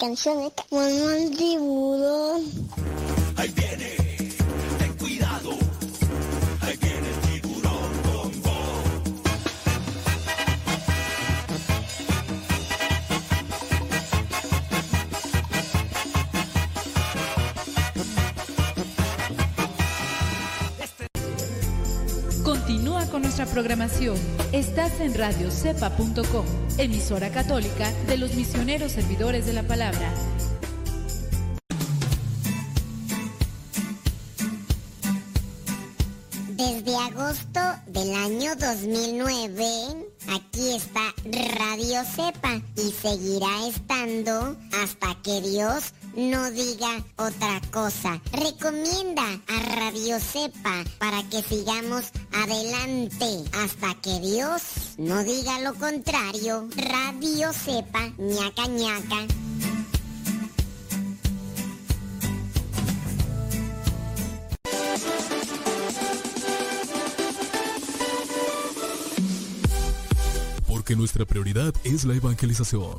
Canciones como el tiburón. Ahí viene, ten cuidado. Ahí viene el tiburón con Continúa con nuestra programación. Estás en radiocepa.com emisora católica de los misioneros servidores de la palabra. Que Dios no diga otra cosa. Recomienda a Radio Cepa para que sigamos adelante hasta que Dios no diga lo contrario. Radio Cepa, ñaca ñaca. Porque nuestra prioridad es la evangelización.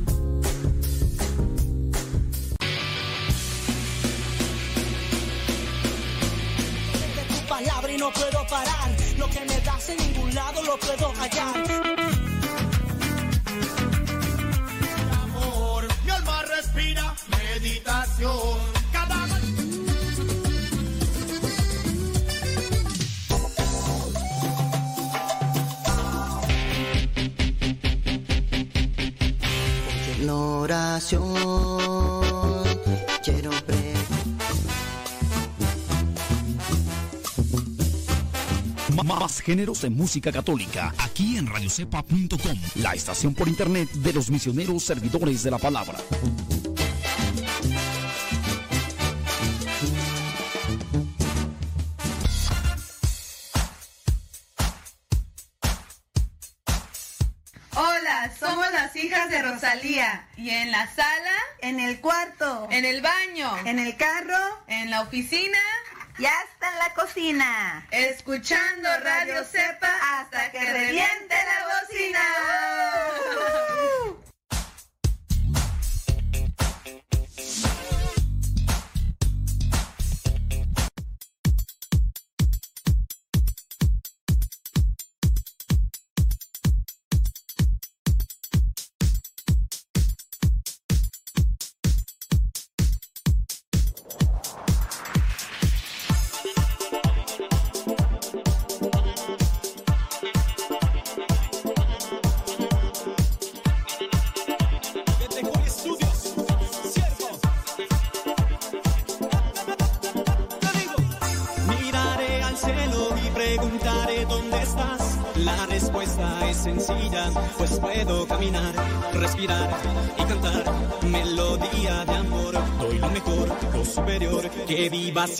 No puedo parar. Lo que me das en ningún lado lo puedo hallar. Más géneros de música católica, aquí en radiocepa.com, la estación por internet de los misioneros servidores de la palabra. Hola, somos las hijas de Rosalía. ¿Y en la sala? En el cuarto. ¿En el baño? ¿En el carro? ¿En la oficina? Ya está en la cocina. Escuchando Radio Cepa hasta que reviente la bocina.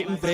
Siempre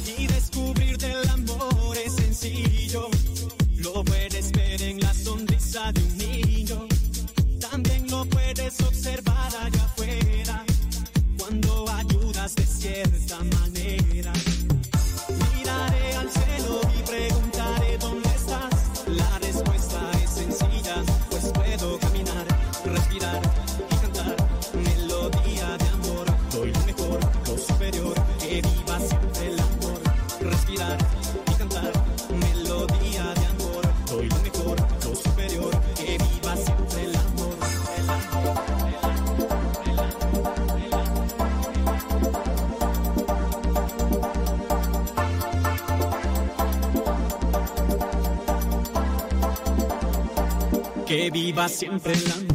Que viva siempre el amor.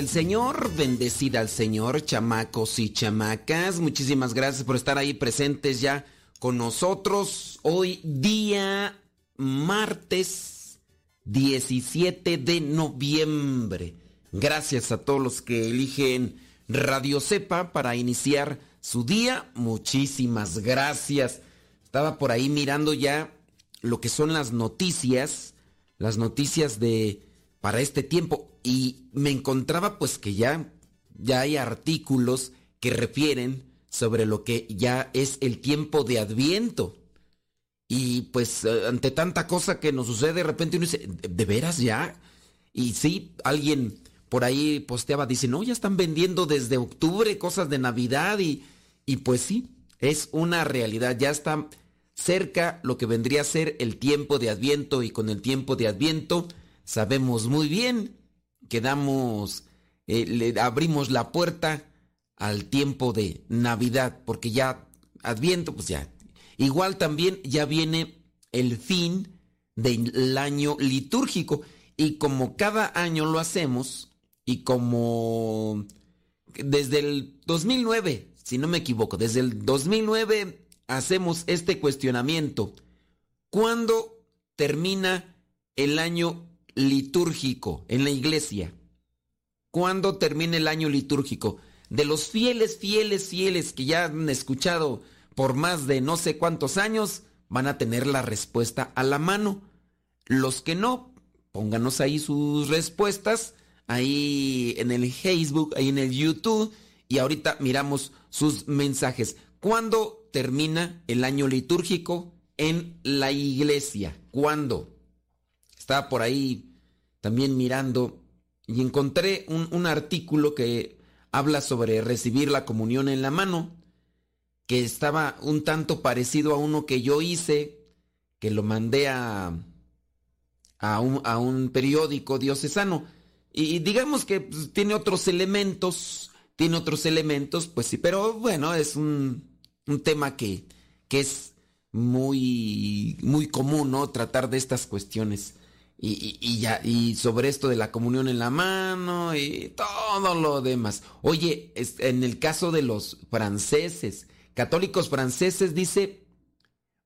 Del Señor, bendecida al Señor, chamacos y chamacas. Muchísimas gracias por estar ahí presentes ya con nosotros. Hoy día martes 17 de noviembre. Gracias a todos los que eligen Radio Cepa para iniciar su día. Muchísimas gracias. Estaba por ahí mirando ya lo que son las noticias, las noticias de para este tiempo y me encontraba pues que ya ya hay artículos que refieren sobre lo que ya es el tiempo de Adviento. Y pues eh, ante tanta cosa que nos sucede de repente uno dice, ¿de veras ya? Y sí, alguien por ahí posteaba, dice, no, ya están vendiendo desde octubre cosas de Navidad y, y pues sí, es una realidad, ya está cerca lo que vendría a ser el tiempo de Adviento y con el tiempo de Adviento sabemos muy bien que damos, eh, le abrimos la puerta al tiempo de Navidad, porque ya Adviento, pues ya. Igual también ya viene el fin del año litúrgico y como cada año lo hacemos y como desde el 2009, si no me equivoco, desde el 2009 hacemos este cuestionamiento. ¿Cuándo termina el año litúrgico en la iglesia? ¿Cuándo termina el año litúrgico? De los fieles, fieles, fieles que ya han escuchado por más de no sé cuántos años, van a tener la respuesta a la mano. Los que no, pónganos ahí sus respuestas, ahí en el Facebook, ahí en el YouTube, y ahorita miramos sus mensajes. ¿Cuándo termina el año litúrgico en la iglesia? ¿Cuándo? Estaba por ahí también mirando y encontré un, un artículo que habla sobre recibir la comunión en la mano, que estaba un tanto parecido a uno que yo hice, que lo mandé a, a, un, a un periódico diocesano. Y digamos que pues, tiene otros elementos, tiene otros elementos, pues sí, pero bueno, es un, un tema que, que es muy, muy común, ¿no? Tratar de estas cuestiones. Y, y, ya, y sobre esto de la comunión en la mano y todo lo demás. Oye, en el caso de los franceses, católicos franceses, dice,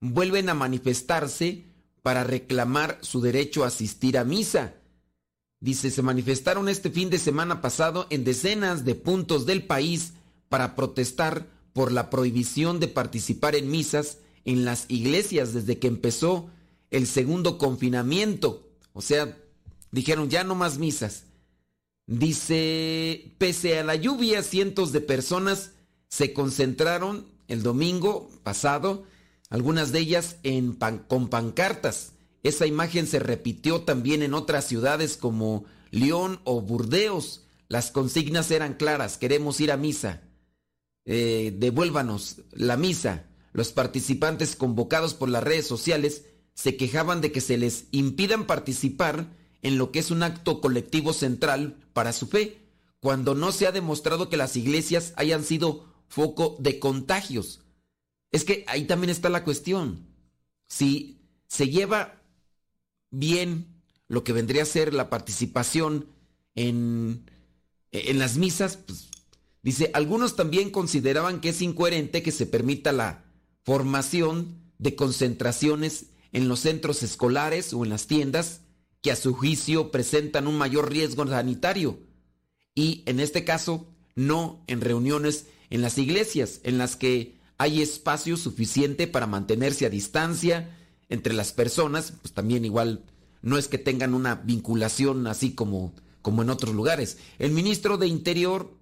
vuelven a manifestarse para reclamar su derecho a asistir a misa. Dice, se manifestaron este fin de semana pasado en decenas de puntos del país para protestar por la prohibición de participar en misas en las iglesias desde que empezó el segundo confinamiento. O sea, dijeron ya no más misas. Dice, pese a la lluvia, cientos de personas se concentraron el domingo pasado, algunas de ellas en pan, con pancartas. Esa imagen se repitió también en otras ciudades como León o Burdeos. Las consignas eran claras, queremos ir a misa. Eh, devuélvanos la misa. Los participantes convocados por las redes sociales se quejaban de que se les impidan participar en lo que es un acto colectivo central para su fe, cuando no se ha demostrado que las iglesias hayan sido foco de contagios. Es que ahí también está la cuestión. Si se lleva bien lo que vendría a ser la participación en, en las misas, pues, dice, algunos también consideraban que es incoherente que se permita la formación de concentraciones en los centros escolares o en las tiendas que a su juicio presentan un mayor riesgo sanitario y en este caso no en reuniones en las iglesias en las que hay espacio suficiente para mantenerse a distancia entre las personas, pues también igual no es que tengan una vinculación así como, como en otros lugares. El ministro de Interior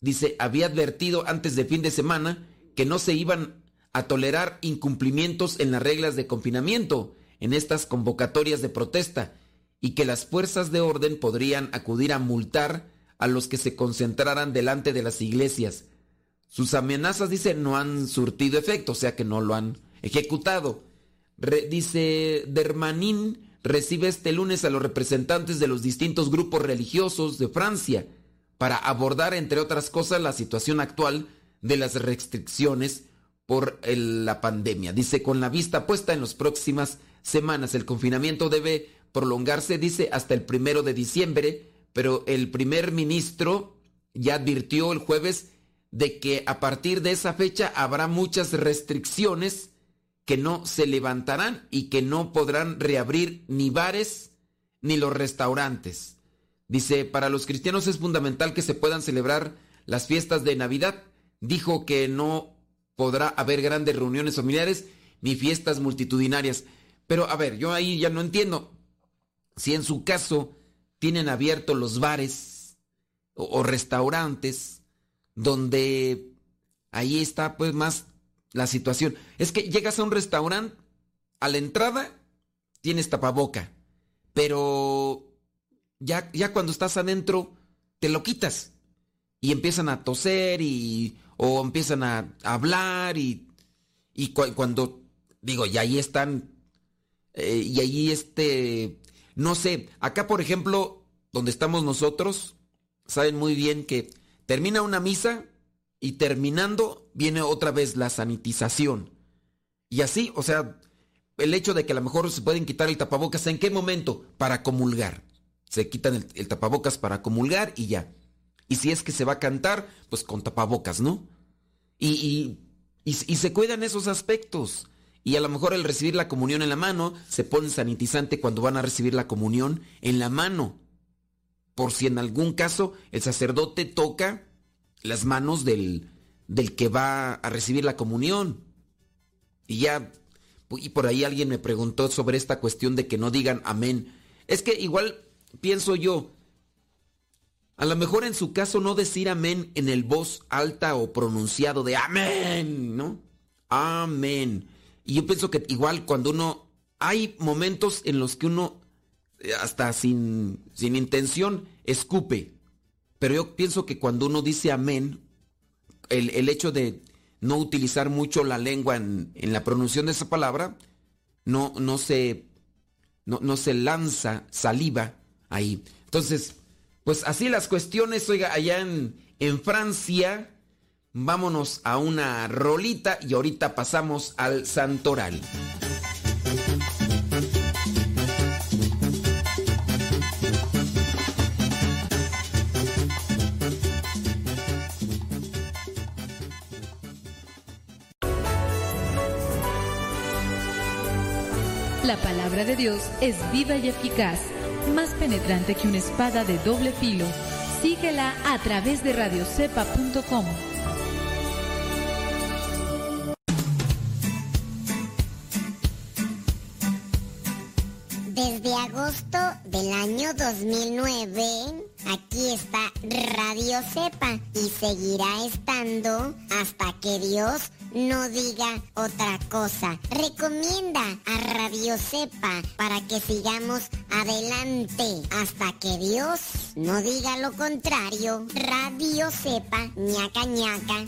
dice, había advertido antes de fin de semana que no se iban a tolerar incumplimientos en las reglas de confinamiento en estas convocatorias de protesta y que las fuerzas de orden podrían acudir a multar a los que se concentraran delante de las iglesias. Sus amenazas, dice, no han surtido efecto, o sea que no lo han ejecutado. Dice, Dermanin recibe este lunes a los representantes de los distintos grupos religiosos de Francia para abordar, entre otras cosas, la situación actual de las restricciones por el, la pandemia. Dice, con la vista puesta en las próximas semanas, el confinamiento debe prolongarse, dice, hasta el primero de diciembre, pero el primer ministro ya advirtió el jueves de que a partir de esa fecha habrá muchas restricciones que no se levantarán y que no podrán reabrir ni bares ni los restaurantes. Dice, para los cristianos es fundamental que se puedan celebrar las fiestas de Navidad. Dijo que no podrá haber grandes reuniones familiares ni fiestas multitudinarias. Pero a ver, yo ahí ya no entiendo. Si en su caso tienen abiertos los bares o, o restaurantes donde ahí está pues más la situación. Es que llegas a un restaurante, a la entrada tienes tapaboca, pero ya, ya cuando estás adentro te lo quitas y empiezan a toser y o empiezan a hablar y, y cu cuando digo, y ahí están eh, y ahí este no sé, acá por ejemplo, donde estamos nosotros, saben muy bien que termina una misa y terminando viene otra vez la sanitización. Y así, o sea, el hecho de que a lo mejor se pueden quitar el tapabocas, ¿en qué momento? Para comulgar. Se quitan el tapabocas para comulgar y ya. Y si es que se va a cantar, pues con tapabocas, ¿no? Y, y Y, se cuidan esos aspectos. Y a lo mejor el recibir la comunión en la mano, se pone sanitizante cuando van a recibir la comunión en la mano. Por si en algún caso el sacerdote toca las manos del, del que va a recibir la comunión. Y ya, y por ahí alguien me preguntó sobre esta cuestión de que no digan amén. Es que igual pienso yo, a lo mejor en su caso no decir amén en el voz alta o pronunciado de amén, ¿no? Amén. Y yo pienso que igual cuando uno, hay momentos en los que uno, eh, hasta sin, sin intención, escupe. Pero yo pienso que cuando uno dice amén, el, el hecho de no utilizar mucho la lengua en, la pronunciación de esa palabra, no, no, se, no, no se lanza saliva ahí. Entonces, pues así las cuestiones, oiga, allá en, en Francia, vámonos a una rolita y ahorita pasamos al santoral. La palabra de Dios es viva y eficaz, más penetrante que una espada de doble filo. Síguela a través de radiocepa.com. Desde agosto del año 2009, aquí está Radio Cepa y seguirá estando hasta que Dios no diga otra cosa. Recomienda a Radio Cepa para que sigamos adelante hasta que Dios no diga lo contrario. Radio Cepa, ñaca ñaca.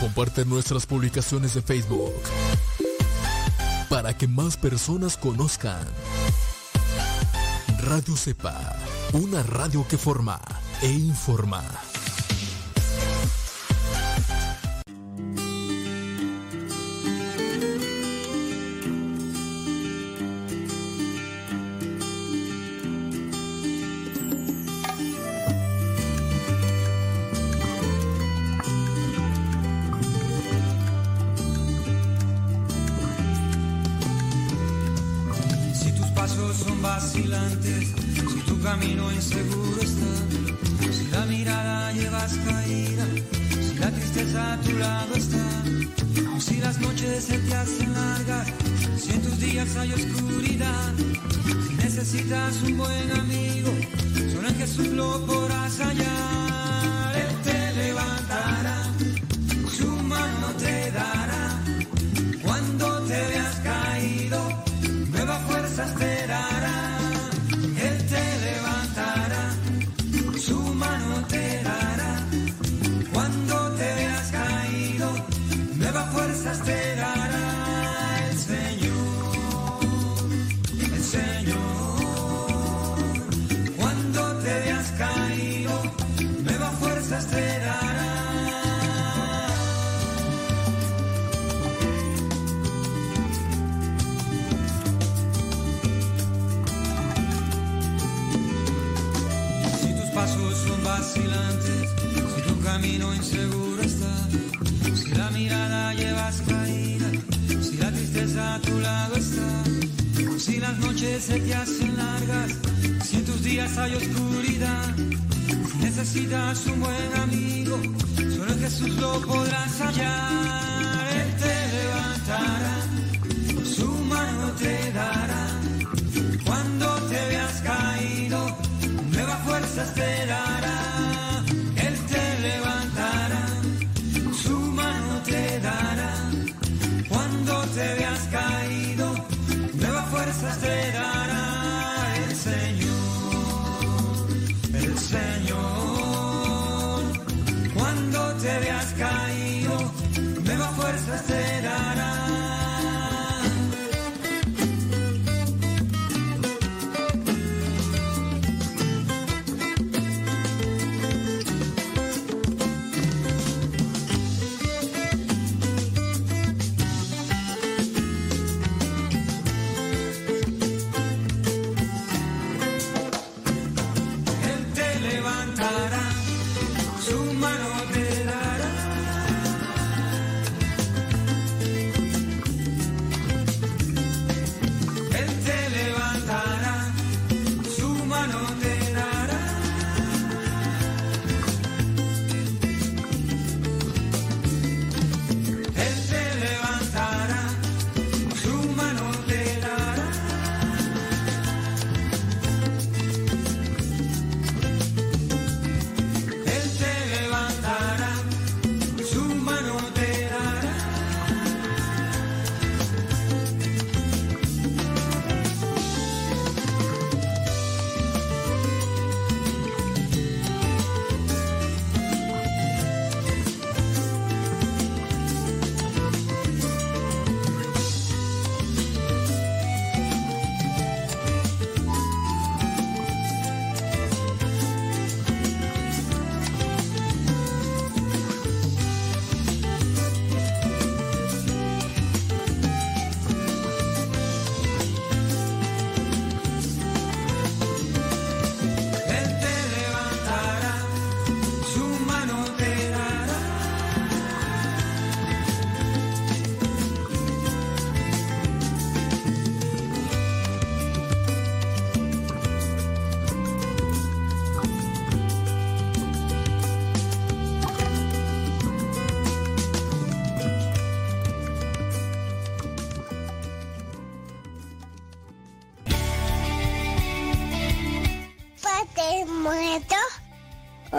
Comparte nuestras publicaciones de Facebook para que más personas conozcan. Radio Cepa, una radio que forma e informa.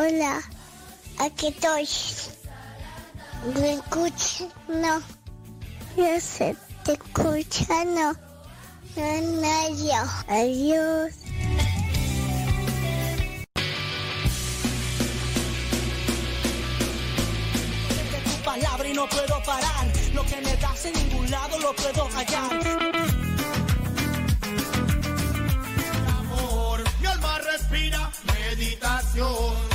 Hola, aquí estoy. ¿Me escuchas? No. Yo sé, te escucha, no. No, yo. Adiós. tu palabra y no puedo parar. Lo que me das en ningún lado lo puedo hallar. meditación.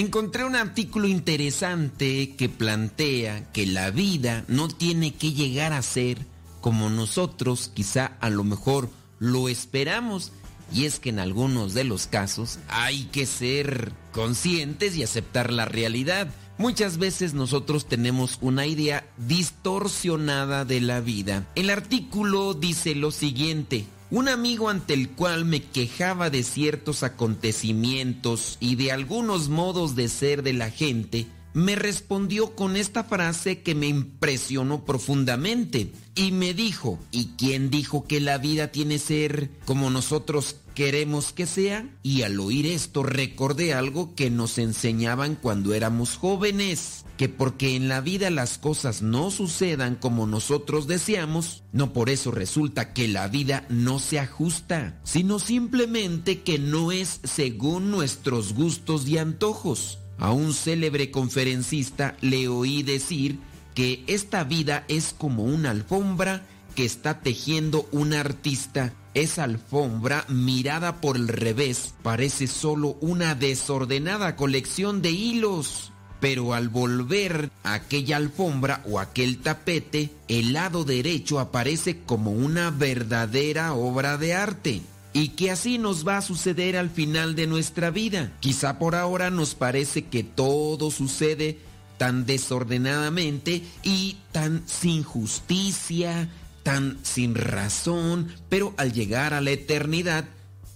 Encontré un artículo interesante que plantea que la vida no tiene que llegar a ser como nosotros quizá a lo mejor lo esperamos. Y es que en algunos de los casos hay que ser conscientes y aceptar la realidad. Muchas veces nosotros tenemos una idea distorsionada de la vida. El artículo dice lo siguiente. Un amigo ante el cual me quejaba de ciertos acontecimientos y de algunos modos de ser de la gente, me respondió con esta frase que me impresionó profundamente y me dijo, ¿y quién dijo que la vida tiene ser como nosotros queremos que sea? Y al oír esto recordé algo que nos enseñaban cuando éramos jóvenes, que porque en la vida las cosas no sucedan como nosotros deseamos, no por eso resulta que la vida no se ajusta, sino simplemente que no es según nuestros gustos y antojos. A un célebre conferencista le oí decir que esta vida es como una alfombra que está tejiendo un artista. Esa alfombra, mirada por el revés, parece solo una desordenada colección de hilos. Pero al volver aquella alfombra o aquel tapete, el lado derecho aparece como una verdadera obra de arte. Y que así nos va a suceder al final de nuestra vida. Quizá por ahora nos parece que todo sucede tan desordenadamente y tan sin justicia, tan sin razón, pero al llegar a la eternidad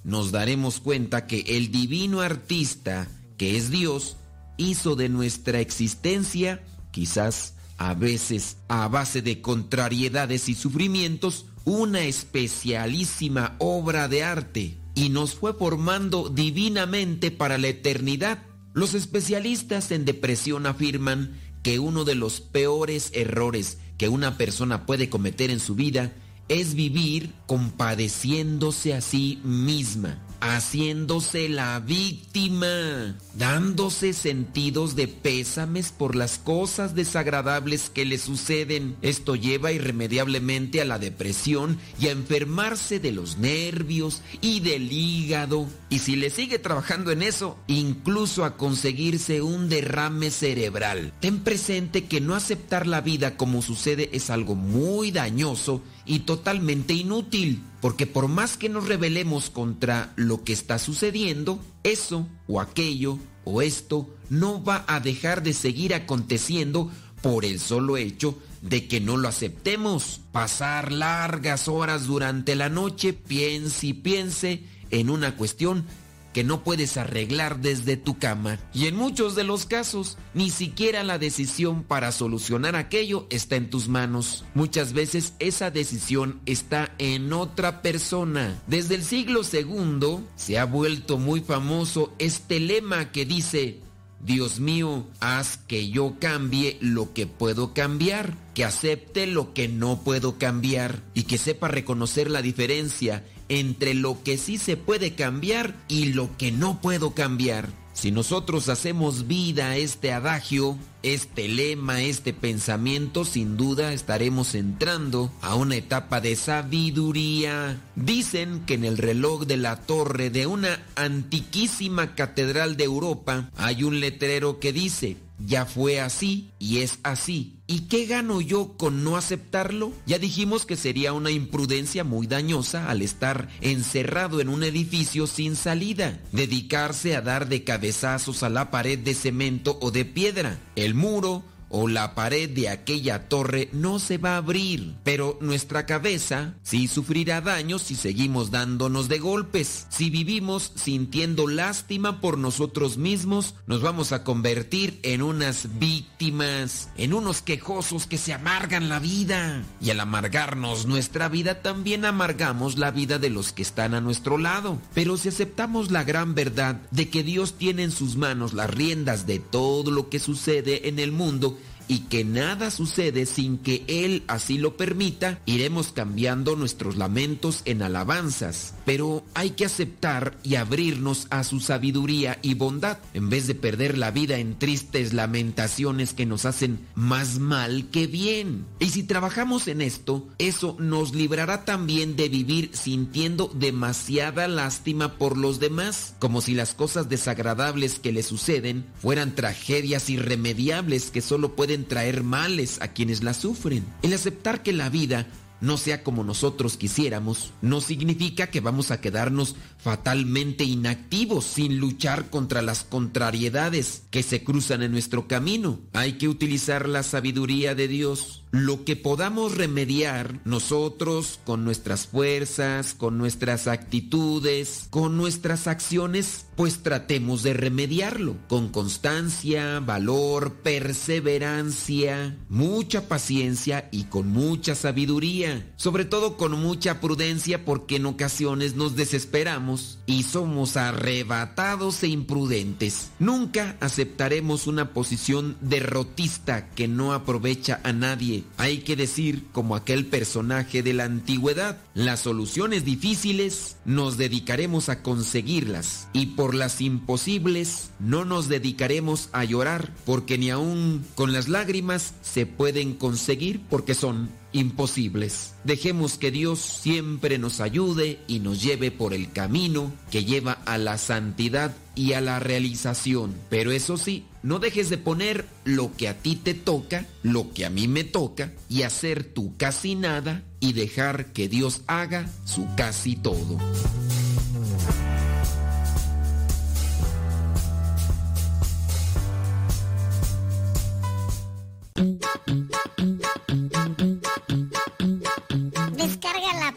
nos daremos cuenta que el divino artista, que es Dios, hizo de nuestra existencia, quizás a veces a base de contrariedades y sufrimientos, una especialísima obra de arte y nos fue formando divinamente para la eternidad. Los especialistas en depresión afirman que uno de los peores errores que una persona puede cometer en su vida es vivir compadeciéndose a sí misma, haciéndose la víctima, dándose sentidos de pésames por las cosas desagradables que le suceden. Esto lleva irremediablemente a la depresión y a enfermarse de los nervios y del hígado. Y si le sigue trabajando en eso, incluso a conseguirse un derrame cerebral. Ten presente que no aceptar la vida como sucede es algo muy dañoso y totalmente inútil, porque por más que nos rebelemos contra lo que está sucediendo, eso o aquello o esto no va a dejar de seguir aconteciendo por el solo hecho de que no lo aceptemos. Pasar largas horas durante la noche, piense y piense en una cuestión que no puedes arreglar desde tu cama. Y en muchos de los casos, ni siquiera la decisión para solucionar aquello está en tus manos. Muchas veces esa decisión está en otra persona. Desde el siglo II se ha vuelto muy famoso este lema que dice, Dios mío, haz que yo cambie lo que puedo cambiar, que acepte lo que no puedo cambiar y que sepa reconocer la diferencia entre lo que sí se puede cambiar y lo que no puedo cambiar. Si nosotros hacemos vida a este adagio, este lema, este pensamiento, sin duda estaremos entrando a una etapa de sabiduría. Dicen que en el reloj de la torre de una antiquísima catedral de Europa hay un letrero que dice, ya fue así y es así. ¿Y qué gano yo con no aceptarlo? Ya dijimos que sería una imprudencia muy dañosa al estar encerrado en un edificio sin salida, dedicarse a dar de cabezazos a la pared de cemento o de piedra. El muro o la pared de aquella torre no se va a abrir, pero nuestra cabeza sí sufrirá daño si seguimos dándonos de golpes. Si vivimos sintiendo lástima por nosotros mismos, nos vamos a convertir en unas víctimas, en unos quejosos que se amargan la vida. Y al amargarnos nuestra vida, también amargamos la vida de los que están a nuestro lado. Pero si aceptamos la gran verdad de que Dios tiene en sus manos las riendas de todo lo que sucede en el mundo, y que nada sucede sin que Él así lo permita, iremos cambiando nuestros lamentos en alabanzas. Pero hay que aceptar y abrirnos a su sabiduría y bondad, en vez de perder la vida en tristes lamentaciones que nos hacen más mal que bien. Y si trabajamos en esto, eso nos librará también de vivir sintiendo demasiada lástima por los demás, como si las cosas desagradables que le suceden fueran tragedias irremediables que solo pueden traer males a quienes la sufren. El aceptar que la vida no sea como nosotros quisiéramos, no significa que vamos a quedarnos fatalmente inactivos sin luchar contra las contrariedades que se cruzan en nuestro camino. Hay que utilizar la sabiduría de Dios. Lo que podamos remediar nosotros con nuestras fuerzas, con nuestras actitudes, con nuestras acciones, pues tratemos de remediarlo con constancia, valor, perseverancia, mucha paciencia y con mucha sabiduría. Sobre todo con mucha prudencia porque en ocasiones nos desesperamos y somos arrebatados e imprudentes. Nunca aceptaremos una posición derrotista que no aprovecha a nadie. Hay que decir, como aquel personaje de la antigüedad, las soluciones difíciles nos dedicaremos a conseguirlas y por las imposibles no nos dedicaremos a llorar porque ni aun con las lágrimas se pueden conseguir porque son imposibles. Dejemos que Dios siempre nos ayude y nos lleve por el camino que lleva a la santidad y a la realización. Pero eso sí, no dejes de poner lo que a ti te toca, lo que a mí me toca, y hacer tu casi nada y dejar que Dios haga su casi todo.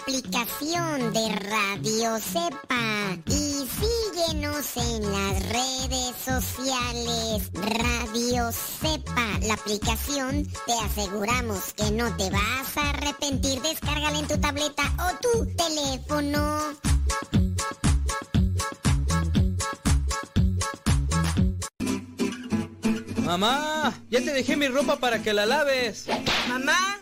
Aplicación de Radio Cepa y síguenos en las redes sociales. Radio Cepa, la aplicación, te aseguramos que no te vas a arrepentir. Descárgala en tu tableta o tu teléfono. Mamá, ya te dejé mi ropa para que la laves. Mamá,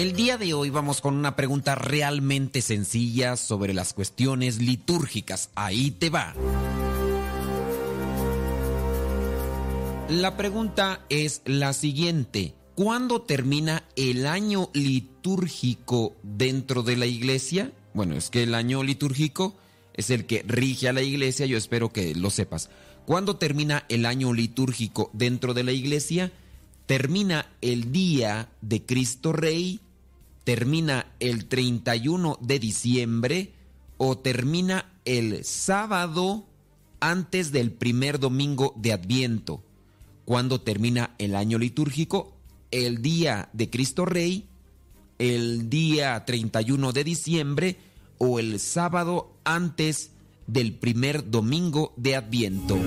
El día de hoy vamos con una pregunta realmente sencilla sobre las cuestiones litúrgicas. Ahí te va. La pregunta es la siguiente. ¿Cuándo termina el año litúrgico dentro de la iglesia? Bueno, es que el año litúrgico es el que rige a la iglesia, yo espero que lo sepas. ¿Cuándo termina el año litúrgico dentro de la iglesia? Termina el día de Cristo Rey, termina el 31 de diciembre o termina el sábado antes del primer domingo de Adviento. ¿Cuándo termina el año litúrgico? El día de Cristo Rey, el día 31 de diciembre o el sábado antes del primer domingo de Adviento.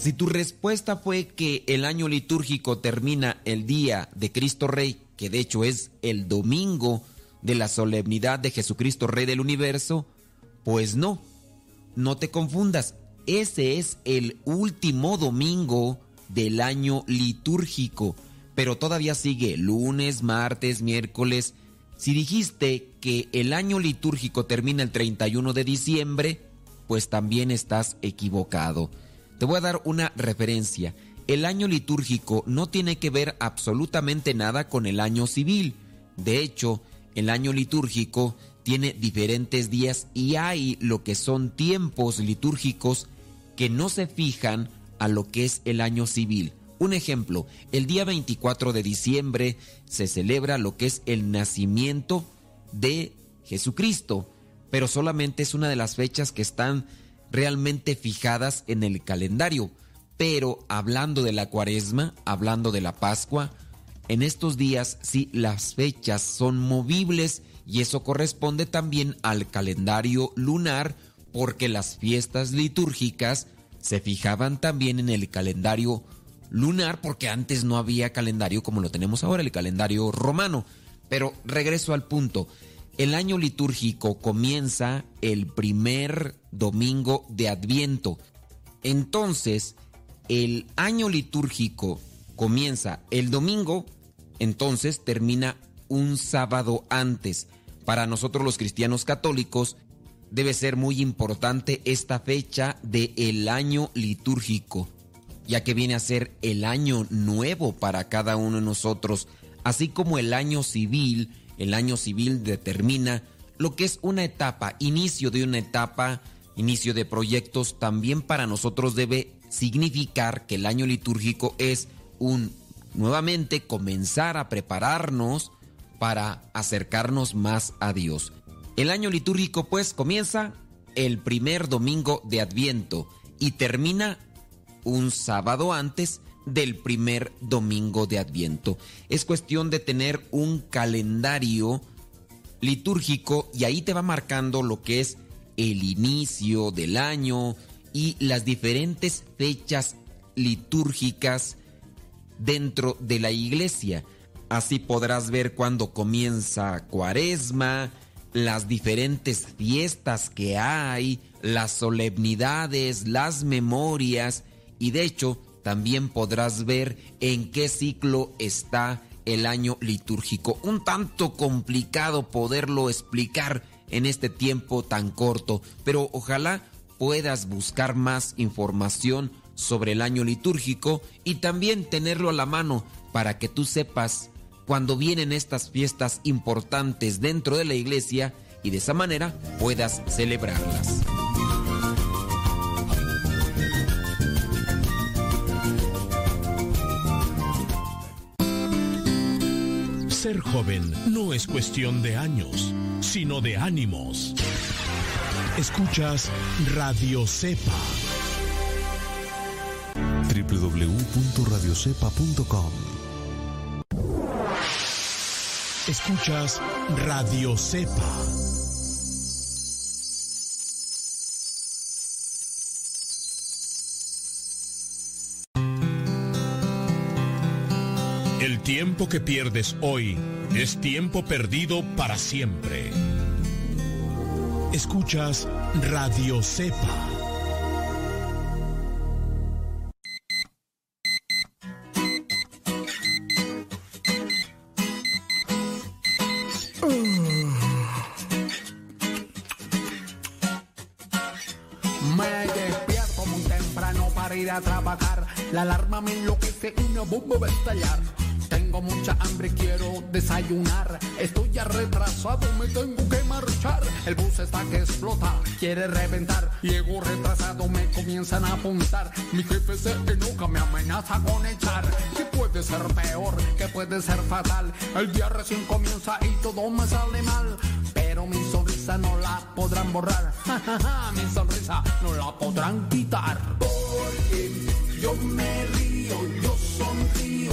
Si tu respuesta fue que el año litúrgico termina el día de Cristo Rey, que de hecho es el domingo de la solemnidad de Jesucristo Rey del universo, pues no, no te confundas, ese es el último domingo del año litúrgico, pero todavía sigue lunes, martes, miércoles. Si dijiste que el año litúrgico termina el 31 de diciembre, pues también estás equivocado. Te voy a dar una referencia. El año litúrgico no tiene que ver absolutamente nada con el año civil. De hecho, el año litúrgico tiene diferentes días y hay lo que son tiempos litúrgicos que no se fijan a lo que es el año civil. Un ejemplo, el día 24 de diciembre se celebra lo que es el nacimiento de Jesucristo, pero solamente es una de las fechas que están realmente fijadas en el calendario. Pero hablando de la cuaresma, hablando de la Pascua, en estos días sí las fechas son movibles y eso corresponde también al calendario lunar porque las fiestas litúrgicas se fijaban también en el calendario lunar porque antes no había calendario como lo tenemos ahora, el calendario romano. Pero regreso al punto. El año litúrgico comienza el primer domingo de Adviento. Entonces, el año litúrgico comienza el domingo, entonces termina un sábado antes. Para nosotros los cristianos católicos debe ser muy importante esta fecha del el año litúrgico, ya que viene a ser el año nuevo para cada uno de nosotros, así como el año civil el año civil determina lo que es una etapa, inicio de una etapa, inicio de proyectos, también para nosotros debe significar que el año litúrgico es un, nuevamente, comenzar a prepararnos para acercarnos más a Dios. El año litúrgico pues comienza el primer domingo de Adviento y termina un sábado antes del primer domingo de Adviento. Es cuestión de tener un calendario litúrgico y ahí te va marcando lo que es el inicio del año y las diferentes fechas litúrgicas dentro de la iglesia. Así podrás ver cuándo comienza Cuaresma, las diferentes fiestas que hay, las solemnidades, las memorias y de hecho también podrás ver en qué ciclo está el año litúrgico. Un tanto complicado poderlo explicar en este tiempo tan corto, pero ojalá puedas buscar más información sobre el año litúrgico y también tenerlo a la mano para que tú sepas cuando vienen estas fiestas importantes dentro de la iglesia y de esa manera puedas celebrarlas. Ser joven no es cuestión de años, sino de ánimos. Escuchas Radio Cepa. www.radiocepa.com Escuchas Radio Cepa. El tiempo que pierdes hoy es tiempo perdido para siempre. Escuchas Radio Cepa. La alarma me enloquece una bomba va a estallar. Tengo mucha hambre, quiero desayunar. Estoy ya retrasado, me tengo que marchar. El bus está que explota, quiere reventar. Llego retrasado, me comienzan a apuntar. Mi jefe se enoja, me amenaza con echar. ¿Qué puede ser peor? ¿Qué puede ser fatal? El día recién comienza y todo me sale mal. Pero mi sonrisa no la podrán borrar. mi sonrisa no la podrán quitar. Porque yo me río, yo sonrío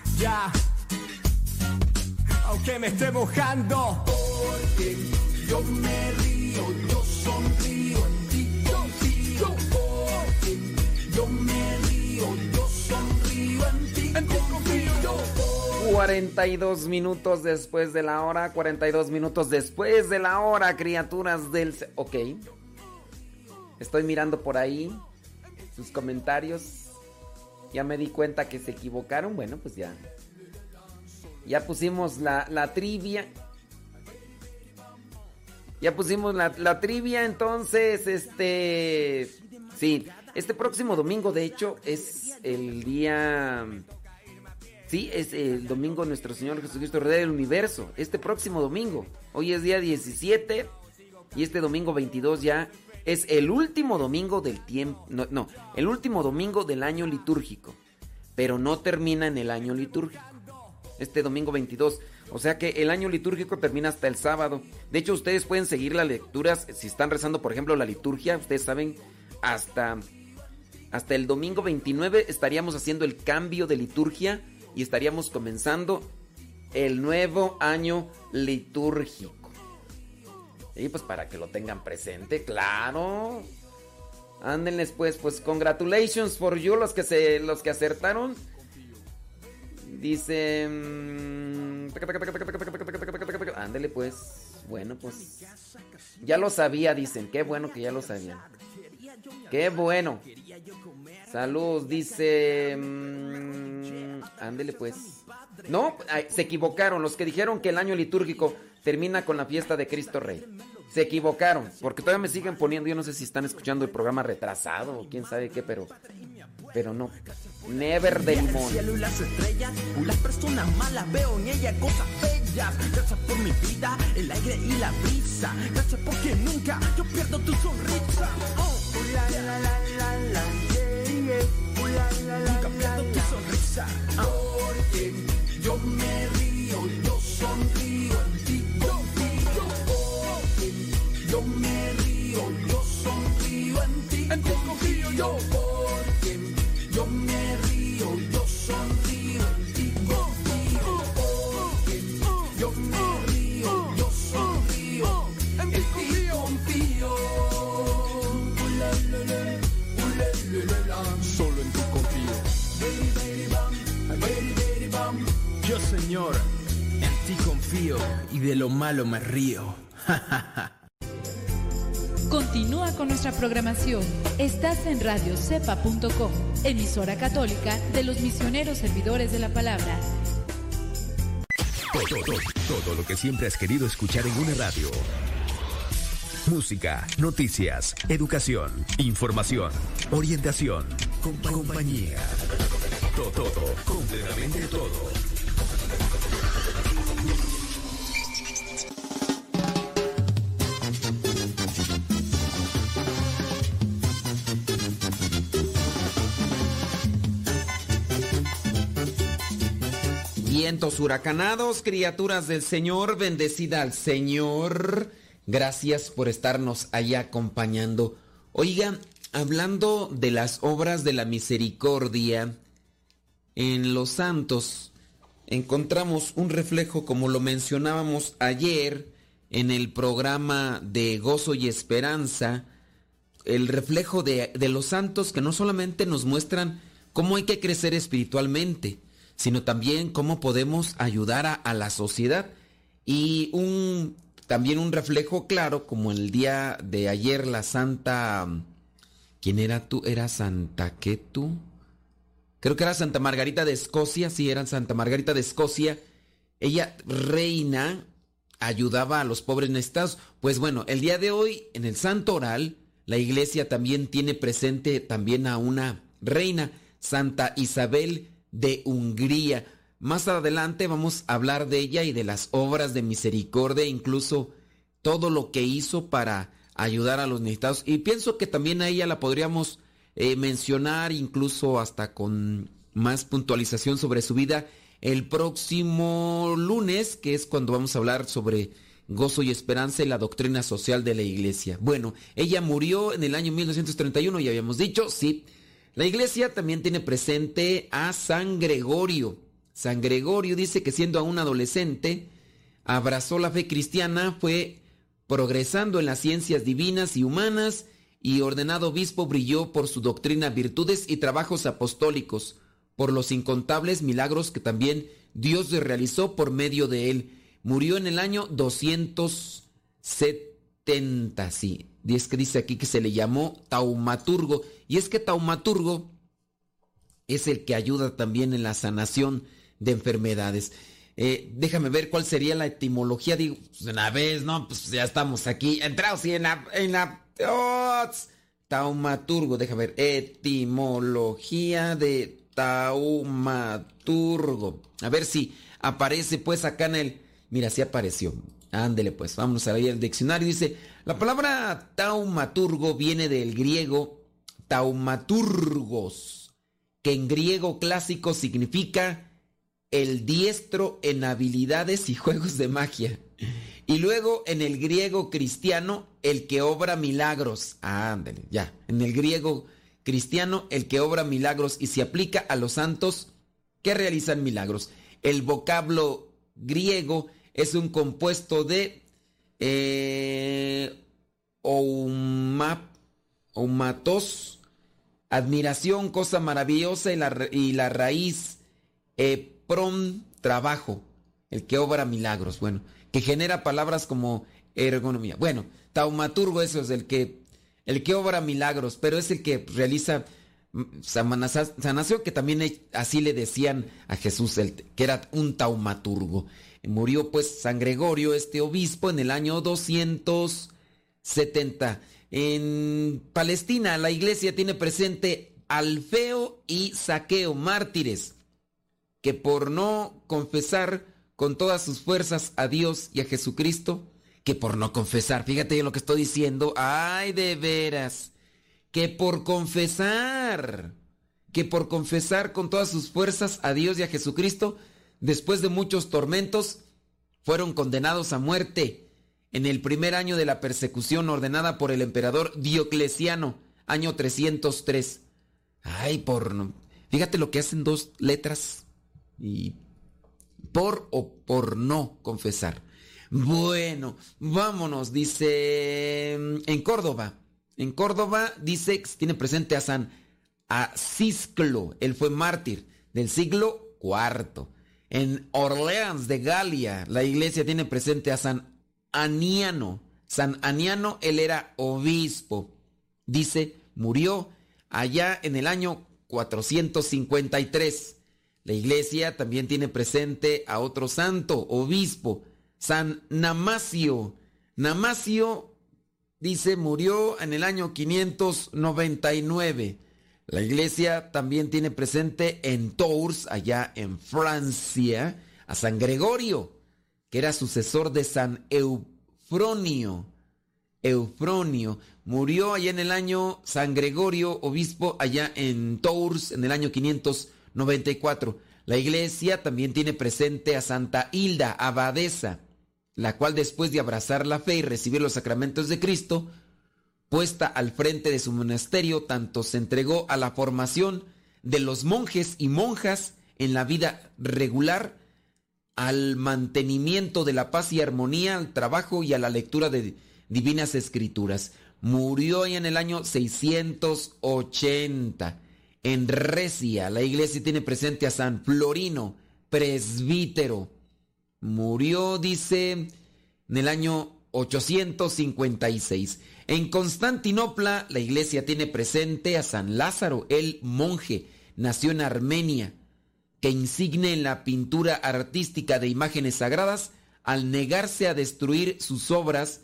ya. Aunque me esté mojando. Porque yo me río, yo sonrío, en ti confío. Porque yo me río, yo sonrío, en ti confío. Yo 42 minutos después de la hora, 42 minutos después de la hora, criaturas del... Ok. Estoy mirando por ahí sus comentarios. Ya me di cuenta que se equivocaron. Bueno, pues ya. Ya pusimos la, la trivia. Ya pusimos la, la trivia, entonces, este... Sí, este próximo domingo, de hecho, es el día... Sí, es el domingo Nuestro Señor Jesucristo Rey del Universo. Este próximo domingo. Hoy es día 17 y este domingo 22 ya es el último domingo del tiempo. No, el último domingo del año litúrgico. Pero no termina en el año litúrgico. Este domingo 22. O sea que el año litúrgico termina hasta el sábado. De hecho, ustedes pueden seguir las lecturas. Si están rezando, por ejemplo, la liturgia, ustedes saben, hasta, hasta el domingo 29 estaríamos haciendo el cambio de liturgia y estaríamos comenzando el nuevo año litúrgico. Y pues para que lo tengan presente, claro. Ándenles pues, pues congratulations for you los que se los que acertaron. Dice mm, Ándele pues. Bueno, pues ya lo sabía, dicen. Qué bueno que ya lo sabían. Qué bueno. Saludos, dice. mm, ándele pues. No, se equivocaron. Los que dijeron que el año litúrgico termina con la fiesta de Cristo Rey. Se equivocaron. Porque todavía me siguen poniendo. Yo no sé si están escuchando el programa retrasado o quién sabe qué, pero. Pero no. Never de limón. El cielo y las estrellas, las personas malas veo en ella cosas bellas. Gracias por mi vida, el aire y la brisa. Gracias porque nunca yo pierdo tu sonrisa. Oh, la, la, la, la, la, yeah, yeah. La, la, la, nunca pierdo tu sonrisa. Porque yo me y de lo malo me río. Continúa con nuestra programación. Estás en radiocepa.com, emisora católica de los misioneros servidores de la palabra. Todo, todo, todo lo que siempre has querido escuchar en una radio. Música, noticias, educación, información, orientación, compa- compañía. Todo, todo, completamente todo. Huracanados, criaturas del Señor, bendecida al Señor. Gracias por estarnos ahí acompañando. Oiga, hablando de las obras de la misericordia, en los santos encontramos un reflejo como lo mencionábamos ayer en el programa de Gozo y Esperanza, el reflejo de los santos que no solamente nos muestran cómo hay que crecer espiritualmente, sino también cómo podemos ayudar a, la sociedad. Y un también un reflejo claro, como el día de ayer, la Santa. ¿Quién era tú? ¿Era Santa qué tú? Creo que era Santa Margarita de Escocia, sí, era Santa Margarita de Escocia. Ella, reina, ayudaba a los pobres necesitados. Pues bueno, el día de hoy, en el Santo Oral, la iglesia también tiene presente también a una reina, Santa Isabel de Hungría. más adelante vamos a hablar de ella y de las obras de misericordia, incluso todo lo que hizo para ayudar a los necesitados. Y pienso que también a ella la podríamos eh, mencionar, incluso hasta con más puntualización sobre su vida, el próximo lunes, que es cuando vamos a hablar sobre gozo y esperanza y la doctrina social de la iglesia. Bueno, ella murió en el año 1931, ya habíamos dicho, sí. La iglesia también tiene presente a San Gregorio. San Gregorio dice que siendo aún adolescente, abrazó la fe cristiana, fue progresando en las ciencias divinas y humanas y ordenado obispo brilló por su doctrina, virtudes y trabajos apostólicos, por los incontables milagros que también Dios realizó por medio de él. Murió en el año 270, sí. Es que dice aquí que se le llamó taumaturgo. Y es que taumaturgo es el que ayuda también en la sanación de enfermedades. Eh, déjame ver cuál sería la etimología. Digo, pues una vez, ¿no? Pues ya estamos aquí. Entrados y en la... En taumaturgo, déjame ver. Etimología de taumaturgo. A ver si aparece pues acá en el... Mira, sí apareció. Ándele pues, vamos a leer el diccionario. Dice, la palabra taumaturgo viene del griego taumaturgos, que en griego clásico significa el diestro en habilidades y juegos de magia. Y luego en el griego cristiano, el que obra milagros. Ándele, ya. En el griego cristiano, el que obra milagros y se aplica a los santos que realizan milagros. El vocablo griego es un compuesto de eh, oumatos, admiración, cosa maravillosa y la, y la raíz eh, prom, trabajo, el que obra milagros, bueno, que genera palabras como ergonomía. Bueno, taumaturgo eso es el que el que obra milagros, pero es el que realiza mm, sanación, que también así le decían a Jesús, el, que era un taumaturgo. Murió pues San Gregorio, este obispo, en el año 270. En Palestina la iglesia tiene presente Alfeo y Saqueo, mártires, que por no confesar con todas sus fuerzas a Dios y a Jesucristo, que por no confesar, fíjate lo que estoy diciendo, ay de veras, que por confesar, que por confesar con todas sus fuerzas a Dios y a Jesucristo, después de muchos tormentos, fueron condenados a muerte en el primer año de la persecución ordenada por el emperador Diocleciano, año 303. Ay, por... Fíjate lo que hacen dos letras y por o por no confesar. Bueno, vámonos, dice en Córdoba. En Córdoba dice que tiene presente a San Asisclo, él fue mártir del siglo IV. En Orleans de Galia, la iglesia tiene presente a San Aniano. San Aniano, él era obispo. Dice, murió allá en el año 453. La iglesia también tiene presente a otro santo, obispo, San Namacio. Namacio, dice, murió en el año 599. La iglesia también tiene presente en Tours, allá en Francia, a San Gregorio, que era sucesor de San Eufronio. Eufronio murió allá en el año San Gregorio, obispo, allá en Tours, en el año 594. La iglesia también tiene presente a Santa Hilda, abadesa la cual después de abrazar la fe y recibir los sacramentos de Cristo, puesta al frente de su monasterio, tanto se entregó a la formación de los monjes y monjas en la vida regular, al mantenimiento de la paz y armonía, al trabajo y a la lectura de divinas escrituras. Murió en el año 680 en Recia. La iglesia tiene presente a San Florino, presbítero Murió, dice, en el año 856. En Constantinopla, la iglesia tiene presente a San Lázaro, el monje, nació en Armenia, que insigne en la pintura artística de imágenes sagradas al negarse a destruir sus obras,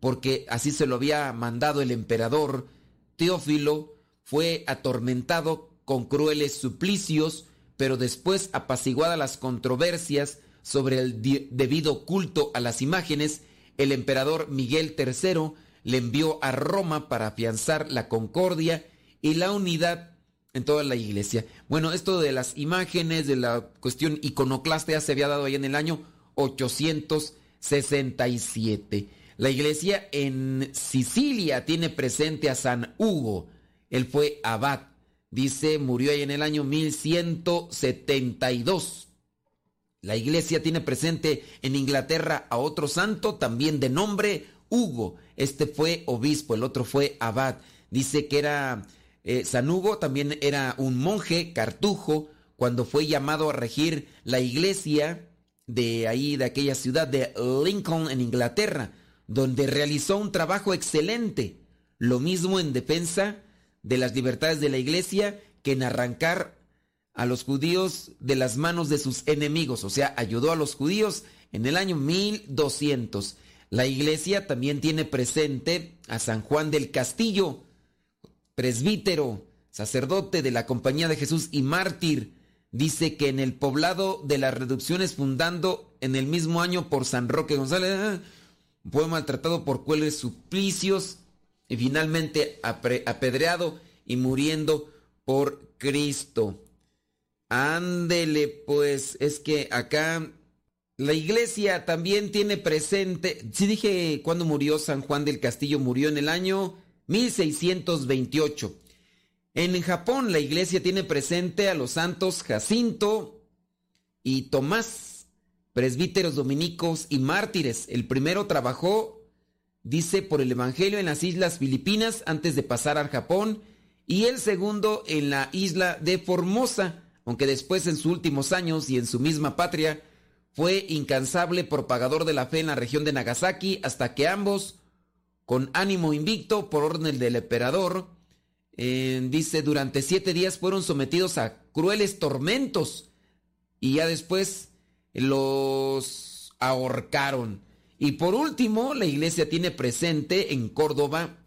porque así se lo había mandado el emperador, Teófilo fue atormentado con crueles suplicios pero después apaciguadas las controversias sobre el debido culto a las imágenes, el emperador Miguel III le envió a Roma para afianzar la concordia y la unidad en toda la iglesia. Bueno, esto de las imágenes, de la cuestión iconoclasta ya se había dado ahí en el año 867. La iglesia en Sicilia tiene presente a San Hugo. Él fue abad. Dice, murió ahí en el año 1172. La iglesia tiene presente en Inglaterra a otro santo, también de nombre Hugo. Este fue obispo, el otro fue abad. Dice que era eh, San Hugo también era un monje cartujo cuando fue llamado a regir la iglesia de ahí, de aquella ciudad de Lincoln en Inglaterra, donde realizó un trabajo excelente. Lo mismo en defensa de las libertades de la iglesia que en arrancar a los judíos de las manos de sus enemigos, o sea, ayudó a los judíos en el año 1200. La iglesia también tiene presente a San Juan del Castillo, presbítero, sacerdote de la Compañía de Jesús y mártir, dice que en el poblado de las reducciones fundando en el mismo año por San Roque González, fue maltratado por cuales suplicios y finalmente apedreado y muriendo por Cristo. Ándele, pues, es que acá la iglesia también tiene presente, si dije cuándo murió San Juan del Castillo, murió en el año 1628. En Japón la iglesia tiene presente a los santos Jacinto y Tomás, presbíteros dominicos y mártires. El primero trabajó, dice, por el Evangelio en las islas Filipinas antes de pasar al Japón y el segundo en la isla de Formosa, aunque después en sus últimos años y en su misma patria fue incansable propagador de la fe en la región de Nagasaki hasta que ambos con ánimo invicto por orden del emperador. Eh, dice, durante siete días fueron sometidos a crueles tormentos y ya después los ahorcaron. Y por último, la iglesia tiene presente en Córdoba,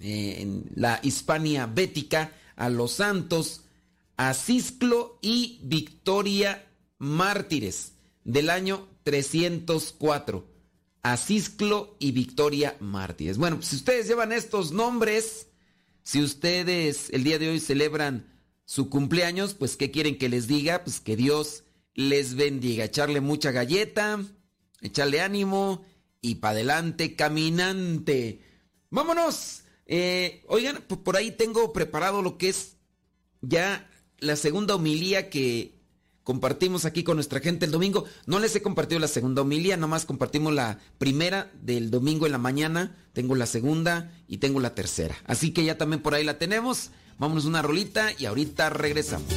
eh, en la Hispania bética, a los santos Asisclo y Victoria mártires del año 304. Asisclo y Victoria Mártires. Bueno, si ustedes llevan estos nombres, si ustedes el día de hoy celebran su cumpleaños, pues ¿qué quieren que les diga? Pues que Dios les bendiga. Echarle mucha galleta, echarle ánimo y para adelante, caminante. Vámonos. Eh, oigan, por ahí tengo preparado lo que es ya la segunda homilía que compartimos aquí con nuestra gente el domingo. No les he compartido la segunda homilía, nomás compartimos la primera del domingo en la mañana, tengo la segunda y tengo la tercera. Así que ya también por ahí la tenemos. Vámonos una rolita y ahorita regresamos.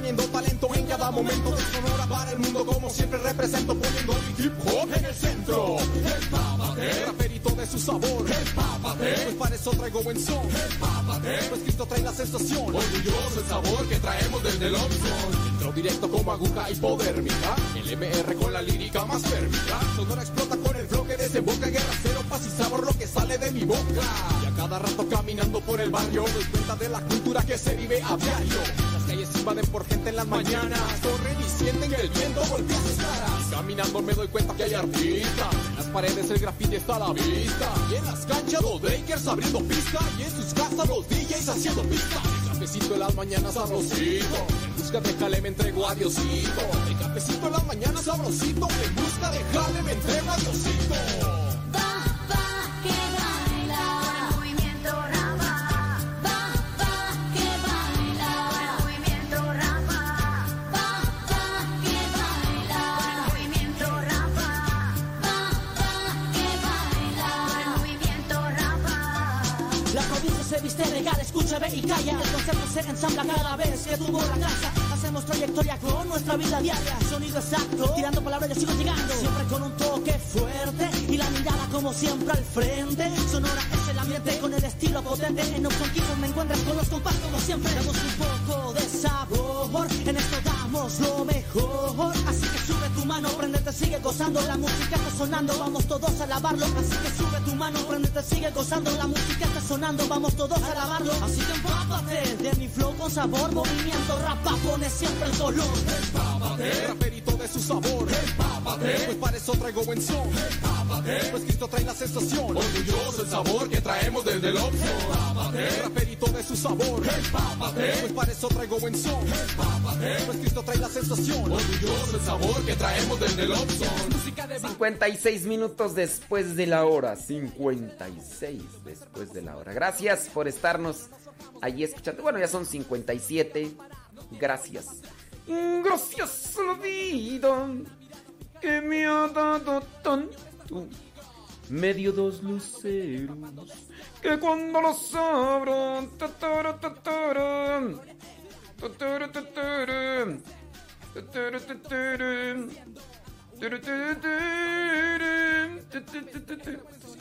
Poniendo talento en cada momento de Sonora para el mundo como siempre represento poniendo mi hip hop en el centro. El papate, raperito de su sabor. El papate, pues para eso traigo buen son. El papate, pues Cristo trae la sensación. Orgulloso el sabor que traemos desde el Opson. Entro directo como aguja hipodérmica. El MR con la lírica más férmica. Sonora explota con el flow que desemboca guerra cero, paz y sabor lo que sale de mi boca. Y a cada rato caminando por el barrio doy cuenta de la cultura que se vive a diario invaden por gente en las mañanas. Corren y sienten que el viento golpea sus caras. Caminando me doy cuenta que hay artistas. En las paredes el graffiti está a la vista. Y en las canchas los breakers abriendo pista. Y en sus casas los DJs haciendo pista. El cafecito en las mañanas sabrosito. En busca de jale me entrego a Diosito. El cafecito en las mañanas sabrosito. En busca de jale me entrego a Diosito. Viste regal, escucha, ve y calla. El concepto se ensambla cada vez que tuvo la casa. Hacemos trayectoria con nuestra vida diaria. Sonido exacto, tirando palabras, yo sigo llegando. Siempre con un toque fuerte y la mirada como siempre al frente. Sonora es el ambiente con el estilo potente. En Option Kiko me encuentras con los compas como siempre. Damos un poco de sabor, en esto damos lo mejor. Así que tu mano, prendete, sigue gozando. La música está sonando, vamos todos a lavarlo. Así que sube tu mano, prendete, sigue gozando. La música está sonando, vamos todos a lavarlo. Así que empápate de mi flow con sabor, movimiento, rapa, pone siempre el color. Empápate, raperito de su sabor. Empápate, pues para eso traigo buen son. Empápate, pues Cristo trae la sensación. Orgulloso el sabor que traemos desde el Oxxo. Empápate, raperito de su sabor. Empápate, pues para eso traigo buen son. Empápate, pues Cristo trae la sensación. Orgulloso el sabor que traemos desde el Oxxo. 56 minutos después de la hora. 56 después de la hora. Gracias por estarnos allí escuchando. Bueno, ya son 57. Gracias. Gracias la vida que me ha dado tanto. Medio dos luceros que cuando los abro. tatara, tatara, tatara,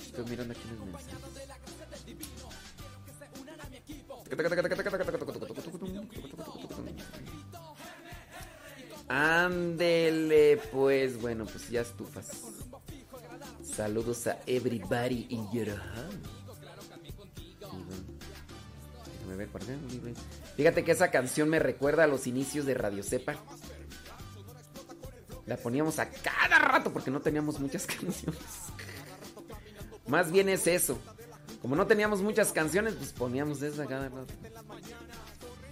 Estoy mirando aquí los mensajes. Ándele, pues bueno, pues ya estufas. Saludos a everybody in your home. Déjame ver por acá. Fíjate que esa canción me recuerda a los inicios de Radio Cepa. La poníamos a cada rato porque no teníamos muchas canciones. Más bien es eso. Como no teníamos muchas canciones, pues poníamos esa cada rato.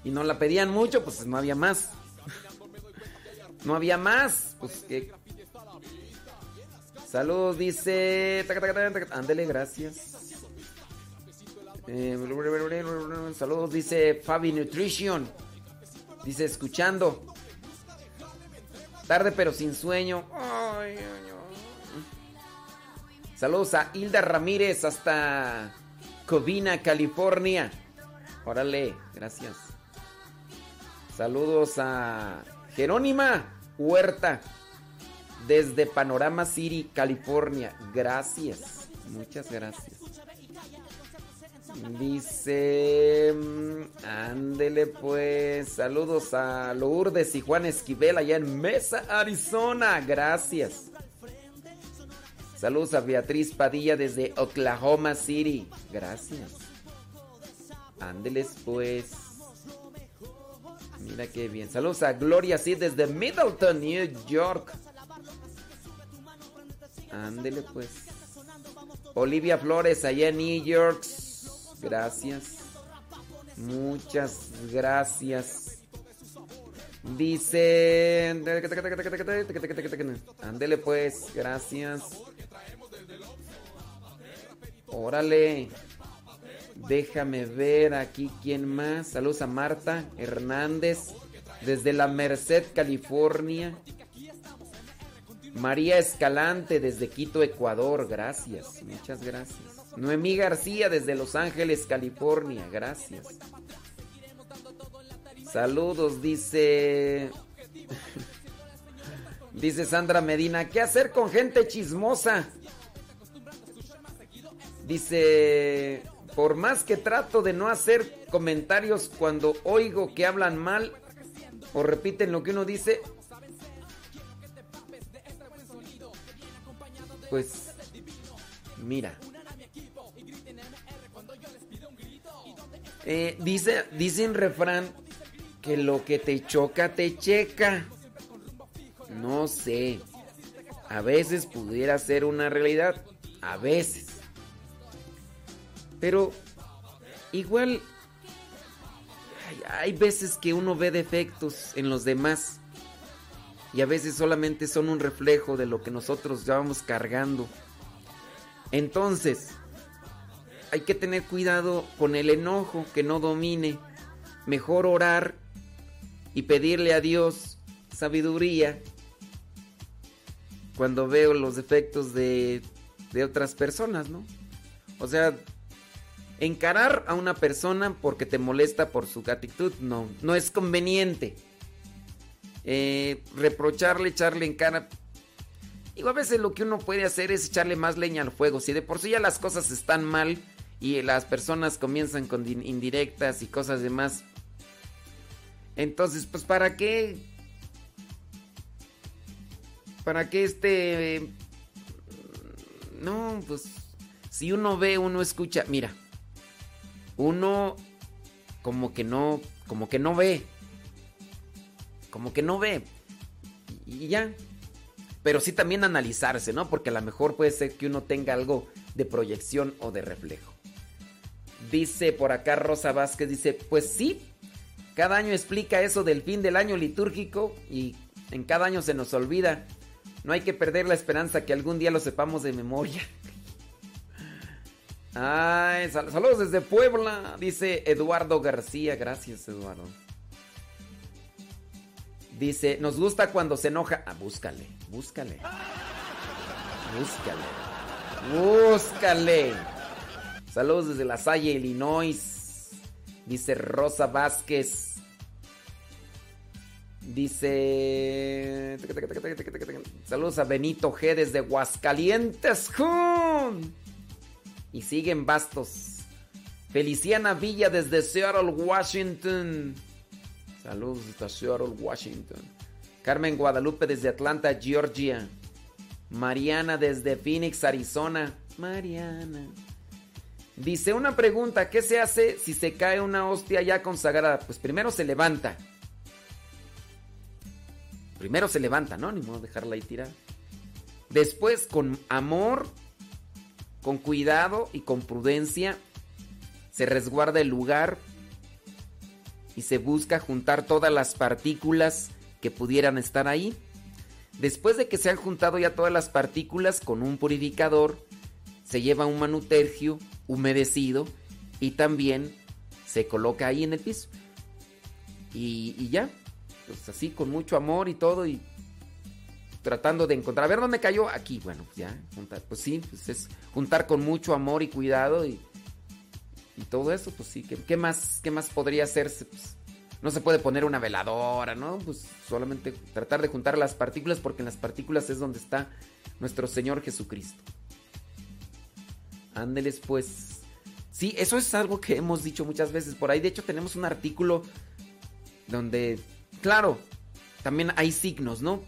Y no la pedían mucho, pues no había más. No había más. Pues que. Saludos, dice. Ándele, gracias. Eh, saludos, dice Fabi Nutrition. Dice, escuchando. Tarde pero sin sueño. Ay, ay, ay. Saludos a Hilda Ramírez hasta Covina, California. Órale, gracias. Saludos a Jerónima Huerta desde Panorama City, California. Gracias. Muchas gracias. Dice, mm, ándele pues, saludos a Lourdes y Juan Esquivel allá en Mesa, Arizona. Gracias. Saludos a Beatriz Padilla desde Oklahoma City. Gracias. Ándeles pues. Mira qué bien. Saludos a Gloria sí desde Middleton, New York. Ándele pues. Olivia Flores allá en New York. Gracias. Muchas gracias. Dice. Ándele pues. Gracias. Órale. Déjame ver aquí quién más. Saludos a Marta Hernández desde la Merced, California. María Escalante desde Quito, Ecuador. Gracias. Muchas gracias. Noemí García desde Los Ángeles, California. Gracias. Saludos, dice. dice Sandra Medina. ¿Qué hacer con gente chismosa? Dice, por más que trato de no hacer comentarios cuando oigo que hablan mal o repiten lo que uno dice, pues mira. Eh, dice, refrán que lo que te choca te checa. No sé. A veces pudiera ser una realidad. A veces. Pero igual hay, veces que uno ve defectos en los demás y a veces solamente son un reflejo de lo que nosotros ya vamos cargando. Entonces, hay que tener cuidado con el enojo que no domine. Mejor orar y pedirle a Dios sabiduría cuando veo los defectos de, de otras personas, ¿no? O sea, encarar a una persona porque te molesta por su actitud, no, no es conveniente. Eh, reprocharle, echarle en cara. Digo, a veces lo que uno puede hacer es echarle más leña al fuego. Si de por sí ya las cosas están mal y las personas comienzan con indirectas y cosas demás. Entonces, pues ¿para qué? ¿Para qué este... No, pues si uno ve, uno escucha, mira, uno como que no, como que no ve, como que no ve y ya. Pero sí también analizarse, ¿no? Porque a lo mejor puede ser que uno tenga algo de proyección o de reflejo. Dice por acá Rosa Vázquez, dice, pues sí, cada año explica eso del fin del año litúrgico y en cada año se nos olvida. No hay que perder la esperanza que algún día lo sepamos de memoria. Ay, sal- saludos desde Puebla, dice Eduardo García. Gracias, Eduardo. Dice, nos gusta cuando se enoja. Ah, búscale, búscale. Búscale. Búscale. Saludos desde La Salle, Illinois. Dice Rosa Vázquez. Dice. Saludos a Benito G desde Huascalientes. Y siguen bastos. Feliciana Villa desde Seattle, Washington. Saludos hasta Seattle, Washington. Carmen Guadalupe desde Atlanta, Georgia. Mariana desde Phoenix, Arizona. Mariana. Dice una pregunta, ¿qué se hace si se cae una hostia ya consagrada? Pues primero se levanta. Primero se levanta, ¿no? Ni modo dejarla ahí tirada. Después, con amor, con cuidado y con prudencia, se resguarda el lugar y se busca juntar todas las partículas que pudieran estar ahí. Después de que se han juntado ya todas las partículas con un purificador, se lleva un manutergio humedecido y también se coloca ahí en el piso. Y, y ya, pues así con mucho amor y todo y tratando de encontrar, a ver dónde cayó, aquí, bueno, ya, juntar, pues sí, pues es juntar con mucho amor y cuidado y, y todo eso, pues sí, ¿qué, qué más, qué más podría hacerse? Pues, no se puede poner una veladora, ¿no? Pues solamente tratar de juntar las partículas porque en las partículas es donde está nuestro Señor Jesucristo. Ándeles pues. Sí, eso es algo que hemos dicho muchas veces por ahí. De hecho, tenemos un artículo donde, claro, también hay signos, ¿no?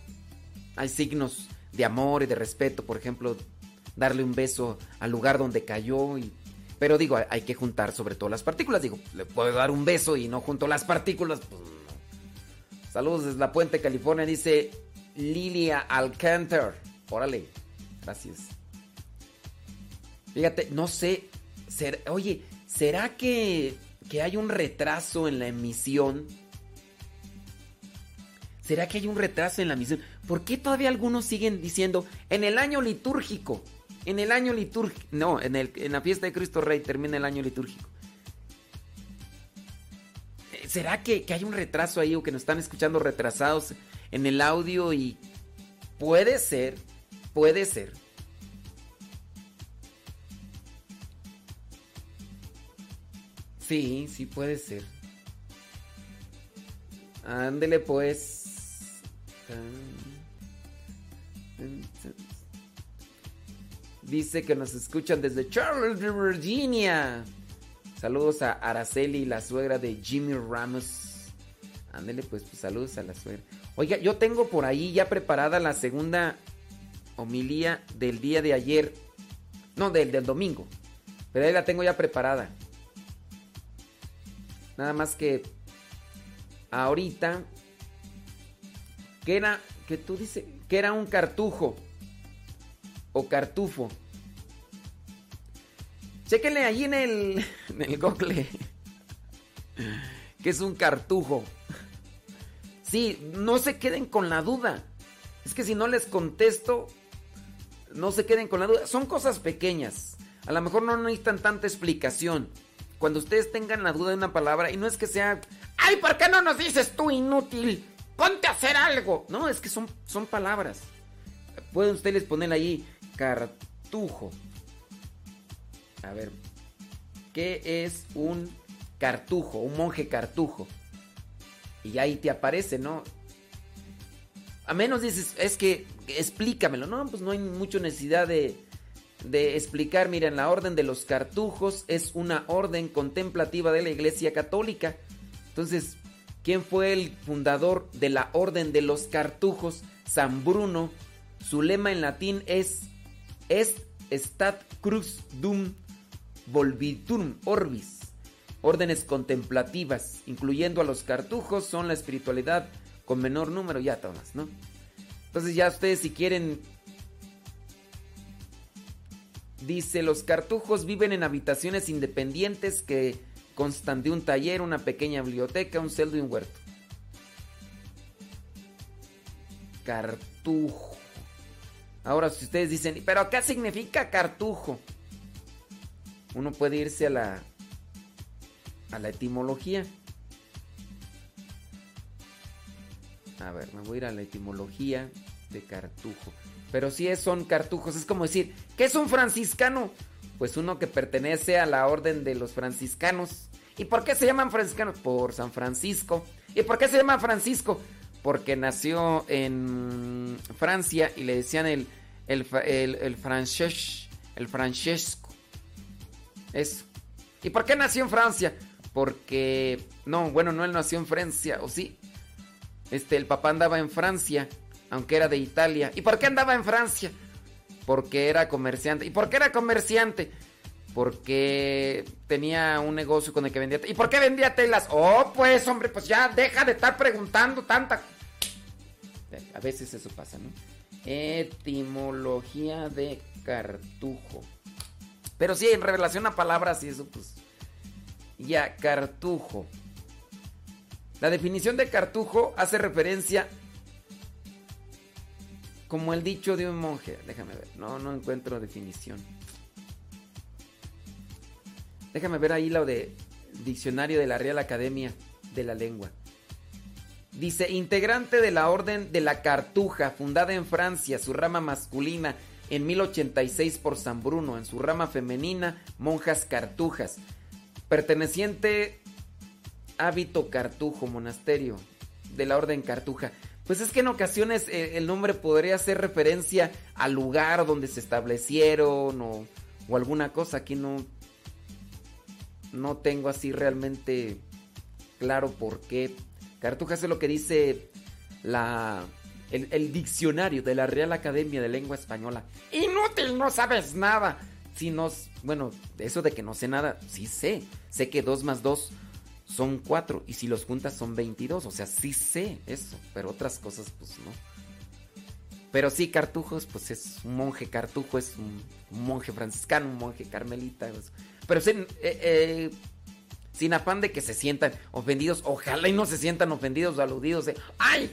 Hay signos de amor y de respeto. Por ejemplo, darle un beso al lugar donde cayó. Y... Pero digo, hay- que juntar sobre todo las partículas. Digo, le puedo dar un beso y no junto las partículas. Pues. Saludos desde La Puente, California. Dice Lilia Alcántar. Órale, gracias. Fíjate, no sé. oye, ¿será que, que hay un retraso en la emisión? ¿Será que hay un retraso en la emisión? ¿Por qué todavía algunos siguen diciendo en el año litúrgico? En el año litúrgico. No, en, el, en la fiesta de Cristo Rey termina el año litúrgico. ¿Será que, que hay un retraso ahí o que nos están escuchando retrasados en el audio? Y puede ser, puede ser. Sí, sí puede ser. Ándele pues. Dice que nos escuchan desde Charlotte, Virginia. Saludos a Araceli, la suegra de Jimmy Ramos. Ándele pues, pues saludos a la suegra. Oiga, yo tengo por ahí ya preparada la segunda homilía del día de ayer. No, del, del domingo. Pero ahí la tengo ya preparada. Nada más que ahorita que era que tú dices que era un cartujo o cartufo. Chéquenle allí en el en el Google que es un cartujo. Sí, no se queden con la duda. Es que si no les contesto, no se queden con la duda. Son cosas pequeñas. A lo mejor no necesitan tanta explicación. Cuando ustedes tengan la duda de una palabra, y no es que sea, ¡ay, ¿por qué no nos dices tú inútil? Ponte a hacer algo. No, es que son, son palabras. Pueden ustedes poner ahí cartujo. A ver, ¿qué es un cartujo? Un monje cartujo. Y ahí te aparece, ¿no? A menos dices, es que explícamelo. No, pues no hay mucha necesidad de, de explicar, miren, la orden de los cartujos es una orden contemplativa de la Iglesia Católica. Entonces, ¿quién fue el fundador de la orden de los cartujos? San Bruno. Su lema en latín es Est stat crux dum volvitum orbis. Órdenes contemplativas, incluyendo a los cartujos, son la espiritualidad con menor número, ya todas, ¿no? Entonces ya ustedes si quieren Dice, los cartujos viven en habitaciones independientes que constan de un taller, una pequeña biblioteca, un celdo y un huerto. Cartujo. Ahora, si ustedes dicen, ¿pero qué significa cartujo? Uno puede irse a la, a la etimología. A ver, me voy a ir a la etimología de cartujo. Pero si son cartujos, es como decir, ¿qué es un franciscano? Pues uno que pertenece a la orden de los franciscanos. ¿Y por qué se llaman franciscanos? Por San Francisco. ¿Y por qué se llama Francisco? Porque nació en Francia y le decían el, el, el, el el Francesco. Eso. ¿Y por qué nació en Francia? Porque, no, bueno, no él nació en Francia, ¿o sí? Este, el papá andaba en Francia aunque era de Italia. ¿Y por qué andaba en Francia? Porque era comerciante. ¿Y por qué era comerciante? Porque tenía un negocio con el que vendía. ¿Y por qué vendía telas? Oh, pues, hombre, pues ya deja de estar preguntando tanta. A veces eso pasa, ¿no? Etimología de cartujo. Pero sí, en revelación a palabras y eso, pues. Ya, cartujo. La definición de cartujo hace referencia como el dicho de un monje. Déjame ver. No, no encuentro definición. Déjame ver ahí lo de diccionario de la Real Academia de la Lengua. Dice, integrante de la Orden de la Cartuja, fundada en Francia, su rama masculina en 1086 por San Bruno, en su rama femenina, monjas cartujas. Perteneciente hábito cartujo, monasterio de la Orden Cartuja. Pues es que en ocasiones eh, el nombre podría hacer referencia al lugar donde se establecieron o, alguna cosa. Aquí no, no tengo así realmente claro por qué. Cartujas es lo que dice la, el, el, diccionario de la Real Academia de Lengua Española. Inútil, no sabes nada. Si nos, bueno, eso de que no sé nada, sí sé. Sé que 2 más 2 son cuatro y si los juntas son 22. O sea, sí sé eso, pero otras cosas pues no. Pero sí, Cartujos, pues es un monje Cartujo, es un, monje franciscano, un monje carmelita. Pero sin, eh, eh, sin afán de que se sientan ofendidos, ojalá y no se sientan ofendidos o aludidos de, ¡ay!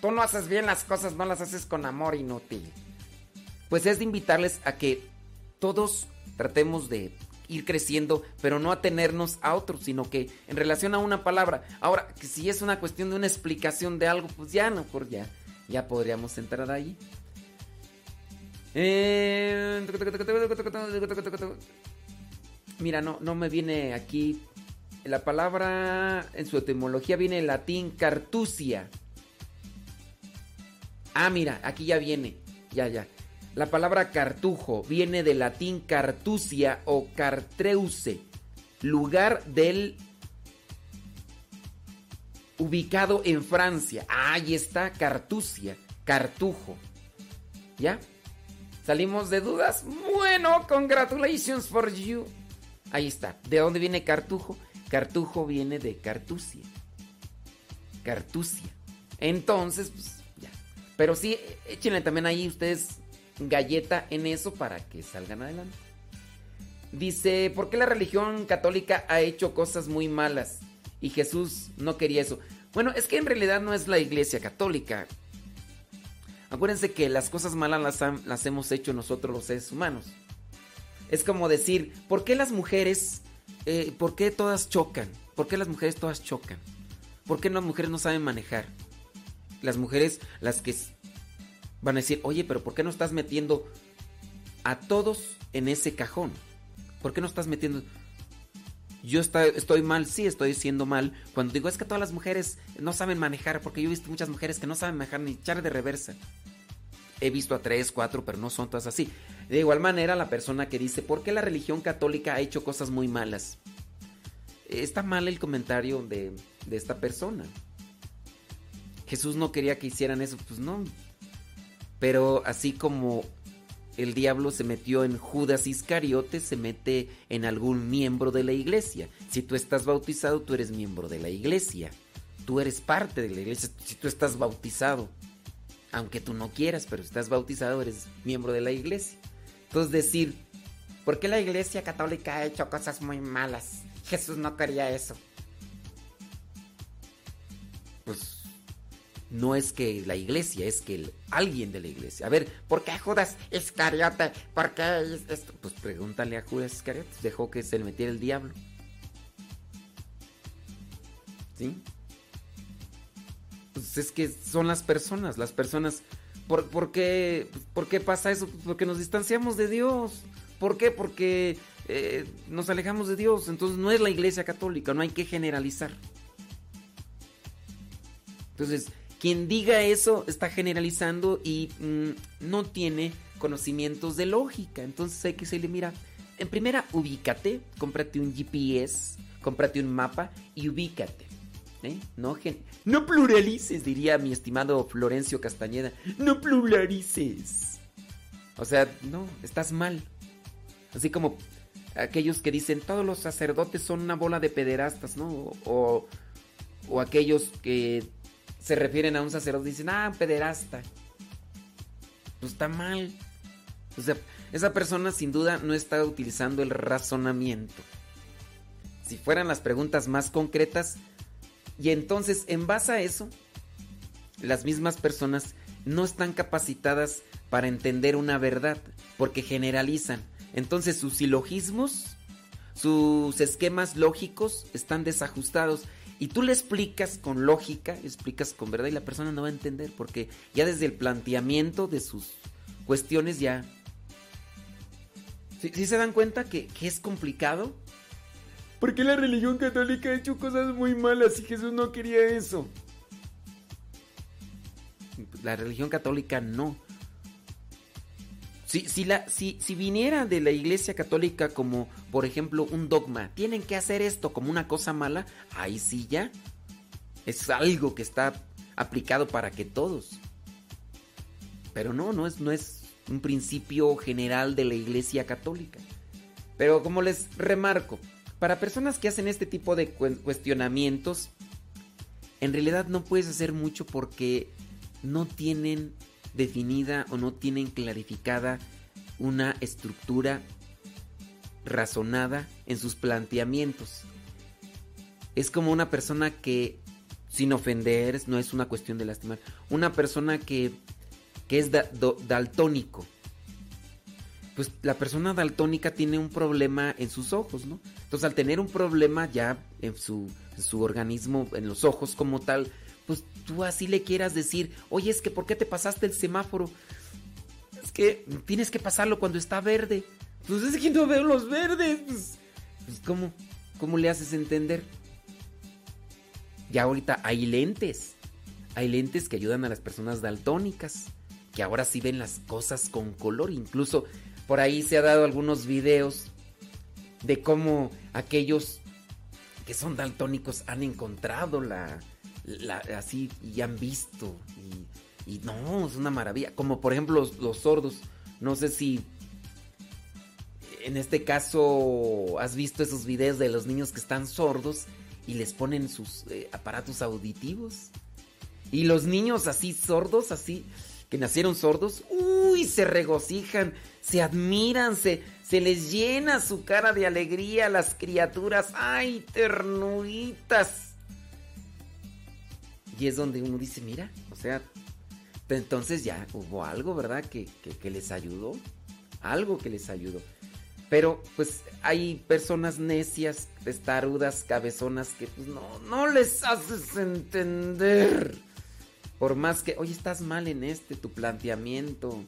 Tú no haces bien las cosas, no las haces con amor inútil. Pues es de invitarles a que todos tratemos de ir creciendo, pero no atenernos a otros, sino que en relación a una palabra. Ahora, si es una cuestión de una explicación de algo, pues ya, no, por ya, ya podríamos entrar ahí. Mira, no, no me viene aquí. La palabra en su etimología viene en latín cartusia. Ah, mira, aquí ya viene. Ya, ya. La palabra cartujo viene del latín cartusia o cartreuse, lugar del ubicado en Francia. Ahí está, Cartusia, Cartujo. ¿Ya? ¿Salimos de dudas? Bueno, congratulations for you. Ahí está. ¿De dónde viene Cartujo? Cartujo viene de Cartusia. Cartusia. Entonces, pues ya. Pero sí, échenle también ahí ustedes galleta en eso para que salgan adelante. Dice, ¿por qué la religión católica ha hecho cosas muy malas? Y Jesús no quería eso. Bueno, es que en realidad no es la iglesia católica. Acuérdense que las cosas malas las, hemos hecho nosotros los seres humanos. Es como decir, ¿por qué las mujeres, eh, por qué todas chocan? ¿Por qué las mujeres todas chocan? ¿Por qué las mujeres no saben manejar? Las mujeres, las que van a decir, oye, pero ¿por qué no estás metiendo a todos en ese cajón? ¿Por qué no estás metiendo... Yo estoy mal, sí, estoy siendo mal. Cuando digo es que todas las mujeres no saben manejar, porque yo he visto muchas mujeres que no saben manejar ni echar de reversa. he visto a tres, cuatro, pero no son todas así. De igual manera, la persona que dice, ¿por qué la religión católica ha hecho cosas muy malas? Está mal el comentario de, de esta persona. Jesús no quería que hicieran eso, pues no. Pero así como el diablo se metió en Judas Iscariote, se mete en algún miembro de la iglesia. Si tú estás bautizado, tú eres miembro de la iglesia. Tú eres parte de la iglesia. Si tú estás bautizado, aunque tú no quieras, pero estás bautizado, eres miembro de la iglesia. Entonces decir, ¿por qué la iglesia católica ha hecho cosas muy malas? Jesús no quería eso. Pues no es que la iglesia, es que alguien de la iglesia. A ver, ¿por qué Judas Iscariote? ¿Por qué es- esto? Pues pregúntale a Judas Iscariote. Dejó que se le metiera el diablo. ¿Sí? Pues es que son las personas, las personas. ¿Por, por qué, por qué pasa eso? Pues porque nos distanciamos de Dios. ¿Por qué? Porque eh, nos alejamos de Dios. Entonces no es la iglesia católica, no hay que generalizar. Entonces, quien diga eso está generalizando y mm, no tiene conocimientos de lógica. Entonces hay que decirle, mira, en primera, ubícate, cómprate un GPS, cómprate un mapa y ubícate. ¿eh? No, no pluralices, diría mi estimado Florencio Castañeda. No pluralices. O sea, no, estás mal. Así como aquellos que dicen todos los sacerdotes son una bola de pederastas, ¿no? O, o aquellos que se refieren a un sacerdote y dicen, ah, pederasta. Pues está mal. O sea, esa persona sin duda no está utilizando el razonamiento. Si fueran las preguntas más concretas, y entonces en base a eso, las mismas personas no están capacitadas para entender una verdad, porque generalizan. Entonces sus silogismos, sus esquemas lógicos están desajustados. Y tú le explicas con lógica, explicas con verdad y la persona no va a entender, porque ya desde el planteamiento de sus cuestiones ya... ¿Sí, sí se dan cuenta que, que es complicado? Porque la religión católica ha hecho cosas muy malas y Jesús no quería eso. La religión católica no. Si, si, la, si, si viniera de la iglesia católica como, por ejemplo, un dogma, tienen que hacer esto como una cosa mala, ahí sí ya. Es algo que está aplicado para que todos. Pero no, no es, no es un principio general de la iglesia católica. Pero como les remarco, para personas que hacen este tipo de cu- cuestionamientos, en realidad no puedes hacer mucho porque no tienen definida o no tienen clarificada una estructura razonada en sus planteamientos. Es como una persona que, sin ofender, no es una cuestión de lastimar, una persona que, que es daltónico. Pues la persona daltónica tiene un problema en sus ojos, ¿no? Entonces al tener un problema ya en su, en su organismo, en los ojos como tal, pues tú así le quieras decir, oye, es que ¿por qué te pasaste el semáforo? Es que tienes que pasarlo cuando está verde. Pues es que no veo los verdes. Pues, pues, ¿cómo, ¿cómo le haces entender? Ya ahorita hay lentes. Hay lentes que ayudan a las personas daltónicas. Que ahora sí ven las cosas con color. Incluso por ahí se ha dado algunos videos de cómo aquellos que son daltónicos han encontrado la, así y han visto y, no, es una maravilla. Como por ejemplo los, los sordos. No sé si en este caso has visto esos videos de los niños que están sordos y les ponen sus eh, aparatos auditivos. Y los niños así sordos, así, que nacieron sordos, uy, se regocijan, se admiran, se, se les llena su cara de alegría a las criaturas, ay, ternuritas. Y es donde uno dice, mira, o sea, entonces ya hubo algo, ¿verdad? Que, que- les ayudó, algo que les ayudó. Pero pues hay personas necias, testarudas, cabezonas que pues no, no les haces entender. Por más que, oye, estás mal en este, tu planteamiento,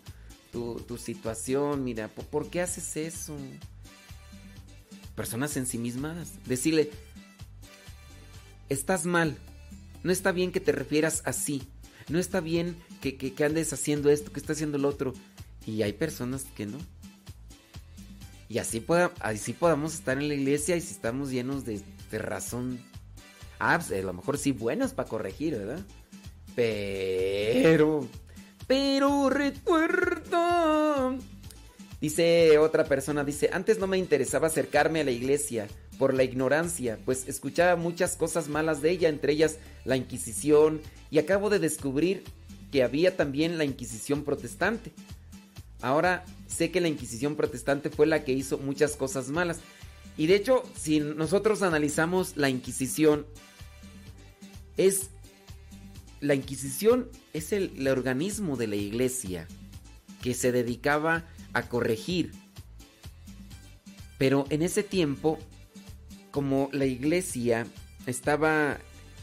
tu, tu situación, mira, ¿por, por qué haces eso? Personas ensimismadas. Decirle, estás mal, no está bien que te refieras así, no está bien que, que, andes haciendo esto, que está haciendo el otro. Y hay personas que no. Y así, pueda, así podamos estar en la iglesia y si estamos llenos de, de razón. Ah, pues, a lo mejor sí buenas para corregir, ¿verdad? Pero... Pero recuerdo... Dice otra persona, dice, antes no me interesaba acercarme a la iglesia por la ignorancia, pues escuchaba muchas cosas malas de ella, entre ellas la Inquisición, y acabo de descubrir que había también la Inquisición protestante. Ahora sé que la Inquisición protestante fue la que hizo muchas cosas malas. Y de hecho, si nosotros analizamos la Inquisición, es... La Inquisición es el, el organismo de la iglesia que se dedicaba a corregir. Pero en ese tiempo, como la iglesia estaba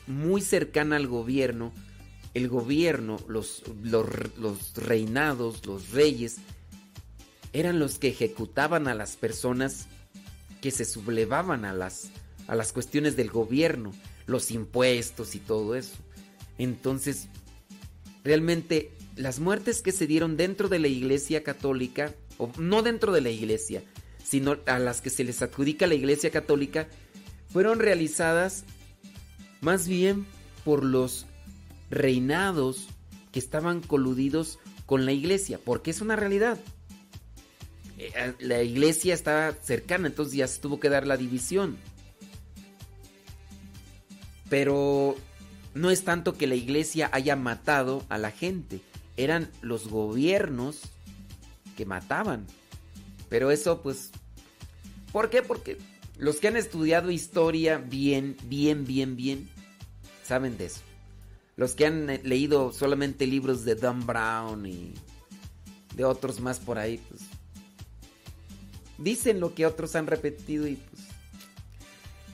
muy cercana al gobierno, el gobierno, los, reinados, los reyes, eran los que ejecutaban a las personas que se sublevaban a las, a las cuestiones del gobierno, los impuestos y todo eso. Entonces, realmente las muertes que se dieron dentro de la iglesia católica, o no dentro de la iglesia, sino a las que se les adjudica la iglesia católica, fueron realizadas más bien por los reinados que estaban coludidos con la iglesia, porque es una realidad. La iglesia estaba cercana, entonces ya se tuvo que dar la división. Pero no es tanto que la iglesia haya matado a la gente, eran los gobiernos que mataban. Pero eso pues... ¿Por qué? Porque los que han estudiado historia bien, bien, bien, bien, saben de eso. Los que han leído solamente libros de Don Brown y de otros más por ahí, pues... Dicen lo que otros han repetido y pues...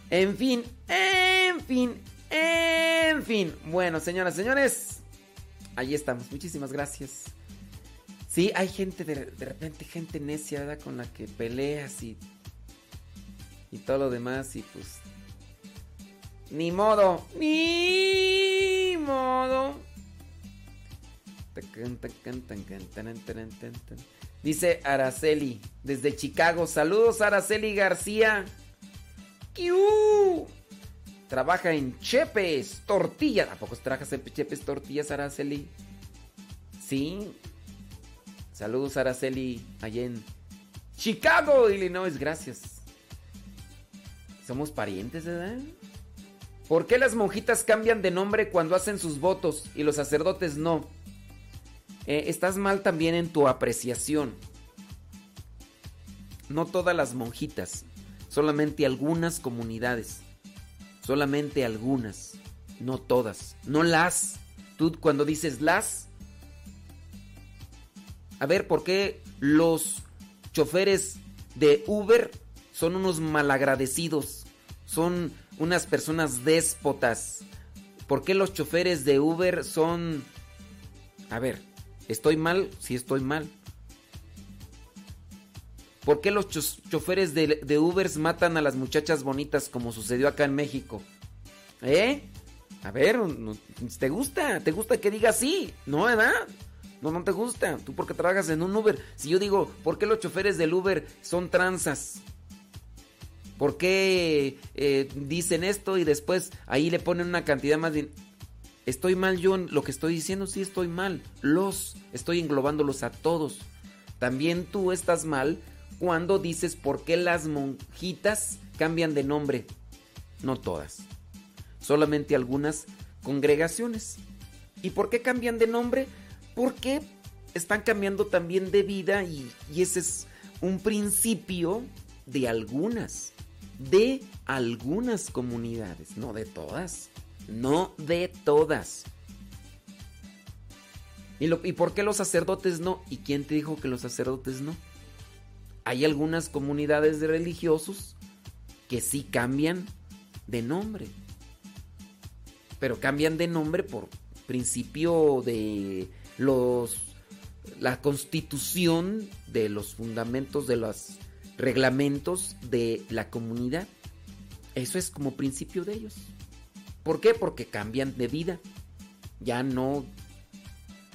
En fin, en fin, en fin. Bueno, señoras, señores. Ahí estamos. Muchísimas gracias. Sí, hay gente, de, repente, gente necia, ¿verdad? Con la que peleas y. Y todo lo demás, y pues. Ni modo. Ni modo. Dice Araceli, desde Chicago. Saludos, Araceli García. ¡Kiu! Trabaja en Chepes Tortillas. ¿A poco trabajas en Chepes Tortillas, Araceli? Sí. Saludos, Araceli, allá en Chicago, Illinois. Gracias. Somos parientes, ¿verdad? ¿Por qué las monjitas cambian de nombre cuando hacen sus votos y los sacerdotes no? Eh, estás mal también en tu apreciación. No todas las monjitas, solamente algunas comunidades. Solamente algunas, no todas, no las. Tú cuando dices las, a ver, ¿por qué los choferes de Uber son unos malagradecidos? Son unas personas déspotas. ¿Por qué los choferes de Uber son... A ver, ¿estoy mal? Sí estoy mal. ¿Por qué los choferes de, de Ubers matan a las muchachas bonitas como sucedió acá en México? ¿Eh? A ver, ¿te gusta? ¿Te gusta que diga sí? ¿No, verdad? No, no te gusta. Tú porque trabajas en un Uber. Si yo digo, ¿por qué los choferes del Uber son tranzas? ¿Por qué eh, dicen esto y después ahí le ponen una cantidad más de... ¿Estoy mal yo en lo que estoy diciendo? Sí, estoy mal. Los, estoy englobándolos a todos. También tú estás mal cuando dices por qué las monjitas cambian de nombre. No todas. Solamente algunas congregaciones. ¿Y por qué cambian de nombre? Porque están cambiando también de vida y, ese es un principio de algunas. De algunas comunidades, no de todas. No de todas. ¿Y, ¿Y por qué los sacerdotes no? ¿Y quién te dijo que los sacerdotes no? Hay algunas comunidades de religiosos que sí cambian de nombre. Pero cambian de nombre por principio de los la constitución de los fundamentos de los reglamentos de la comunidad. Eso es como principio de ellos. ¿Por qué? Porque cambian de vida. Ya no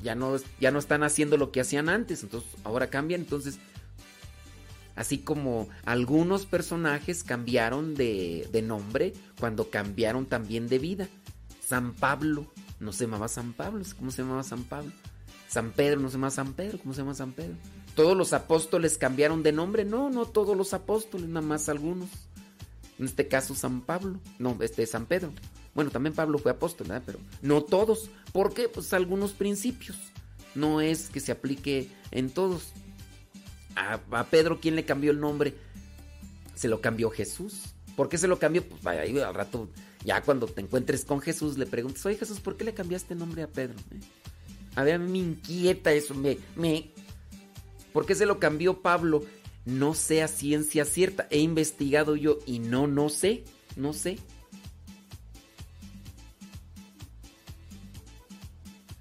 ya no, ya no están haciendo lo que hacían antes, entonces ahora cambian, entonces así como algunos personajes cambiaron de, de nombre cuando cambiaron también de vida. San Pablo, no se llamaba San Pablo, ¿cómo se llamaba San Pablo? San Pedro, no se llama San Pedro, ¿cómo se llama San Pedro? Todos los apóstoles cambiaron de nombre, no, no todos los apóstoles, nada más algunos. En este caso San Pablo, no, este San Pedro. Bueno, también Pablo fue apóstol, ¿verdad? Pero no todos. ¿Por qué? Pues algunos principios. No es que se aplique en todos. A, Pedro, ¿quién le cambió el nombre? Se lo cambió Jesús. ¿Por qué se lo cambió? Pues ahí al rato, ya cuando te encuentres con Jesús, le preguntas, oye Jesús, ¿por qué le cambiaste nombre a Pedro? Eh? A ver, a mí me inquieta eso, me, me... ¿Por qué se lo cambió Pablo? No sé a ciencia cierta. He investigado yo y no, no sé, no sé.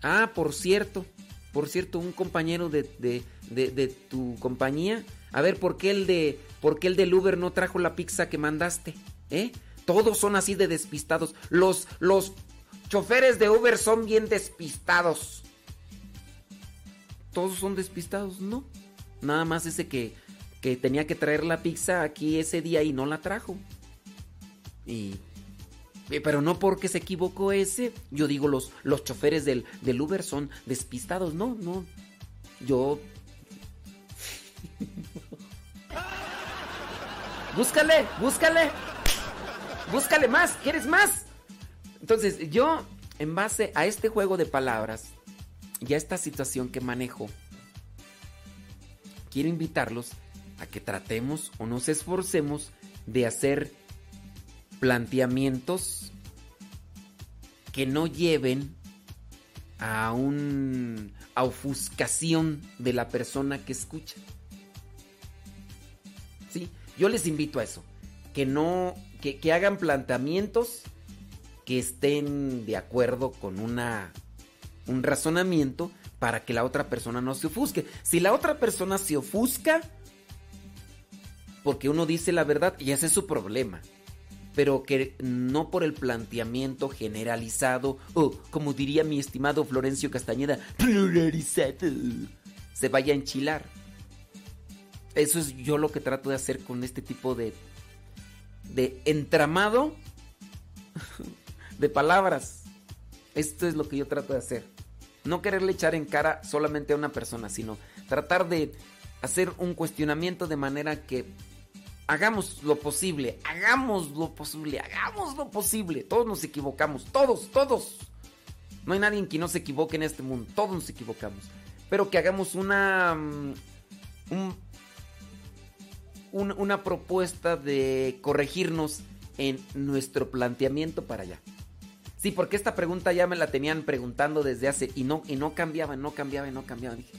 Ah, por cierto, por cierto, un compañero de, de, de, de tu compañía. A ver, ¿por qué el de por qué el del Uber no trajo la pizza que mandaste? ¿Eh? Todos son así de despistados. Los, los choferes de Uber son bien despistados. Todos son despistados, ¿no? Nada más ese que, que tenía que traer la pizza aquí ese día y no la trajo. Y pero no porque se equivocó ese. Yo digo, los, los choferes del, del Uber son despistados. No, no. Yo. búscale, búscale. Búscale más. ¿Quieres más? Entonces, yo, en base a este juego de palabras y a esta situación que manejo, quiero invitarlos a que tratemos o nos esforcemos de hacer planteamientos que no lleven a un a ofuscación de la persona que escucha. Sí, yo les invito a eso, que no que, que hagan planteamientos que estén de acuerdo con una un razonamiento para que la otra persona no se ofusque. Si la otra persona se ofusca porque uno dice la verdad, y ese es su problema pero que no por el planteamiento generalizado o, como diría mi estimado Florencio Castañeda, se vaya a enchilar. Eso es yo lo que trato de hacer con este tipo de, de entramado de palabras. Esto es lo que yo trato de hacer. No quererle echar en cara solamente a una persona, sino tratar de hacer un cuestionamiento de manera que hagamos lo posible, hagamos lo posible, hagamos lo posible. Todos nos equivocamos, todos, todos. No hay nadie que no se equivoque en este mundo, todos nos equivocamos. Pero que hagamos una, mm, un, un, una propuesta de corregirnos en nuestro planteamiento para allá. Sí, porque esta pregunta ya me la tenían preguntando desde hace y no, y no cambiaba, no cambiaba no cambiaba. Dije.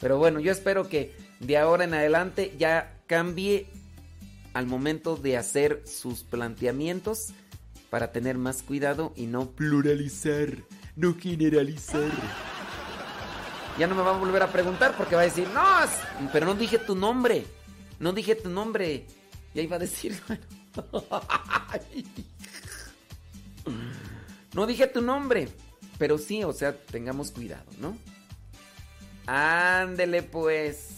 Pero bueno, yo espero que de ahora en adelante ya cambie al momento de hacer sus planteamientos para tener más cuidado y no pluralizar, no generalizar. Ya no me va a volver a preguntar porque va a decir, no, pero no dije tu nombre, no dije tu nombre. Y ahí va a decir, bueno, no dije tu nombre, pero sí, o sea, tengamos cuidado, ¿no? Ándele pues.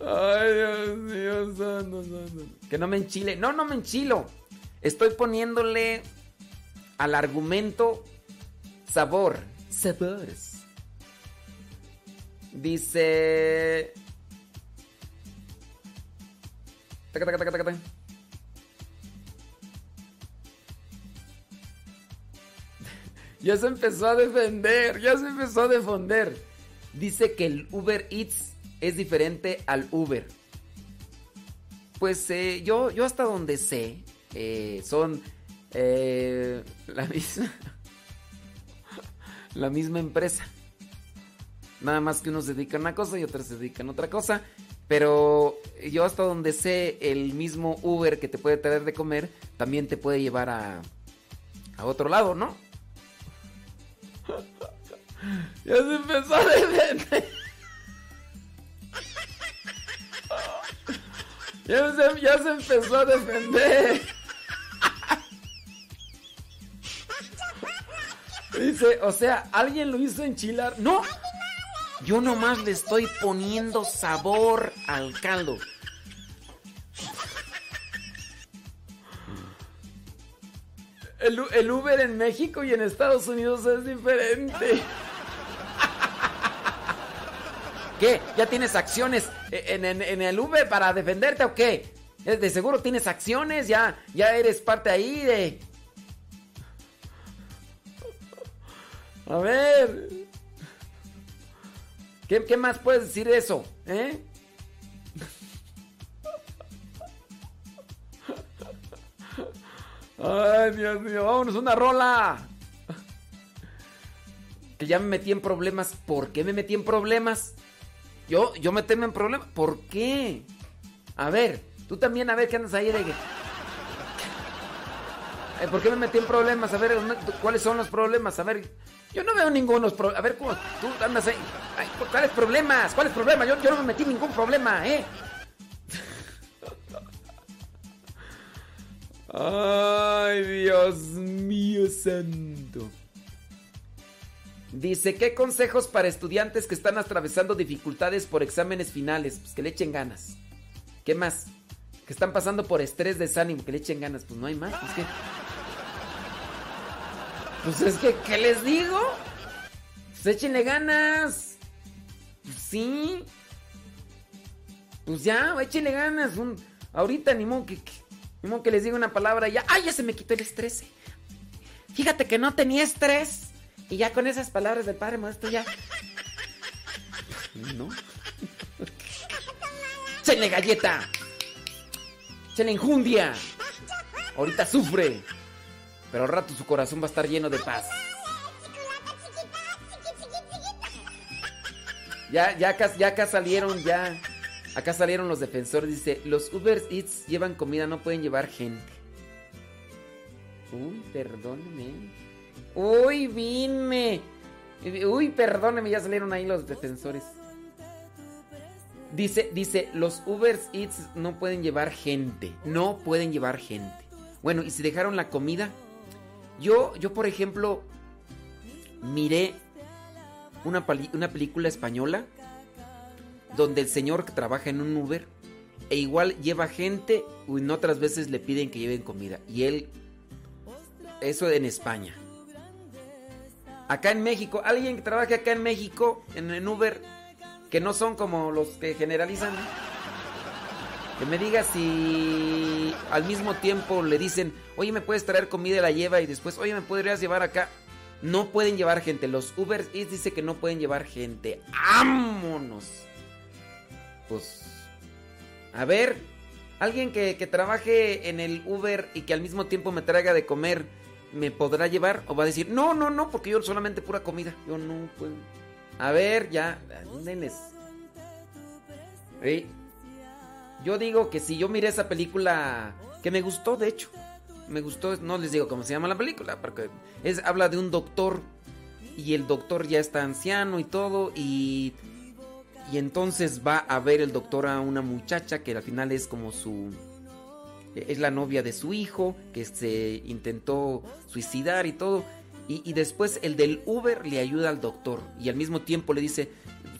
Ay, Dios mío, santo, santo. Que no me enchile. No, no me enchilo. Estoy poniéndole al argumento sabor. Sabores. Dice. Taca, taca, taca, Ya se empezó a defender, ya se empezó a defender. Dice que el Uber Eats es diferente al Uber. Pues eh, yo, yo hasta donde sé, eh, son eh, la misma, la misma empresa. Nada más que unos se dedican a una cosa y otros se dedican a otra cosa. Pero yo hasta donde sé, el mismo Uber que te puede traer de comer, también te puede llevar a, a otro lado, ¿no? ya se empezó a defender. Ya se, ya se, empezó a defender. Dice, o sea, ¿alguien lo hizo enchilar? No. Yo nomás le estoy poniendo sabor al caldo. El, Uber en México y en Estados Unidos es diferente. ¿Qué? ¿Ya tienes acciones en el Uber para defenderte o qué? Eh, De seguro tienes acciones, ya, ya eres parte ahí de... A ver. ¿Qué, qué más puedes decir de eso? ¿Eh? Ay, Dios mío, vámonos una rola. Que ya me metí en problemas. ¿Por qué me metí en problemas? Yo, yo meterme en problemas. ¿Por qué? A ver, tú también, a ver qué andas ahí de que. Eh, ¿Por qué me metí en problemas? A ver, ¿dónde- ¿cuáles son los problemas? A ver, yo no veo ningunos problemas. A ver, ¿cómo tú andas ahí? Ay, ¿Cuáles problemas? ¿Cuáles problemas? Yo, yo no me metí en ningún problema, ¿eh? Ay, Dios mío santo. Dice, ¿qué consejos para estudiantes que están atravesando dificultades por exámenes finales? Pues que le echen ganas. ¿Qué más? Que están pasando por estrés, desánimo, que le echen ganas. Pues no hay más. Pues que... Pues es que, ¿qué les digo? Pues échenle ganas. Pues sí. Pues ya, échenle ganas. Ahorita ni que- modo que les diga una palabra y ya. ¡Ay, ya se me quitó el estrés! Fíjate que no tenía estrés. Y ya con esas palabras del padre maestro ya. No. ¡Échenle galleta! ¡Échenle enjundia! Ahorita sufre. Pero al rato su corazón va a estar lleno de paz. Ya, ya ya acá salieron, ya. Acá salieron los defensores. Dice, los Uber Eats llevan comida, no pueden llevar gente. Uy, perdóneme. Uy, vinme. Uy, perdóneme, ya salieron ahí los defensores. Dice, dice, los Uber Eats no pueden llevar gente. No pueden llevar gente. Bueno, y si dejaron la comida. Yo, yo por ejemplo, miré una, una película española donde el señor trabaja en un Uber e igual lleva gente y otras veces le piden que lleven comida. Y él, eso en España. Acá en México, alguien que trabaje acá en México, en, en Uber, que no son como los que generalizan, que me diga si al mismo tiempo le dicen, oye, me puedes traer comida y la lleva y después, oye, me podrías llevar acá. No pueden llevar gente. Los Uber dice que no pueden llevar gente. ¡Vámonos! Pues, a ver, alguien que, que trabaje en el Uber y que al mismo tiempo me traiga de comer, ¿me podrá llevar? ¿O va a decir, no, no, no, porque yo solamente pura comida? Yo no puedo. A ver, ya, denles. Ey, Yo digo que si yo miré esa película, que me gustó, de hecho. Me gustó, no les digo cómo se llama la película, porque es, habla de un doctor y el doctor ya está anciano y todo y y entonces va a ver el doctor a una muchacha que al final es como su es la novia de su hijo que se intentó suicidar y todo. Y, y después el del Uber le ayuda al doctor y al mismo tiempo le dice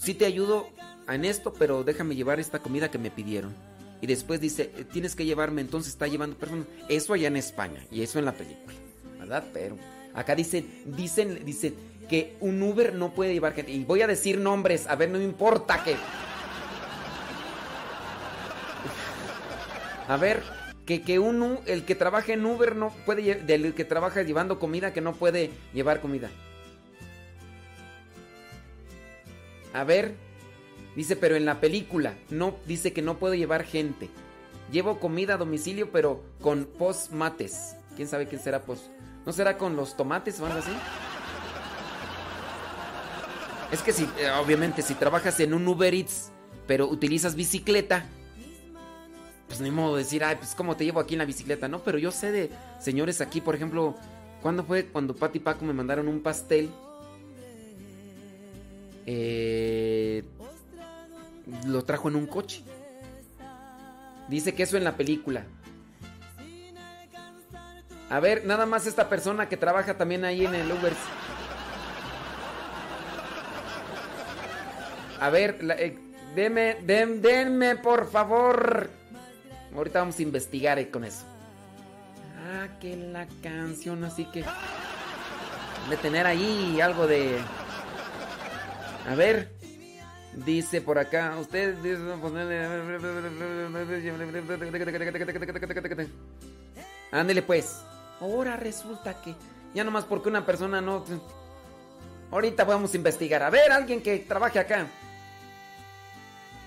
sí te ayudo en esto pero déjame llevar esta comida que me pidieron y después dice "Eh, tienes que llevarme entonces está llevando personas eso allá en España y eso en la película verdad pero acá dicen dicen dicen que un Uber no puede llevar gente y voy a decir nombres a ver no me importa que A ver, que, que un, el que trabaja en Uber no puede, del que trabaja llevando comida, que no puede llevar comida. A ver, dice, pero en la película, no, dice que no puedo llevar gente. Llevo comida a domicilio, pero con postmates. ¿Quién sabe quién será post? ¿No será con los tomates o algo así? Es que si, eh, obviamente, si trabajas en un Uber Eats, pero utilizas bicicleta, pues ni modo de decir, ay, pues cómo te llevo aquí en la bicicleta, ¿no? Pero yo sé de señores aquí, por ejemplo, ¿cuándo fue cuando Pati y Paco me mandaron un pastel? Eh, lo trajo en un coche. Dice que eso en la película. A ver, nada más esta persona que trabaja también ahí en el Uber. A ver, la- eh, deme, den- denme por favor. Ahorita vamos a investigar eh, con eso. Ah, que la canción, así que... De tener ahí algo de... A ver. Dice por acá, usted Ándele pues. Ahora resulta que ya nomás porque una persona no Ahorita vamos a investigar. A ver, alguien que trabaje acá.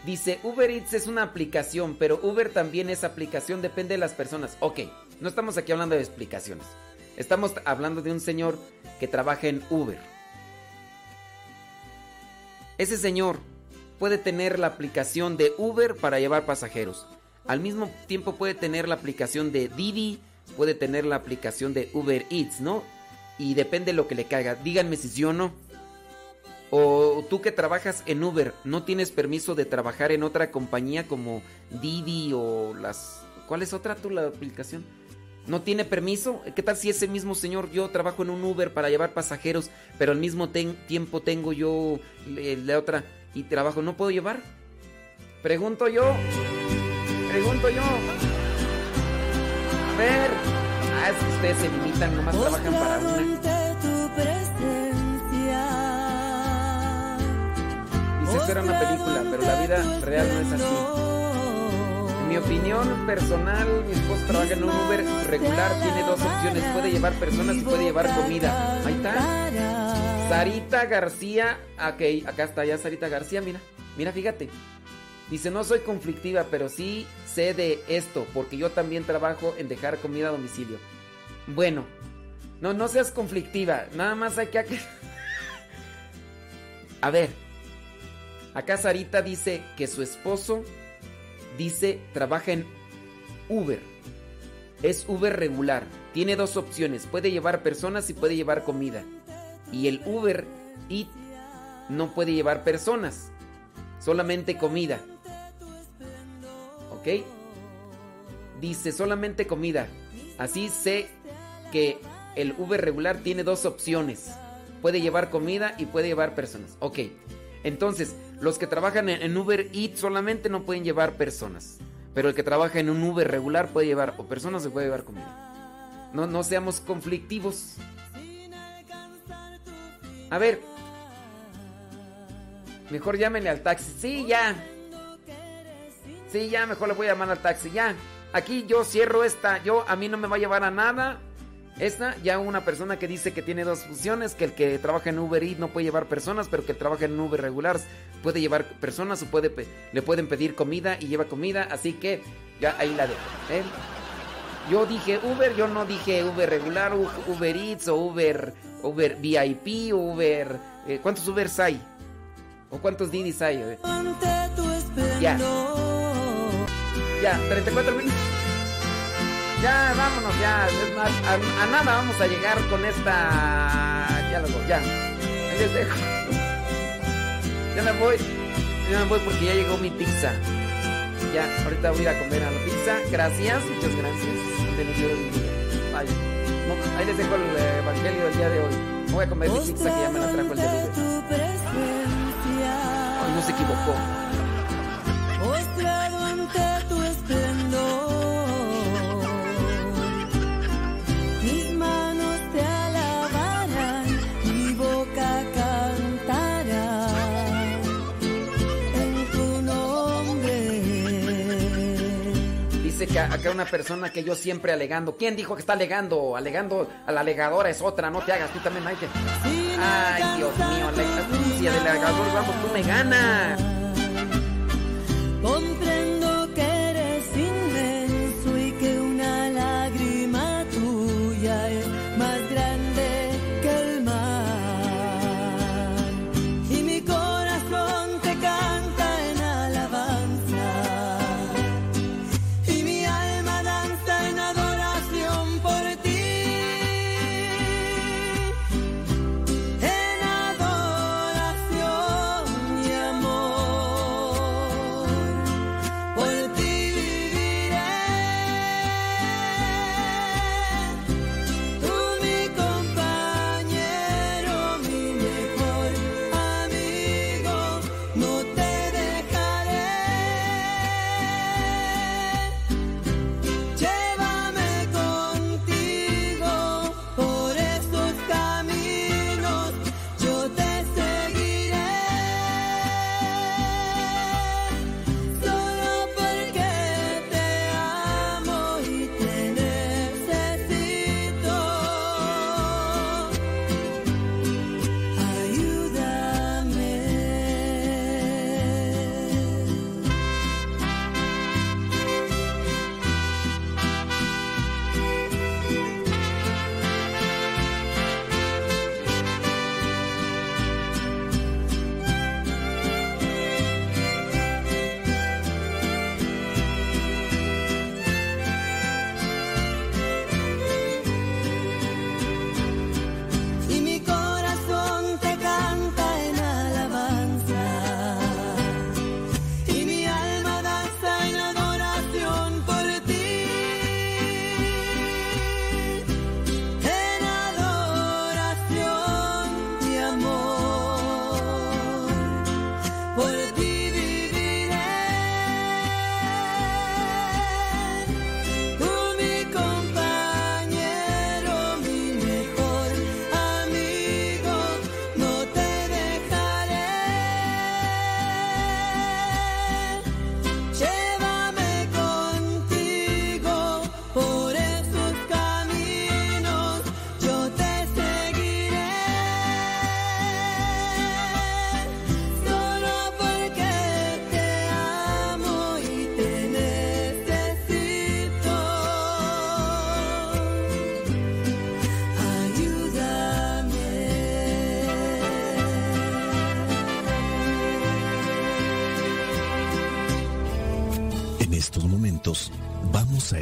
Dice, Uber Eats es una aplicación, pero Uber también es aplicación, depende de las personas. Ok, no estamos aquí hablando de explicaciones. Estamos hablando de un señor que trabaja en Uber. Ese señor puede tener la aplicación de Uber para llevar pasajeros. Al mismo tiempo puede tener la aplicación de Didi, puede tener la aplicación de Uber Eats, ¿no? Y depende de lo que le caiga. Díganme si sí o no. O tú que trabajas en Uber, ¿no tienes permiso de trabajar en otra compañía como Didi o las... ¿Cuál es otra tú la aplicación? ¿No tiene permiso? ¿Qué tal si ese mismo señor, yo trabajo en un Uber para llevar pasajeros, pero al mismo tiempo tengo yo le- la otra y trabajo, ¿no puedo llevar? Pregunto yo. Pregunto yo. A ver. Ah, es que ustedes se limitan, nomás trabajan para una. Esto era una película, pero la vida real no es así. En mi opinión personal, mi esposo trabaja en un Uber regular, tiene dos opciones, puede llevar personas y puede llevar comida. Ahí está. Sarita García, ok, acá está ya Sarita García, mira, mira, fíjate. Dice, no soy conflictiva, pero sí sé de esto, porque yo también trabajo en dejar comida a domicilio. Bueno, no, no seas conflictiva, nada más hay que... A ver, acá Sarita dice que su esposo dice trabaja en Uber. Es Uber regular. Tiene dos opciones. Puede llevar personas y puede llevar comida. Y el Uber Eat no puede llevar personas. Solamente comida. ¿Ok? Dice solamente comida. Así sé que el Uber regular tiene dos opciones. Puede llevar comida y puede llevar personas. Ok. Entonces, los que trabajan en, Uber Eats solamente no pueden llevar personas. Pero el que trabaja en un Uber regular puede llevar o personas o puede llevar comida. No, no seamos conflictivos. A ver. Mejor llámenle al taxi. Sí, ya. Sí, ya, mejor le voy a llamar al taxi. Ya. Aquí yo cierro esta. Yo, a mí no me va a llevar a nada. Esta, ya una persona que dice que tiene dos funciones, que el que trabaja en Uber Eats no puede llevar personas, pero que el que trabaja en Uber regular puede llevar personas o puede le pueden pedir comida y lleva comida, así que ya ahí la dejo. ¿eh? Yo dije Uber, yo no dije Uber regular, Uber Eats o Uber, Uber VIP, Uber... eh, ¿Cuántos Ubers hay? ¿O cuántos Didis hay? eh? Ya. Ya, 34 minutos. Ya, vámonos, ya. Es más, a, nada vamos a llegar con esta diálogo. Ya. Les dejo. Ya me voy. Ya me voy porque ya llegó mi pizza. Ya, ahorita voy a ir a comer a la pizza. Gracias, muchas gracias. Vaya. No, ahí les dejo el eh, evangelio del día de hoy. Voy a comer mi pizza que ya me la trajo el de. Ay, no se equivocó. Que acá una persona que yo siempre alegando. ¿Quién dijo que está alegando? Alegando a la alegadora es otra, no te hagas tú también, que. Ay, Dios mío, alega- si el alegador vamos, tú me ganas.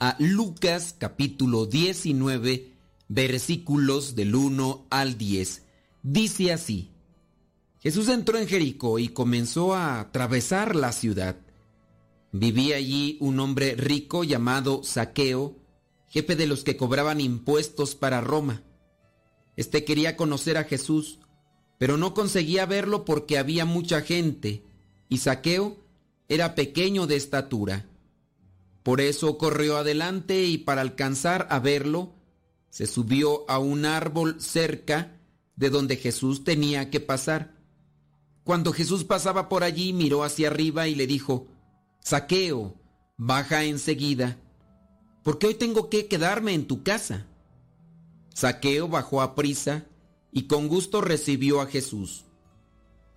a Lucas capítulo 19 versículos del 1 al 10. Dice así, Jesús entró en Jericó y comenzó a atravesar la ciudad. Vivía allí un hombre rico llamado Saqueo, jefe de los que cobraban impuestos para Roma. Este quería conocer a Jesús, pero no conseguía verlo porque había mucha gente y Saqueo era pequeño de estatura. Por eso corrió adelante y para alcanzar a verlo, se subió a un árbol cerca de donde Jesús tenía que pasar. Cuando Jesús pasaba por allí, miró hacia arriba y le dijo, Saqueo, baja enseguida, porque hoy tengo que quedarme en tu casa. Saqueo bajó a prisa y con gusto recibió a Jesús.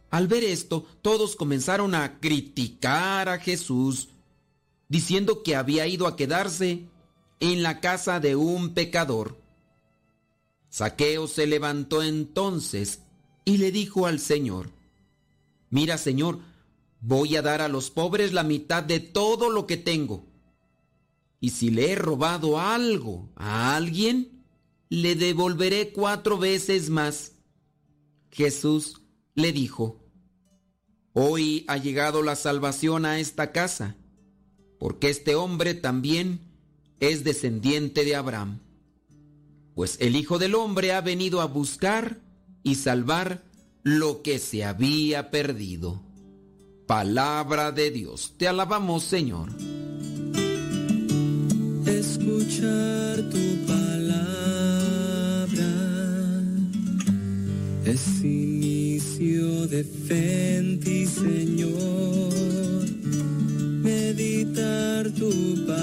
Al ver esto, todos comenzaron a criticar a Jesús, diciendo que había ido a quedarse en la casa de un pecador. Saqueo se levantó entonces y le dijo al Señor, Mira, Señor, voy a dar a los pobres la mitad de todo lo que tengo. Y si le he robado algo a alguien, le devolveré cuatro veces más. Jesús le dijo, Hoy ha llegado la salvación a esta casa, porque este hombre también es descendiente de Abraham. Pues el Hijo del Hombre ha venido a buscar y salvar lo que se había perdido. Palabra de Dios, te alabamos Señor. Escuchar tu palabra es inicio de fe Señor. Meditar tu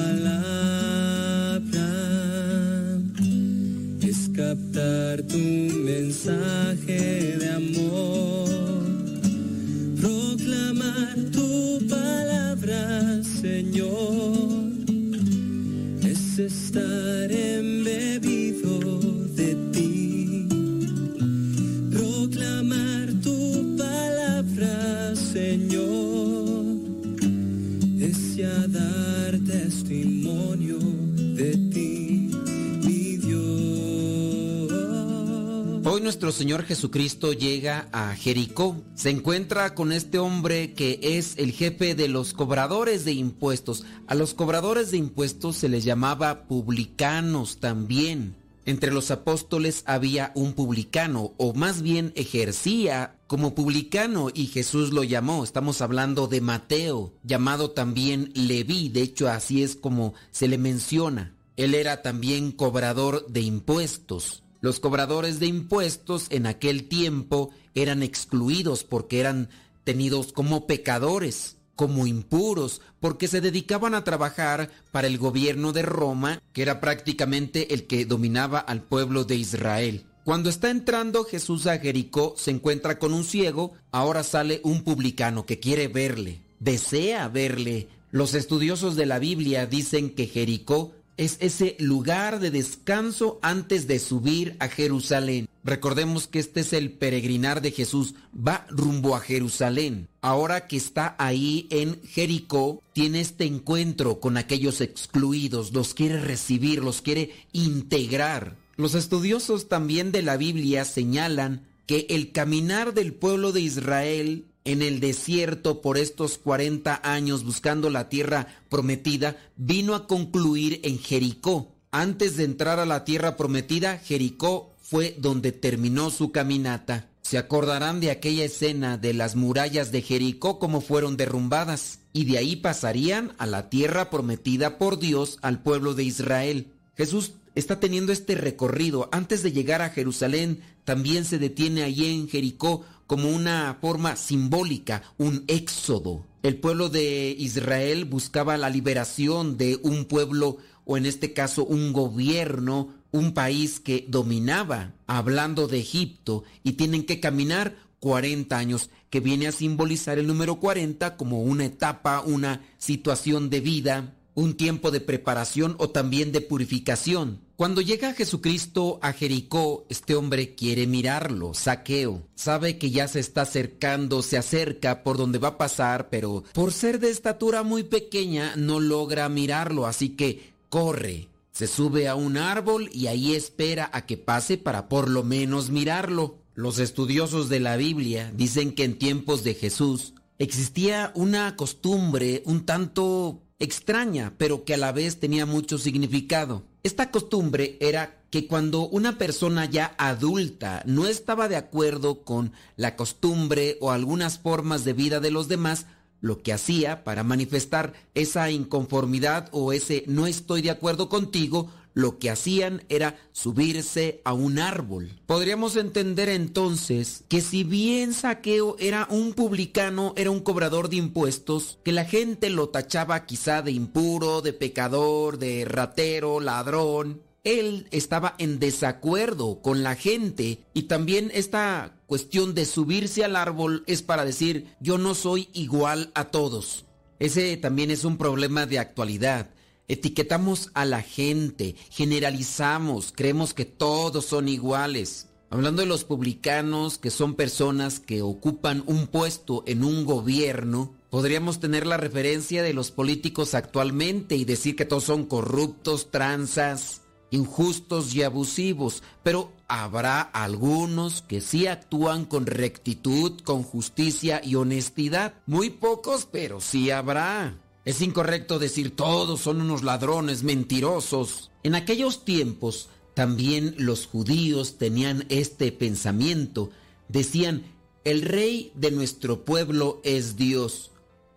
nuestro Señor Jesucristo llega a Jericó. Se encuentra con este hombre que es el jefe de los cobradores de impuestos. A los cobradores de impuestos se les llamaba publicanos también. Entre los apóstoles había un publicano, o más bien ejercía como publicano, y Jesús lo llamó. Estamos hablando de Mateo, llamado también Leví. De hecho, así es como se le menciona. Él era también cobrador de impuestos. Los cobradores de impuestos en aquel tiempo eran excluidos porque eran tenidos como pecadores, como impuros, porque se dedicaban a trabajar para el gobierno de Roma, que era prácticamente el que dominaba al pueblo de Israel. Cuando está entrando Jesús a Jericó, se encuentra con un ciego, ahora sale un publicano que quiere verle, desea verle. Los estudiosos de la Biblia dicen que Jericó es ese lugar de descanso antes de subir a Jerusalén. Recordemos que este es el peregrinar de Jesús, va rumbo a Jerusalén. Ahora que está ahí en Jericó, tiene este encuentro con aquellos excluidos, los quiere recibir, los quiere integrar. Los estudiosos también de la Biblia señalan que el caminar del pueblo de Israel en el desierto por estos 40 años buscando la tierra prometida, vino a concluir en Jericó. Antes de entrar a la tierra prometida, Jericó fue donde terminó su caminata. Se acordarán de aquella escena de las murallas de Jericó como fueron derrumbadas, y de ahí pasarían a la tierra prometida por Dios al pueblo de Israel. Jesús está teniendo este recorrido. Antes de llegar a Jerusalén, también se detiene allí en Jericó como una forma simbólica, un éxodo. El pueblo de Israel buscaba la liberación de un pueblo o en este caso un gobierno, un país que dominaba, hablando de Egipto, y tienen que caminar 40 años, que viene a simbolizar el número 40 como una etapa, una situación de vida, un tiempo de preparación o también de purificación. Cuando llega Jesucristo a Jericó, este hombre quiere mirarlo, saqueo. Sabe que ya se está acercando, se acerca por donde va a pasar, pero por ser de estatura muy pequeña no logra mirarlo, así que corre. Se sube a un árbol y ahí espera a que pase para por lo menos mirarlo. Los estudiosos de la Biblia dicen que en tiempos de Jesús existía una costumbre un tanto extraña, pero que a la vez tenía mucho significado. Esta costumbre era que cuando una persona ya adulta no estaba de acuerdo con la costumbre o algunas formas de vida de los demás, lo que hacía para manifestar esa inconformidad o ese no estoy de acuerdo contigo, lo que hacían era subirse a un árbol. Podríamos entender entonces que si bien Saqueo era un publicano, era un cobrador de impuestos, que la gente lo tachaba quizá de impuro, de pecador, de ratero, ladrón, él estaba en desacuerdo con la gente y también esta cuestión de subirse al árbol es para decir yo no soy igual a todos. Ese también es un problema de actualidad. Etiquetamos a la gente, generalizamos, creemos que todos son iguales. Hablando de los publicanos, que son personas que ocupan un puesto en un gobierno, podríamos tener la referencia de los políticos actualmente y decir que todos son corruptos, tranzas, injustos y abusivos, pero habrá algunos que sí actúan con rectitud, con justicia y honestidad. Muy pocos, pero sí habrá. Es incorrecto decir todos son unos ladrones mentirosos. En aquellos tiempos también los judíos tenían este pensamiento. Decían, el rey de nuestro pueblo es Dios.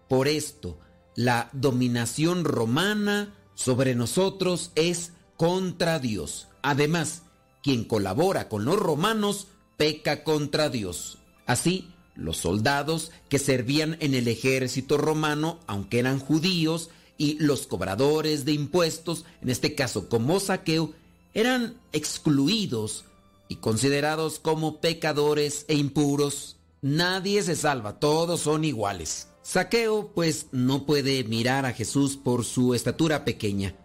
Por esto, la dominación romana sobre nosotros es contra Dios. Además, quien colabora con los romanos peca contra Dios. Así, los soldados que servían en el ejército romano, aunque eran judíos, y los cobradores de impuestos, en este caso como saqueo, eran excluidos y considerados como pecadores e impuros. Nadie se salva, todos son iguales. Saqueo pues no puede mirar a Jesús por su estatura pequeña,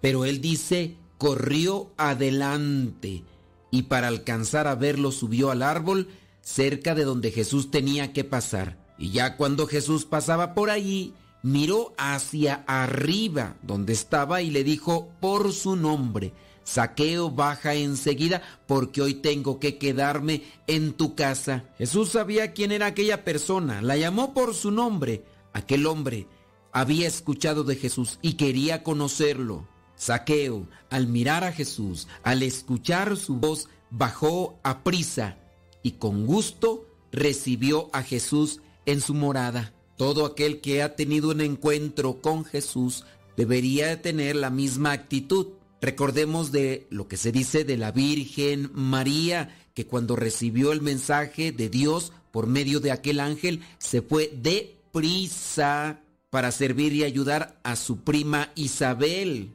pero él dice, corrió adelante y para alcanzar a verlo subió al árbol cerca de donde Jesús tenía que pasar. Y ya cuando Jesús pasaba por allí, miró hacia arriba donde estaba y le dijo por su nombre, Saqueo baja enseguida porque hoy tengo que quedarme en tu casa. Jesús sabía quién era aquella persona, la llamó por su nombre. Aquel hombre había escuchado de Jesús y quería conocerlo. Saqueo, al mirar a Jesús, al escuchar su voz, bajó a prisa y con gusto recibió a Jesús en su morada. Todo aquel que ha tenido un encuentro con Jesús debería tener la misma actitud. Recordemos de lo que se dice de la Virgen María, que cuando recibió el mensaje de Dios por medio de aquel ángel, se fue de prisa para servir y ayudar a su prima Isabel.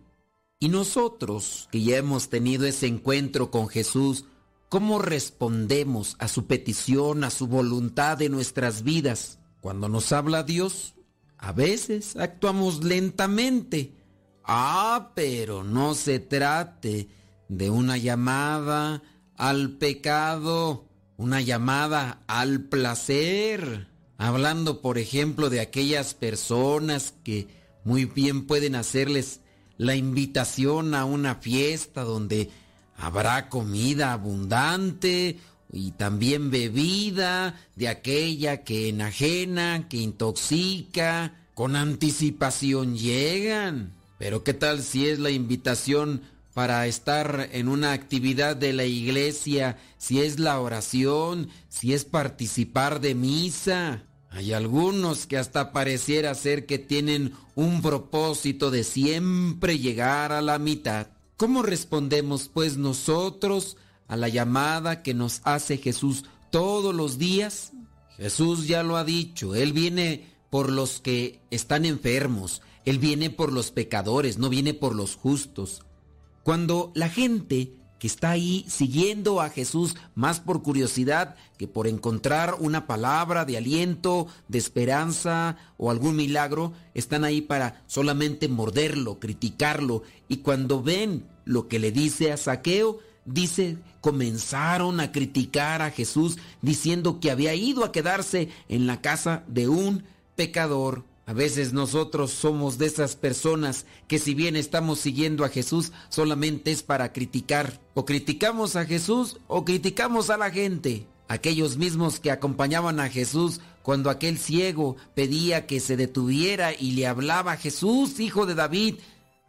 Y nosotros, que ya hemos tenido ese encuentro con Jesús, ¿Cómo respondemos a su petición, a su voluntad de nuestras vidas? Cuando nos habla Dios, a veces actuamos lentamente. Ah, pero no se trate de una llamada al pecado, una llamada al placer. Hablando, por ejemplo, de aquellas personas que muy bien pueden hacerles la invitación a una fiesta donde Habrá comida abundante y también bebida de aquella que enajena, que intoxica, con anticipación llegan. Pero ¿qué tal si es la invitación para estar en una actividad de la iglesia, si es la oración, si es participar de misa? Hay algunos que hasta pareciera ser que tienen un propósito de siempre llegar a la mitad. ¿Cómo respondemos pues nosotros a la llamada que nos hace Jesús todos los días? Jesús ya lo ha dicho, Él viene por los que están enfermos, Él viene por los pecadores, no viene por los justos. Cuando la gente que está ahí siguiendo a Jesús más por curiosidad que por encontrar una palabra de aliento, de esperanza o algún milagro, están ahí para solamente morderlo, criticarlo. Y cuando ven lo que le dice a Saqueo, dice, comenzaron a criticar a Jesús diciendo que había ido a quedarse en la casa de un pecador. A veces nosotros somos de esas personas que si bien estamos siguiendo a Jesús, solamente es para criticar. O criticamos a Jesús o criticamos a la gente. Aquellos mismos que acompañaban a Jesús cuando aquel ciego pedía que se detuviera y le hablaba Jesús, hijo de David.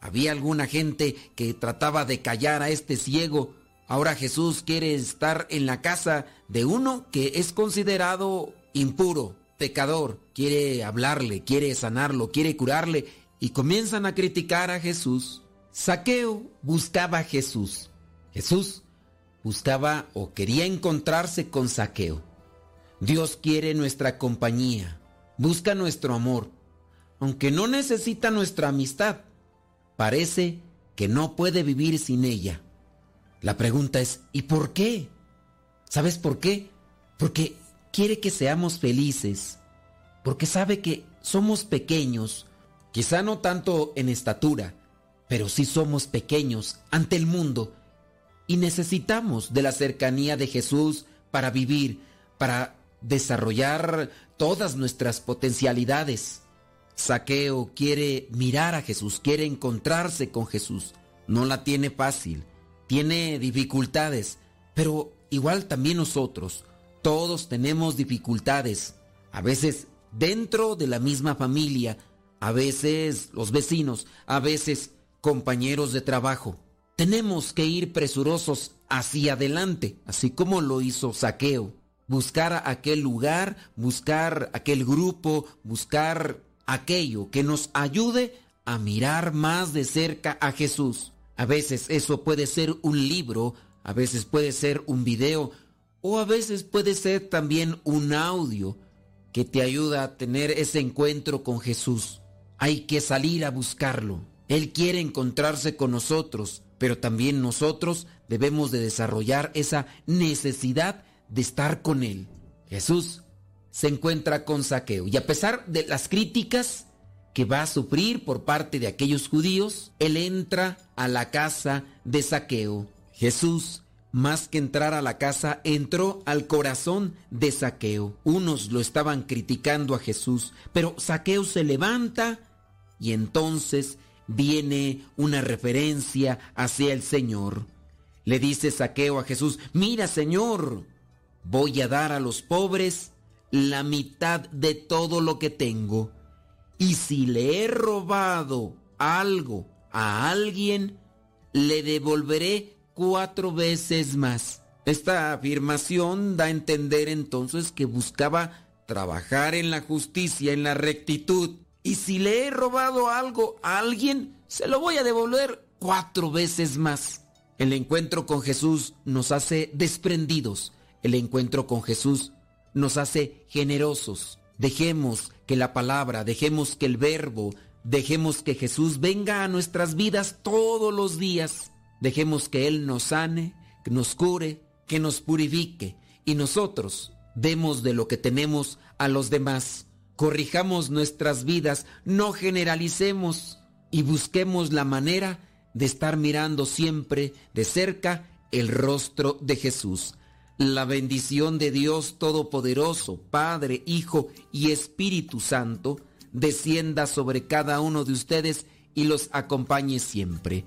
Había alguna gente que trataba de callar a este ciego. Ahora Jesús quiere estar en la casa de uno que es considerado impuro pecador, quiere hablarle, quiere sanarlo, quiere curarle y comienzan a criticar a Jesús. Saqueo buscaba a Jesús. Jesús buscaba o quería encontrarse con Saqueo. Dios quiere nuestra compañía, busca nuestro amor, aunque no necesita nuestra amistad. Parece que no puede vivir sin ella. La pregunta es, ¿y por qué? ¿Sabes por qué? Porque quiere que seamos felices, porque sabe que somos pequeños, quizá no tanto en estatura, pero sí somos pequeños ante el mundo y necesitamos de la cercanía de Jesús para vivir, para desarrollar todas nuestras potencialidades. Saqueo quiere mirar a Jesús, quiere encontrarse con Jesús. No la tiene fácil, tiene dificultades, pero igual también nosotros todos tenemos dificultades, a veces dentro de la misma familia, a veces los vecinos, a veces compañeros de trabajo. Tenemos que ir presurosos hacia adelante, así como lo hizo Saqueo. Buscar aquel lugar, buscar aquel grupo, buscar aquello que nos ayude a mirar más de cerca a Jesús. A veces eso puede ser un libro, a veces puede ser un video, o a veces puede ser también un audio que te ayuda a tener ese encuentro con Jesús. Hay que salir a buscarlo. Él quiere encontrarse con nosotros, pero también nosotros debemos de desarrollar esa necesidad de estar con Él. Jesús se encuentra con Saqueo y a pesar de las críticas que va a sufrir por parte de aquellos judíos, Él entra a la casa de Saqueo. Jesús más que entrar a la casa, entró al corazón de Saqueo. Unos lo estaban criticando a Jesús, pero Saqueo se levanta y entonces viene una referencia hacia el Señor. Le dice Saqueo a Jesús, mira Señor, voy a dar a los pobres la mitad de todo lo que tengo. Y si le he robado algo a alguien, le devolveré cuatro veces más. Esta afirmación da a entender entonces que buscaba trabajar en la justicia, en la rectitud. Y si le he robado algo a alguien, se lo voy a devolver cuatro veces más. El encuentro con Jesús nos hace desprendidos. El encuentro con Jesús nos hace generosos. Dejemos que la palabra, dejemos que el verbo, dejemos que Jesús venga a nuestras vidas todos los días Dejemos que Él nos sane, que nos cure, que nos purifique y nosotros demos de lo que tenemos a los demás. Corrijamos nuestras vidas, no generalicemos y busquemos la manera de estar mirando siempre de cerca el rostro de Jesús. La bendición de Dios Todopoderoso, Padre, Hijo y Espíritu Santo, descienda sobre cada uno de ustedes y los acompañe siempre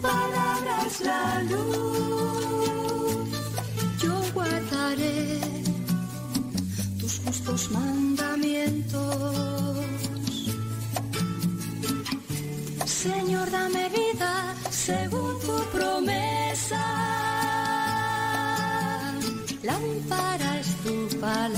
compararás la luz. Yo guardaré tus justos mandamientos. Señor, dame vida según tu promesa. Lámpara es tu palabra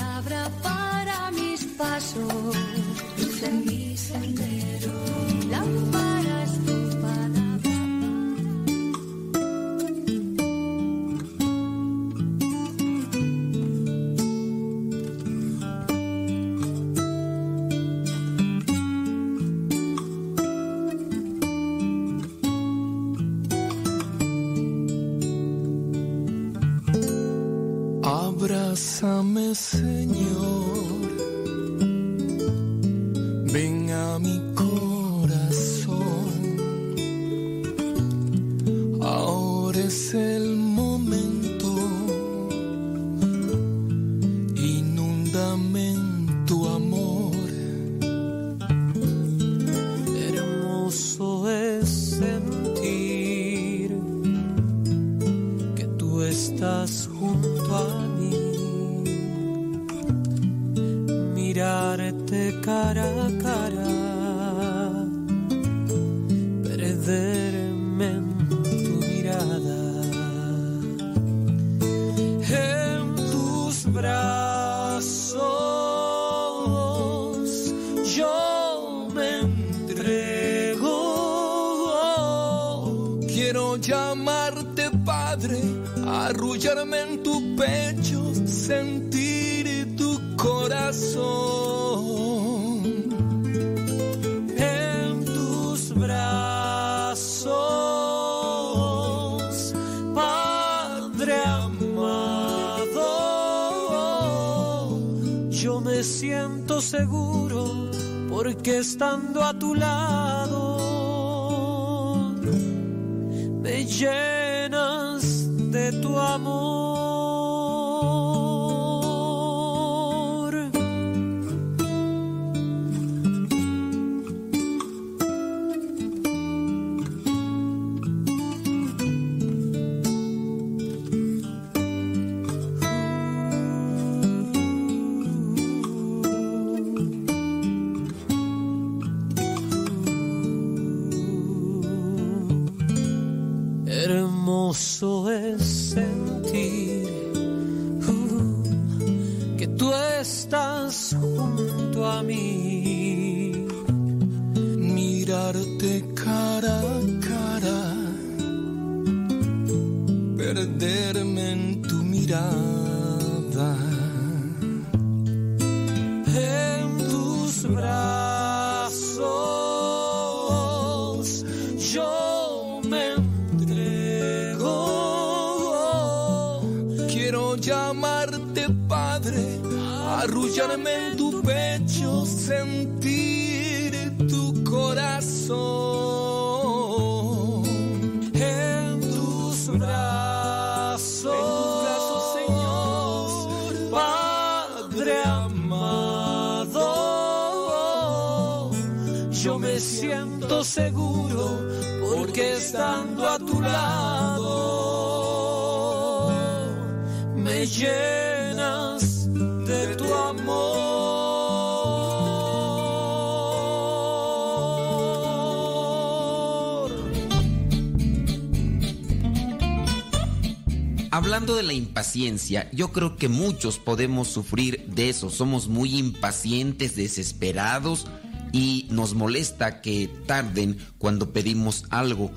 Hablando de la impaciencia, yo creo que muchos podemos sufrir de eso. Somos muy impacientes, desesperados y nos molesta que tarden cuando pedimos algo.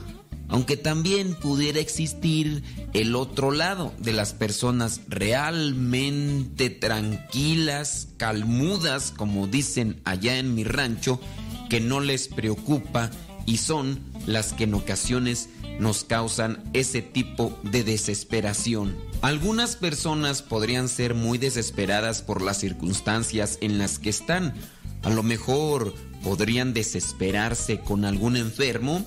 Aunque también pudiera existir el otro lado de las personas realmente tranquilas, calmudas, como dicen allá en mi rancho, que no les preocupa y son las que en ocasiones nos causan ese tipo de desesperación. Algunas personas podrían ser muy desesperadas por las circunstancias en las que están. A lo mejor podrían desesperarse con algún enfermo,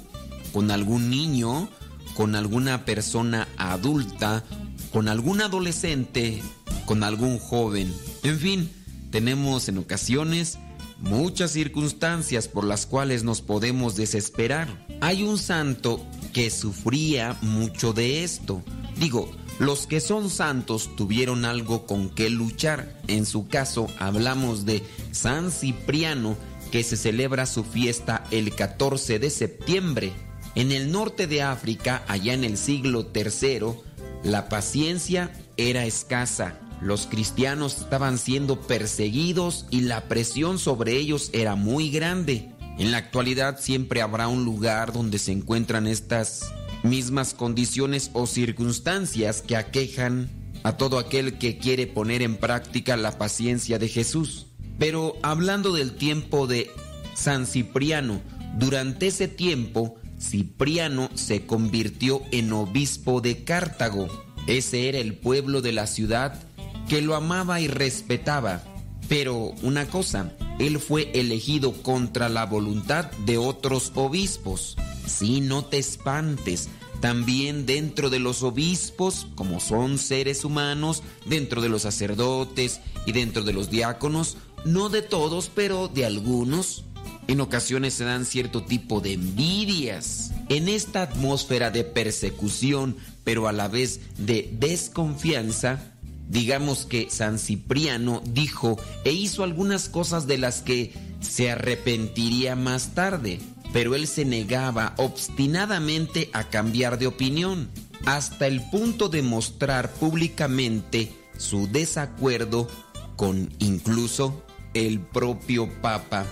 con algún niño, con alguna persona adulta, con algún adolescente, con algún joven. En fin, tenemos en ocasiones muchas circunstancias por las cuales nos podemos desesperar. Hay un santo que sufría mucho de esto. Digo, los que son santos tuvieron algo con qué luchar. En su caso hablamos de San Cipriano, que se celebra su fiesta el 14 de septiembre. En el norte de África, allá en el siglo III, la paciencia era escasa. Los cristianos estaban siendo perseguidos y la presión sobre ellos era muy grande. En la actualidad siempre habrá un lugar donde se encuentran estas mismas condiciones o circunstancias que aquejan a todo aquel que quiere poner en práctica la paciencia de Jesús. Pero hablando del tiempo de San Cipriano, durante ese tiempo Cipriano se convirtió en obispo de Cartago. Ese era el pueblo de la ciudad que lo amaba y respetaba. Pero una cosa, él fue elegido contra la voluntad de otros obispos. Si no te espantes, también dentro de los obispos, como son seres humanos, dentro de los sacerdotes y dentro de los diáconos, no de todos, pero de algunos, en ocasiones se dan cierto tipo de envidias. En esta atmósfera de persecución, pero a la vez de desconfianza, digamos que San Cipriano dijo e hizo algunas cosas de las que se arrepentiría más tarde pero él se negaba obstinadamente a cambiar de opinión, hasta el punto de mostrar públicamente su desacuerdo con incluso el propio Papa.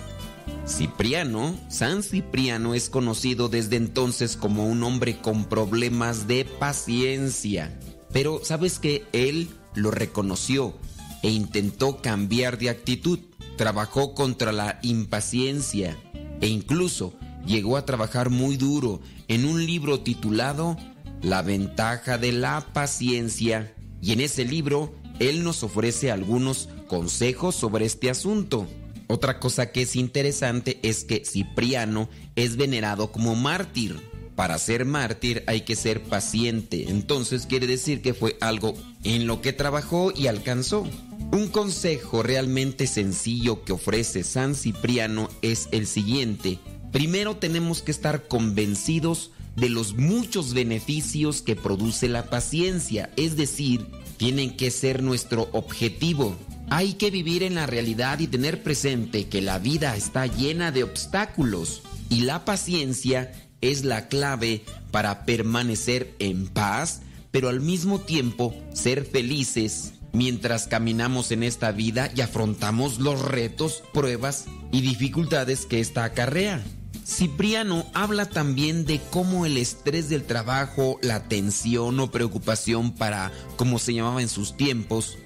Cipriano, San Cipriano es conocido desde entonces como un hombre con problemas de paciencia, pero sabes que él lo reconoció e intentó cambiar de actitud, trabajó contra la impaciencia e incluso llegó a trabajar muy duro en un libro titulado La ventaja de la paciencia y en ese libro él nos ofrece algunos consejos sobre este asunto. Otra cosa que es interesante es que Cipriano es venerado como mártir. Para ser mártir hay que ser paciente, entonces quiere decir que fue algo en lo que trabajó y alcanzó. Un consejo realmente sencillo que ofrece San Cipriano es el siguiente, Primero tenemos que estar convencidos de los muchos beneficios que produce la paciencia, es decir, tienen que ser nuestro objetivo. Hay que vivir en la realidad y tener presente que la vida está llena de obstáculos y la paciencia es la clave para permanecer en paz, pero al mismo tiempo ser felices mientras caminamos en esta vida y afrontamos los retos, pruebas y dificultades que esta acarrea. Cipriano habla también de cómo el estrés del trabajo, la tensión o preocupación para, como se llamaba en sus tiempos,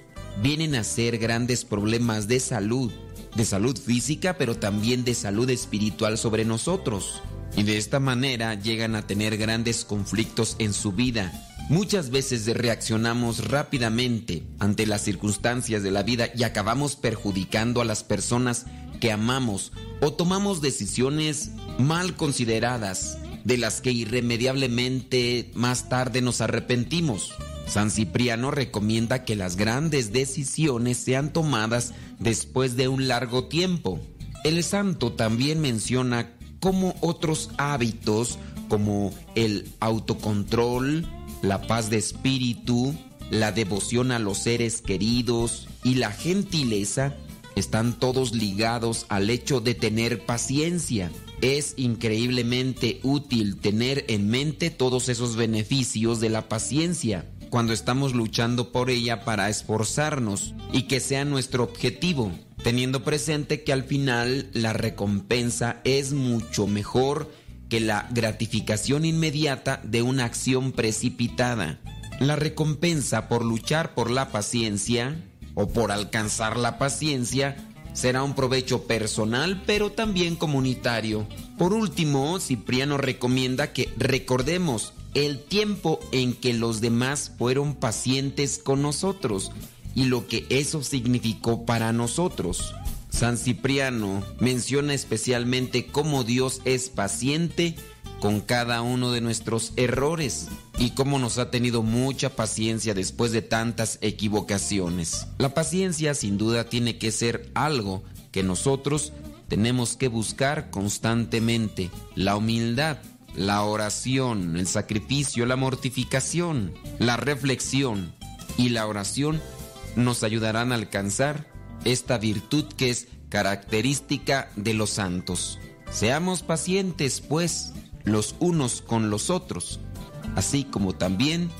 vienen a ser grandes problemas de salud, de salud física, pero también de salud espiritual sobre nosotros. Y de esta manera llegan a tener grandes conflictos en su vida. Muchas veces reaccionamos rápidamente ante las circunstancias de la vida y acabamos perjudicando a las personas que amamos o tomamos decisiones mal consideradas de las que irremediablemente más tarde nos arrepentimos. San Cipriano recomienda que las grandes decisiones sean tomadas después de un largo tiempo. El santo también menciona cómo otros hábitos como el autocontrol, la paz de espíritu, la devoción a los seres queridos y la gentileza están todos ligados al hecho de tener paciencia. Es increíblemente útil tener en mente todos esos beneficios de la paciencia cuando estamos luchando por ella para esforzarnos y que sea nuestro objetivo, teniendo presente que al final la recompensa es mucho mejor que la gratificación inmediata de una acción precipitada. La recompensa por luchar por la paciencia o por alcanzar la paciencia será un provecho personal pero también comunitario. Por último, Cipriano recomienda que recordemos el tiempo en que los demás fueron pacientes con nosotros y lo que eso significó para nosotros. San Cipriano menciona especialmente cómo Dios es paciente con cada uno de nuestros errores y cómo nos ha tenido mucha paciencia después de tantas equivocaciones. La paciencia sin duda tiene que ser algo que nosotros tenemos que buscar constantemente. La humildad, la oración, el sacrificio, la mortificación, la reflexión y la oración nos ayudarán a alcanzar esta virtud que es característica de los santos. Seamos pacientes, pues, los unos con los otros, así como también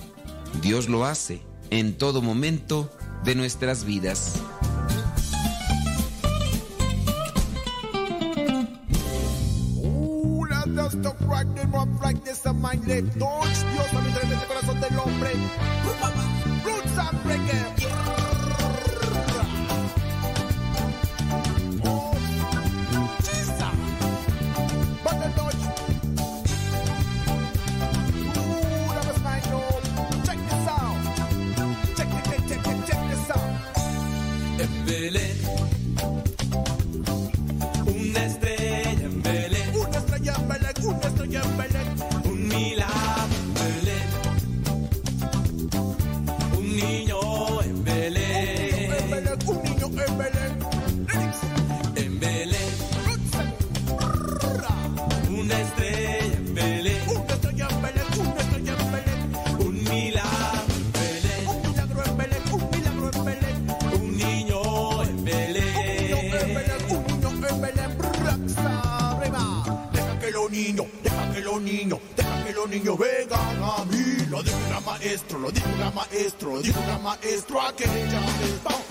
Dios lo hace en todo momento de nuestras vidas. Dios, Dios, corazón del hombre. los niños vengan a mí. Lo dijo una maestro, lo dijo una maestro, lo dijo una maestro aquella vez.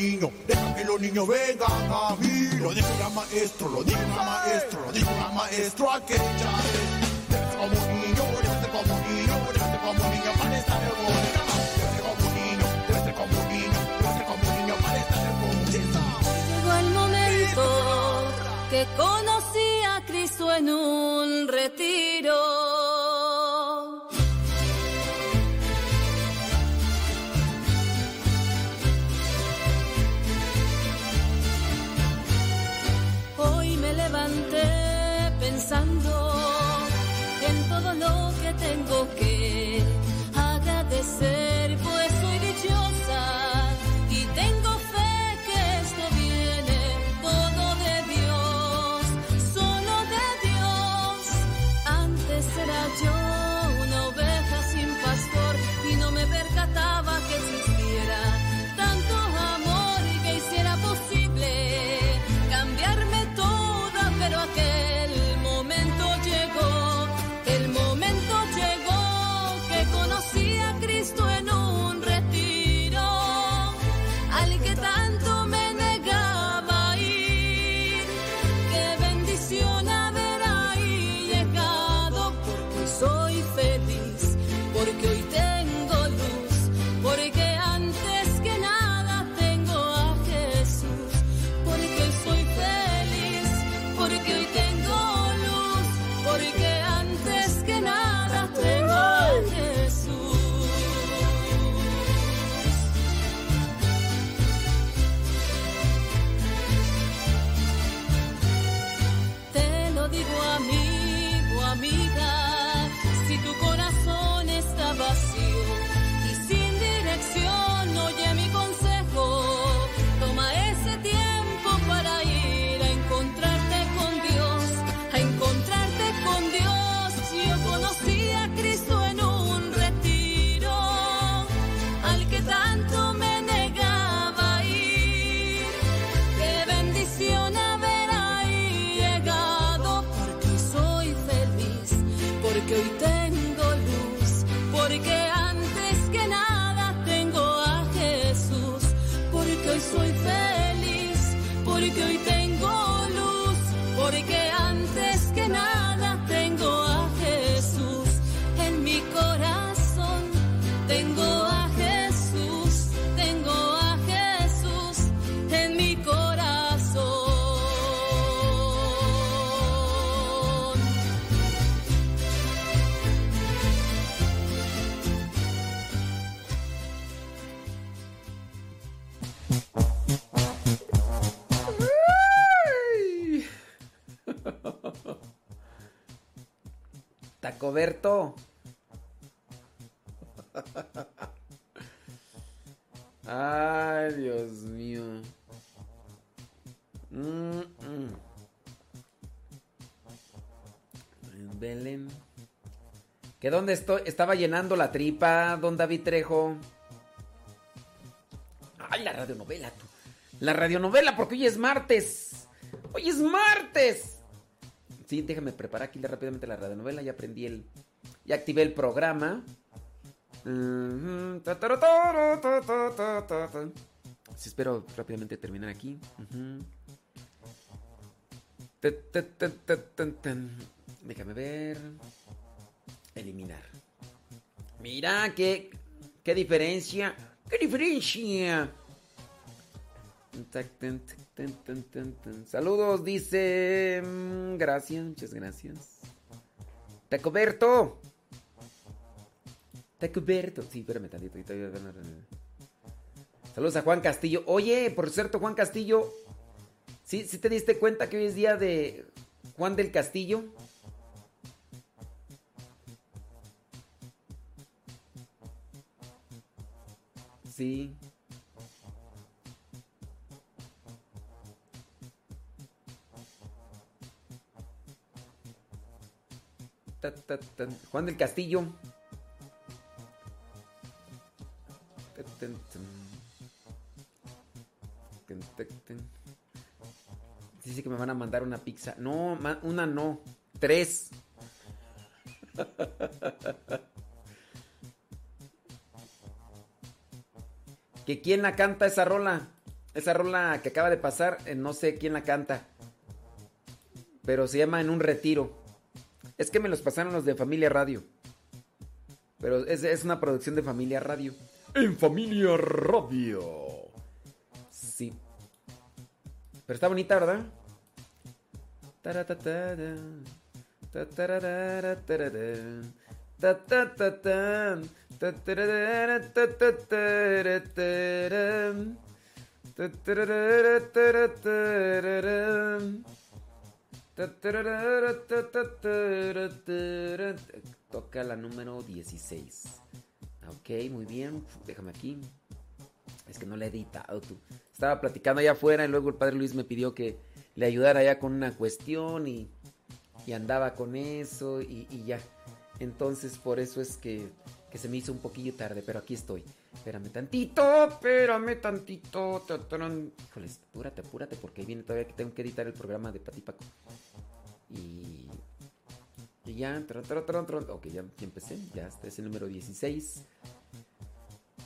niños, deja que los niños vengan a mí. Lo dijo la maestro, lo dijo la maestro, lo dijo la maestro aquella es. Déjate como niño, déjate como niño, déjate como niño para estar en bonita. Déjate como niño, déjate como niño, déjate como niño para estar en bonita. Llegó el momento que conocí a Cristo en un retiro. en todo lo que tengo que agradecer. Tacoberto. Ay, Dios mío. Mm. Belén. ¿Que dónde estoy? Estaba llenando la tripa, don David Trejo. Ay, la radionovela, tú. La radionovela, porque hoy es martes. Hoy es martes. Sí, déjame preparar aquí rápidamente la radionovela. Ya aprendí el. Ya activé el programa. Sí, espero rápidamente terminar aquí. Déjame ver. Eliminar. Mira, qué, qué diferencia. ¿Qué diferencia? Saludos, dice. mm, Gracias, muchas gracias. Tecoberto. Tecoberto. Sí, espérame tantito. Saludos a Juan Castillo. Oye, por cierto, Juan Castillo. ¿Sí, sí te diste cuenta que hoy es día de Juan del Castillo? Sí. Juan del Castillo. Dice que me van a mandar una pizza. No, una no. Tres. ¿Que quién la canta esa rola? Esa rola que acaba de pasar, eh, no sé quién la canta. Pero se llama En un retiro. Es que me los pasaron los de Familia Radio. Pero es, es una producción de Familia Radio. En Familia Radio. Sí. Pero está bonita, ¿verdad? Taratatara, tatarara, tarara, tatatatan, tatarara, tatatara, taram, tatarara, Toca la número 16. Ok, muy bien. Déjame aquí. Es que no la he editado tú. Estaba platicando allá afuera y luego el padre Luis me pidió que le ayudara allá con una cuestión y, y andaba con eso y, y ya. Entonces por eso es que, que se me hizo un poquillo tarde, pero aquí estoy. Espérame tantito, espérame tantito. Híjoles, apúrate, apúrate porque ahí viene todavía que tengo que editar el programa de Patipaco. Y, y ya, tran. ok, ya, empecé, ya está, es el número 16.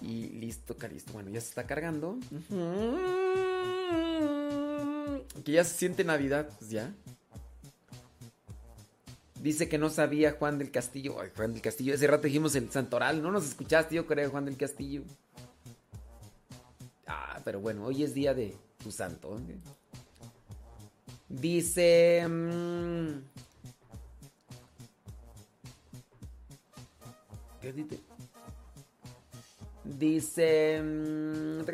Y listo, listo. Bueno, ya se está cargando. Que ya se siente Navidad, pues ya. Dice que no sabía Juan del Castillo. Ay, Juan del Castillo. Ese rato dijimos el Santoral. No nos escuchaste, yo creo, Juan del Castillo. Ah, pero bueno, hoy es día de tu santo. ¿eh? Dice. mm, ¿Qué dice? Dice. mm,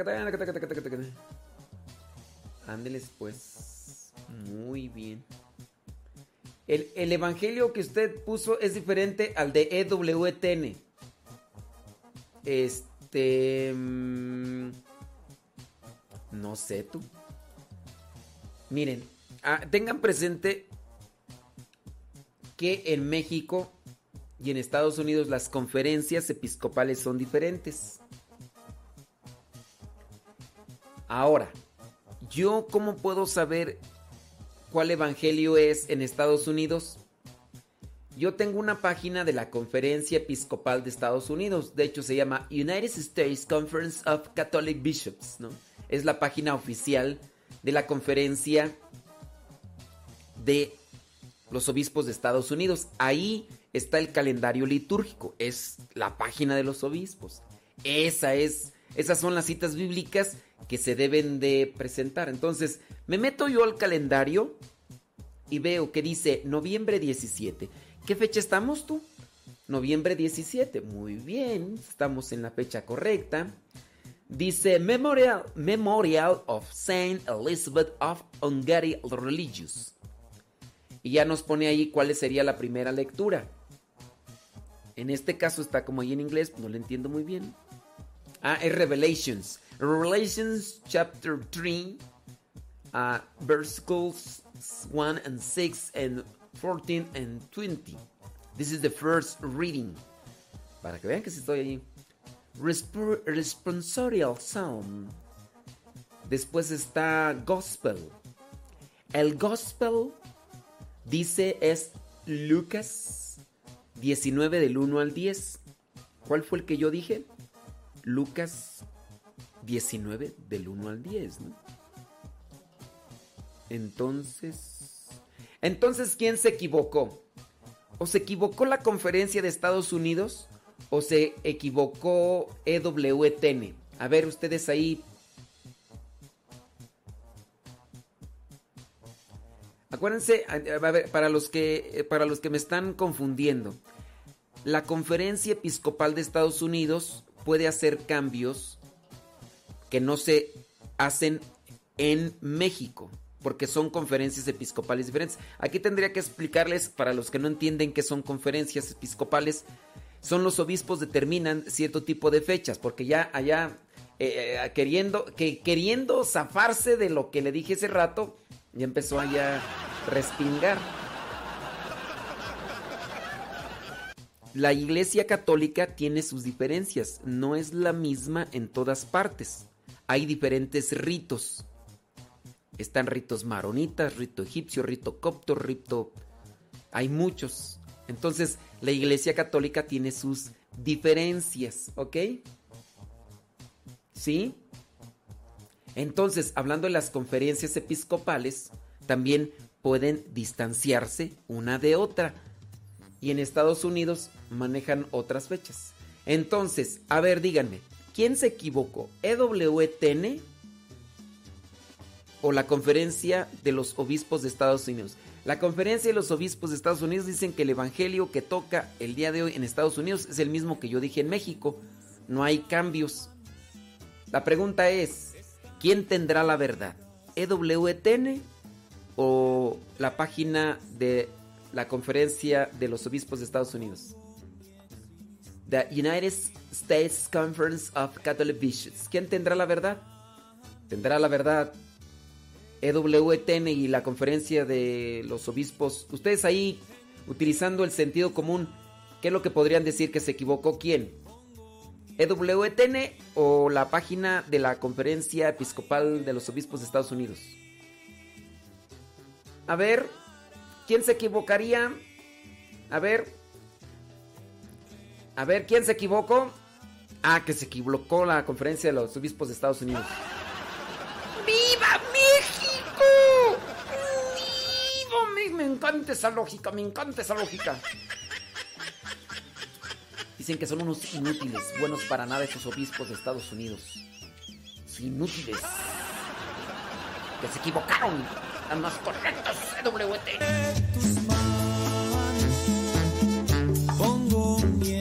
Ándeles, pues. Muy bien. El, el evangelio que usted puso es diferente al de EWTN. Este. mm, No sé tú. Miren, ah, tengan presente que en México y en Estados Unidos las conferencias episcopales son diferentes. Ahora, ¿yo cómo puedo saber cuál evangelio es en Estados Unidos? Yo tengo una página de la Conferencia Episcopal de Estados Unidos. De hecho, se llama United States Conference of Catholic Bishops. ¿no? Es la página oficial de la conferencia de los obispos de Estados Unidos. Ahí está el calendario litúrgico. Es la página de los obispos. Esa es, esas son las citas bíblicas que se deben de presentar. Entonces, me meto yo al calendario y veo que dice noviembre 17. ¿Qué fecha estamos tú? Noviembre 17. Muy bien, estamos en la fecha correcta. Dice Memorial, Memorial of Saint Elizabeth of Hungary Religious. Y ya nos pone ahí cuál sería la primera lectura. En este caso está como ahí en inglés, no lo entiendo muy bien. Ah, es Revelations. Revelations chapter 3, uh, verses 1 and 6 and 14 and 20. This is the first reading. Para que vean que sí estoy. Resp responsorial Psalm. Después está Gospel. El Gospel dice es Lucas 19 del 1 al 10. ¿Cuál fue el que yo dije? Lucas 19 del 1 al 10, ¿no? Entonces... Entonces, ¿quién se equivocó? ¿O se equivocó la conferencia de Estados Unidos? ¿O se equivocó EWTN? A ver, ustedes ahí... Acuérdense, a ver, para los que, para los que me están confundiendo, la conferencia episcopal de Estados Unidos puede hacer cambios que no se hacen en México, porque son conferencias episcopales diferentes. Aquí tendría que explicarles, para los que no entienden qué son conferencias episcopales, son los obispos determinan cierto tipo de fechas, porque ya allá eh, eh, queriendo, que, queriendo zafarse de lo que le dije hace rato, ya empezó allá a respingar. La Iglesia Católica tiene sus diferencias, no es la misma en todas partes. Hay diferentes ritos. Están ritos maronitas, rito egipcio, rito copto, rito... Hay muchos. Entonces, la Iglesia Católica tiene sus diferencias, ¿ok? ¿Sí? Entonces, hablando de las conferencias episcopales, también pueden distanciarse una de otra. Y en Estados Unidos manejan otras fechas. Entonces, a ver, díganme, ¿quién se equivocó? ¿EWTN o la conferencia de los obispos de Estados Unidos? La conferencia de los obispos de Estados Unidos dicen que el evangelio que toca el día de hoy en Estados Unidos es el mismo que yo dije en México. No hay cambios. La pregunta es, ¿quién tendrá la verdad? ¿EWTN o la página de la conferencia de los obispos de Estados Unidos? The United States Conference of Catholic Bishops. ¿Quién tendrá la verdad? ¿Tendrá la verdad EWTN y la conferencia de los obispos? Ustedes ahí, utilizando el sentido común, ¿qué es lo que podrían decir que se equivocó quién? ¿EWTN o la página de la conferencia episcopal de los obispos de Estados Unidos? A ver, ¿quién se equivocaría? A ver. A ver, ¿quién se equivocó? Ah, que se equivocó la conferencia de los obispos de Estados Unidos. ¡Viva México! ¡Viva! Me encanta esa lógica, me encanta esa lógica. Dicen que son unos inútiles, buenos para nada esos obispos de Estados Unidos. Inútiles. Que se equivocaron. Están más correctos, manos pongo mi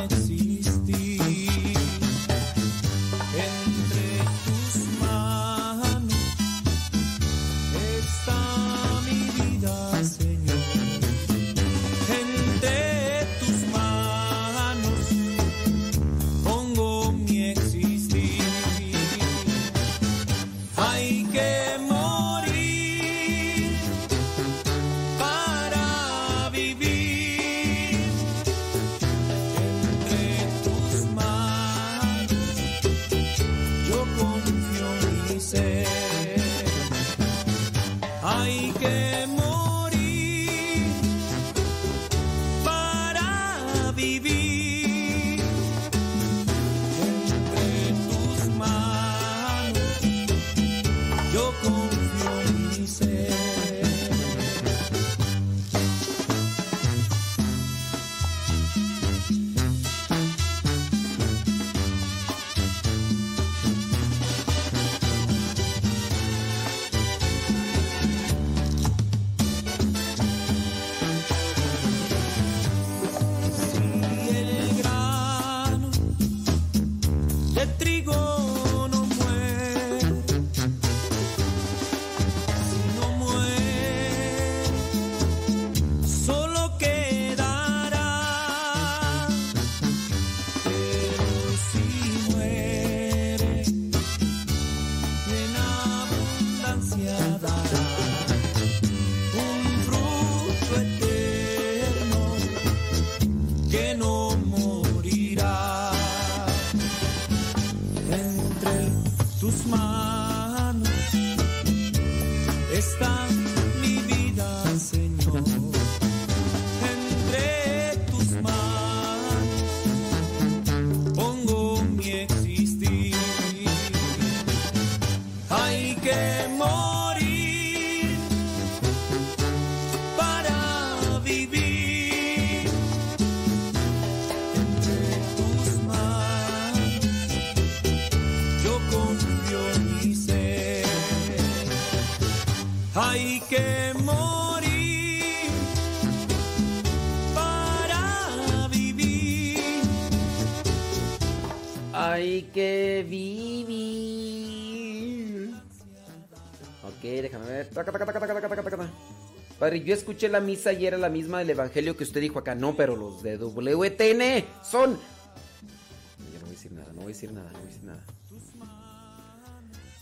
Padre, yo escuché la misa y era la misma del evangelio que usted dijo acá. No, pero los de WTN son. Yo no voy a decir nada, no voy a decir nada, no voy a decir nada.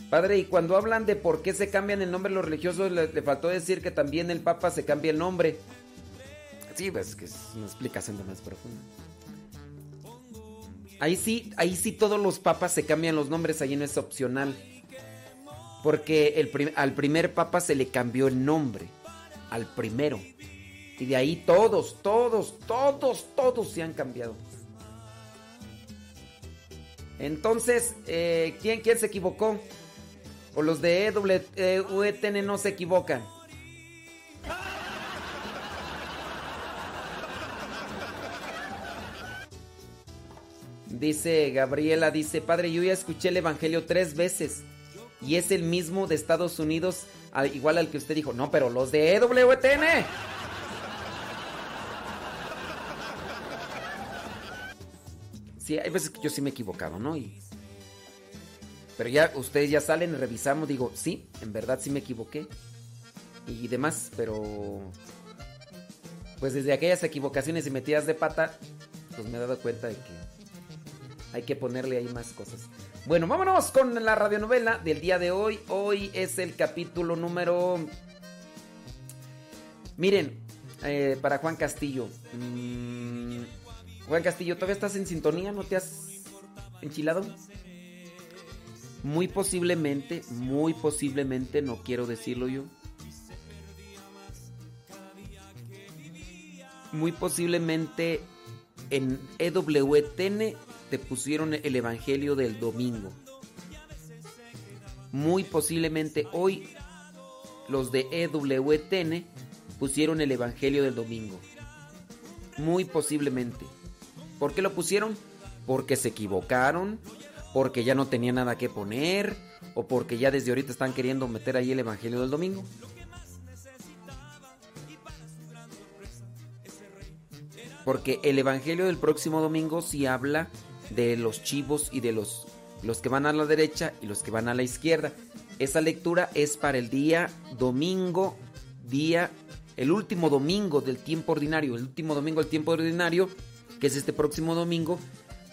Padre, y cuando hablan de por qué se cambian el nombre los religiosos, le, faltó decir que también el Papa se cambia el nombre. Sí, pues que es una explicación de más profunda. Ahí sí, ahí sí todos los papas se cambian los nombres, ahí no es opcional. Porque al primer papa se le cambió el nombre. Al primero. Y de ahí todos, todos, todos, todos se han cambiado. Entonces, eh, ¿quién, ¿quién se equivocó? O los de EWTN no se equivocan. Dice Gabriela, dice, padre, yo ya escuché el Evangelio tres veces y es el mismo de Estados Unidos, al- igual al que usted dijo. No, pero los de EWTN. Sí, hay veces que yo sí me he equivocado, ¿no? Y- pero ya ustedes ya salen, revisamos, digo, sí, en verdad sí me equivoqué. Y demás, pero... Pues desde aquellas equivocaciones y metidas de pata, pues me he dado cuenta de que hay que ponerle ahí más cosas. Bueno, vámonos con la radionovela del día de hoy. Hoy es el capítulo número... Miren, eh, para Juan Castillo. mm, Juan Castillo, ¿todavía estás en sintonía? ¿No te has enchilado? Muy posiblemente, muy posiblemente, no quiero decirlo yo. Muy posiblemente en EWTN te pusieron el Evangelio del domingo. Muy posiblemente hoy los de EWTN pusieron el Evangelio del domingo. Muy posiblemente. ¿Por qué lo pusieron? Porque se equivocaron, porque ya no tenía nada que poner, o porque ya desde ahorita están queriendo meter ahí el Evangelio del domingo. Porque el Evangelio del próximo domingo sí habla de los chivos y de los, los que van a la derecha y los que van a la izquierda. Esa lectura es para el día domingo, día, el último domingo del tiempo ordinario, el último domingo del tiempo ordinario, que es este próximo domingo.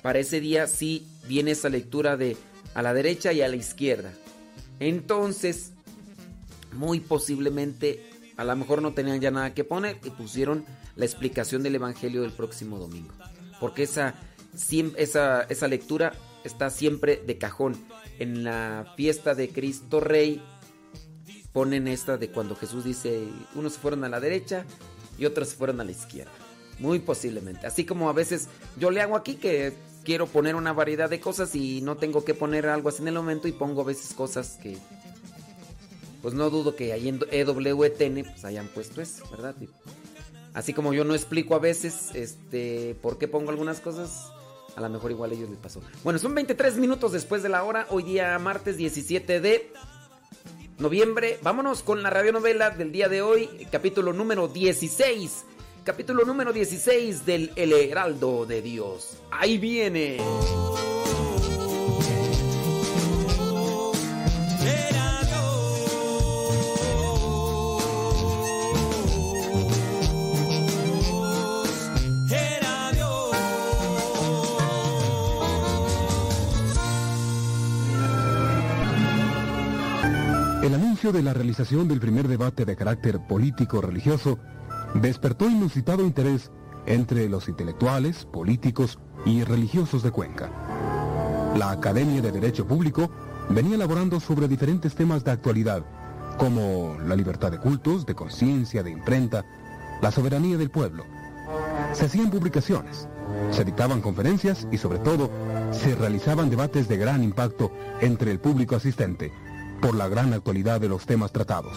Para ese día sí viene esa lectura de a la derecha y a la izquierda. Entonces, muy posiblemente, a lo mejor no tenían ya nada que poner y pusieron la explicación del Evangelio del próximo domingo. Porque esa, siem- esa, esa lectura está siempre de cajón. En la fiesta de Cristo Rey ponen esta de cuando Jesús dice, unos fueron a la derecha y otros fueron a la izquierda. Muy posiblemente. Así como a veces yo le hago aquí que quiero poner una variedad de cosas y no tengo que poner algo así en el momento y pongo a veces cosas que pues no dudo que ahí en EWTN pues hayan puesto eso, ¿verdad? Así como yo no explico a veces este por qué pongo algunas cosas, a lo mejor igual a ellos les pasó. Bueno, son 23 minutos después de la hora, hoy día martes 17 de noviembre. Vámonos con la radionovela del día de hoy, capítulo número 16. Capítulo número 16 del El Heraldo de Dios. Ahí viene. De la realización del primer debate de carácter político-religioso despertó inusitado interés entre los intelectuales, políticos y religiosos de Cuenca. La Academia de Derecho Público venía elaborando sobre diferentes temas de actualidad, como la libertad de cultos, de conciencia, de imprenta, la soberanía del pueblo. Se hacían publicaciones, se dictaban conferencias y sobre todo se realizaban debates de gran impacto entre el público asistente por la gran actualidad de los temas tratados.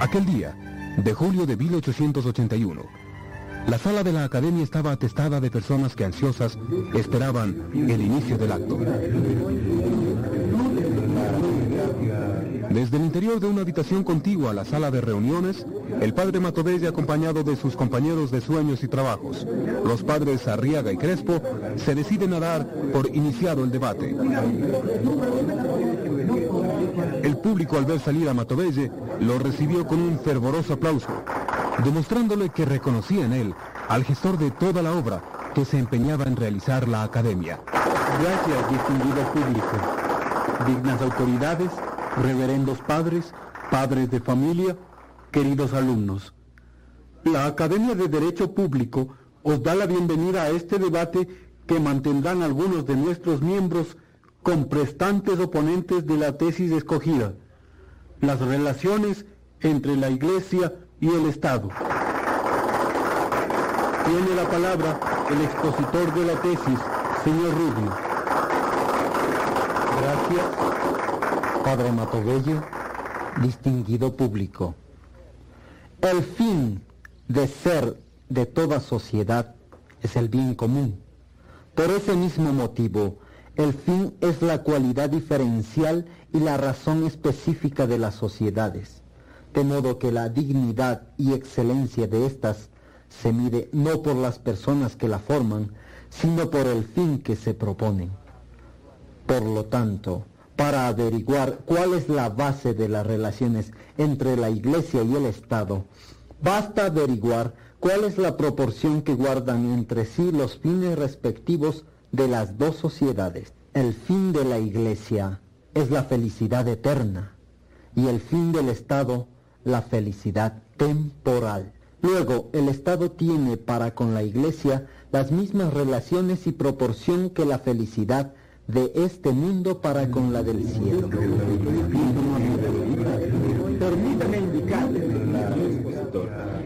Aquel día, de julio de 1881, la sala de la academia estaba atestada de personas que ansiosas esperaban el inicio del acto. Desde el interior de una habitación contigua a la sala de reuniones, el padre Matovelle, acompañado de sus compañeros de sueños y trabajos, los padres Arriaga y Crespo, se deciden a dar por iniciado el debate. El público al ver salir a Matovelle lo recibió con un fervoroso aplauso, demostrándole que reconocía en él al gestor de toda la obra que se empeñaba en realizar la academia. Gracias, distinguido público. Dignas autoridades, reverendos padres, padres de familia, queridos alumnos. La Academia de Derecho Público os da la bienvenida a este debate que mantendrán algunos de nuestros miembros con prestantes oponentes de la tesis escogida, las relaciones entre la Iglesia y el Estado. Tiene la palabra el expositor de la tesis, señor Rubio. Gracias, Padre Matovelle, distinguido público. El fin de ser de toda sociedad es el bien común. Por ese mismo motivo, el fin es la cualidad diferencial y la razón específica de las sociedades, de modo que la dignidad y excelencia de éstas se mide no por las personas que la forman, sino por el fin que se proponen. Por lo tanto, para averiguar cuál es la base de las relaciones entre la Iglesia y el Estado, basta averiguar cuál es la proporción que guardan entre sí los fines respectivos de las dos sociedades. El fin de la Iglesia es la felicidad eterna y el fin del Estado la felicidad temporal. Luego, el Estado tiene para con la Iglesia las mismas relaciones y proporción que la felicidad de este mundo para con la del cielo. Permítame indicarle,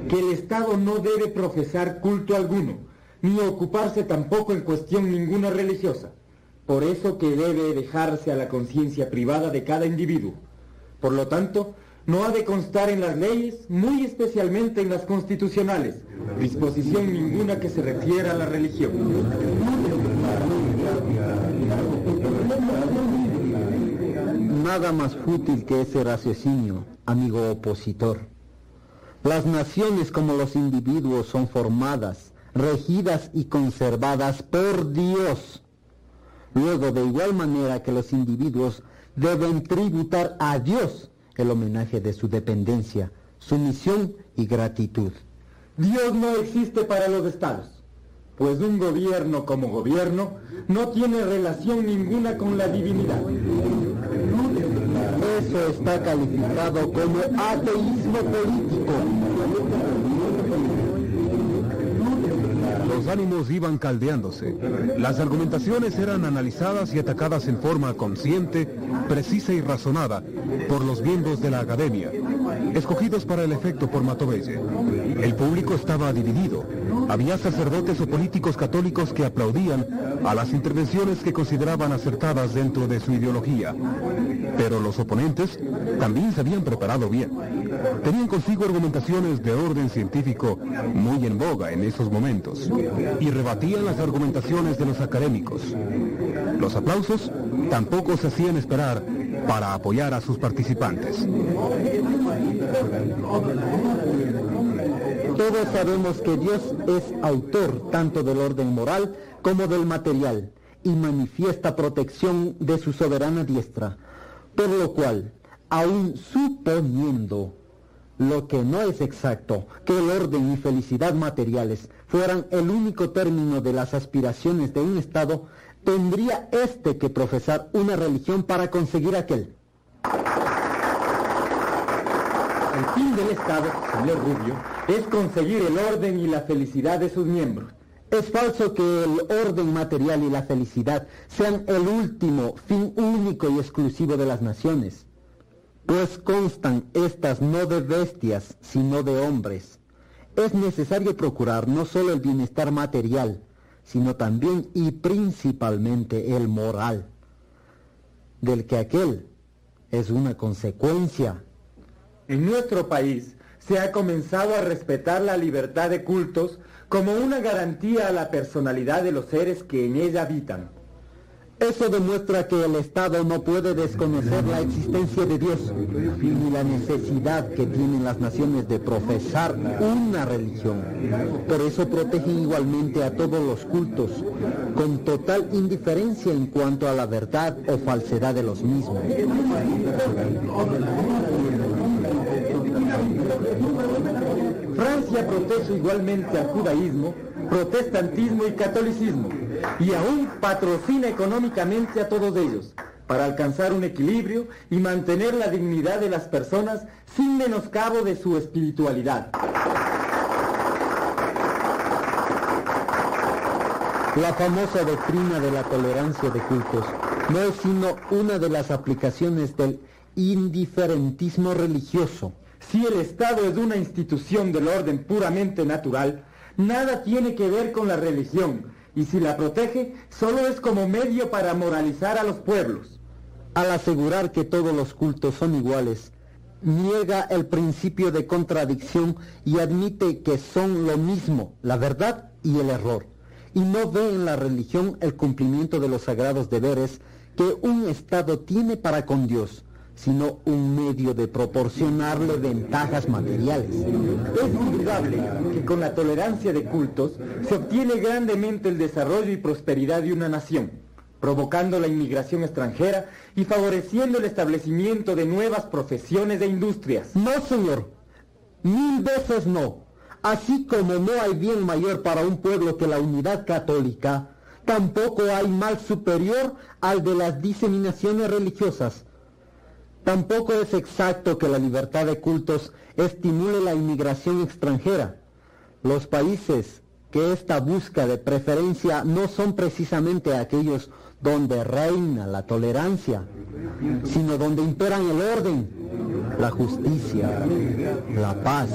que el Estado no debe profesar culto alguno, ni ocuparse tampoco en cuestión ninguna religiosa. Por eso que debe dejarse a la conciencia privada de cada individuo. Por lo tanto, no ha de constar en las leyes, muy especialmente en las constitucionales, disposición ninguna que se refiera a la religión. Nada más fútil que ese raciocinio, amigo opositor. Las naciones como los individuos son formadas, regidas y conservadas por Dios. Luego, de igual manera que los individuos deben tributar a Dios el homenaje de su dependencia, sumisión y gratitud. Dios no existe para los estados, pues un gobierno como gobierno no tiene relación ninguna con la divinidad. Eso está calificado como ateísmo político. Los ánimos iban caldeándose. Las argumentaciones eran analizadas y atacadas en forma consciente, precisa y razonada por los miembros de la academia, escogidos para el efecto por Matovelle. El público estaba dividido. Había sacerdotes o políticos católicos que aplaudían a las intervenciones que consideraban acertadas dentro de su ideología. Pero los oponentes también se habían preparado bien. Tenían consigo argumentaciones de orden científico muy en boga en esos momentos y rebatían las argumentaciones de los académicos. Los aplausos tampoco se hacían esperar para apoyar a sus participantes. Todos sabemos que Dios es autor tanto del orden moral como del material y manifiesta protección de su soberana diestra, por lo cual, aun suponiendo lo que no es exacto, que el orden y felicidad materiales fueran el único término de las aspiraciones de un Estado, tendría éste que profesar una religión para conseguir aquel. El fin del Estado, señor Rubio, es conseguir el orden y la felicidad de sus miembros. Es falso que el orden material y la felicidad sean el último fin único y exclusivo de las naciones, pues constan estas no de bestias, sino de hombres. Es necesario procurar no solo el bienestar material, sino también y principalmente el moral, del que aquel es una consecuencia. En nuestro país se ha comenzado a respetar la libertad de cultos como una garantía a la personalidad de los seres que en ella habitan. Eso demuestra que el Estado no puede desconocer la existencia de Dios ni la necesidad que tienen las naciones de profesar una religión. Por eso protegen igualmente a todos los cultos, con total indiferencia en cuanto a la verdad o falsedad de los mismos. Francia protege igualmente al judaísmo, protestantismo y catolicismo, y aún patrocina económicamente a todos ellos, para alcanzar un equilibrio y mantener la dignidad de las personas sin menoscabo de su espiritualidad. La famosa doctrina de la tolerancia de cultos no es sino una de las aplicaciones del indiferentismo religioso. Si el Estado es una institución del orden puramente natural, nada tiene que ver con la religión, y si la protege, solo es como medio para moralizar a los pueblos. Al asegurar que todos los cultos son iguales, niega el principio de contradicción y admite que son lo mismo, la verdad y el error, y no ve en la religión el cumplimiento de los sagrados deberes que un Estado tiene para con Dios, sino un medio de proporcionarle ventajas materiales. Es indudable que con la tolerancia de cultos se obtiene grandemente el desarrollo y prosperidad de una nación, provocando la inmigración extranjera y favoreciendo el establecimiento de nuevas profesiones e industrias. No, señor, mil veces no. Así como no hay bien mayor para un pueblo que la unidad católica, tampoco hay mal superior al de las diseminaciones religiosas. Tampoco es exacto que la libertad de cultos estimule la inmigración extranjera. Los países que esta busca de preferencia no son precisamente aquellos donde reina la tolerancia, sino donde imperan el orden, la justicia, la paz.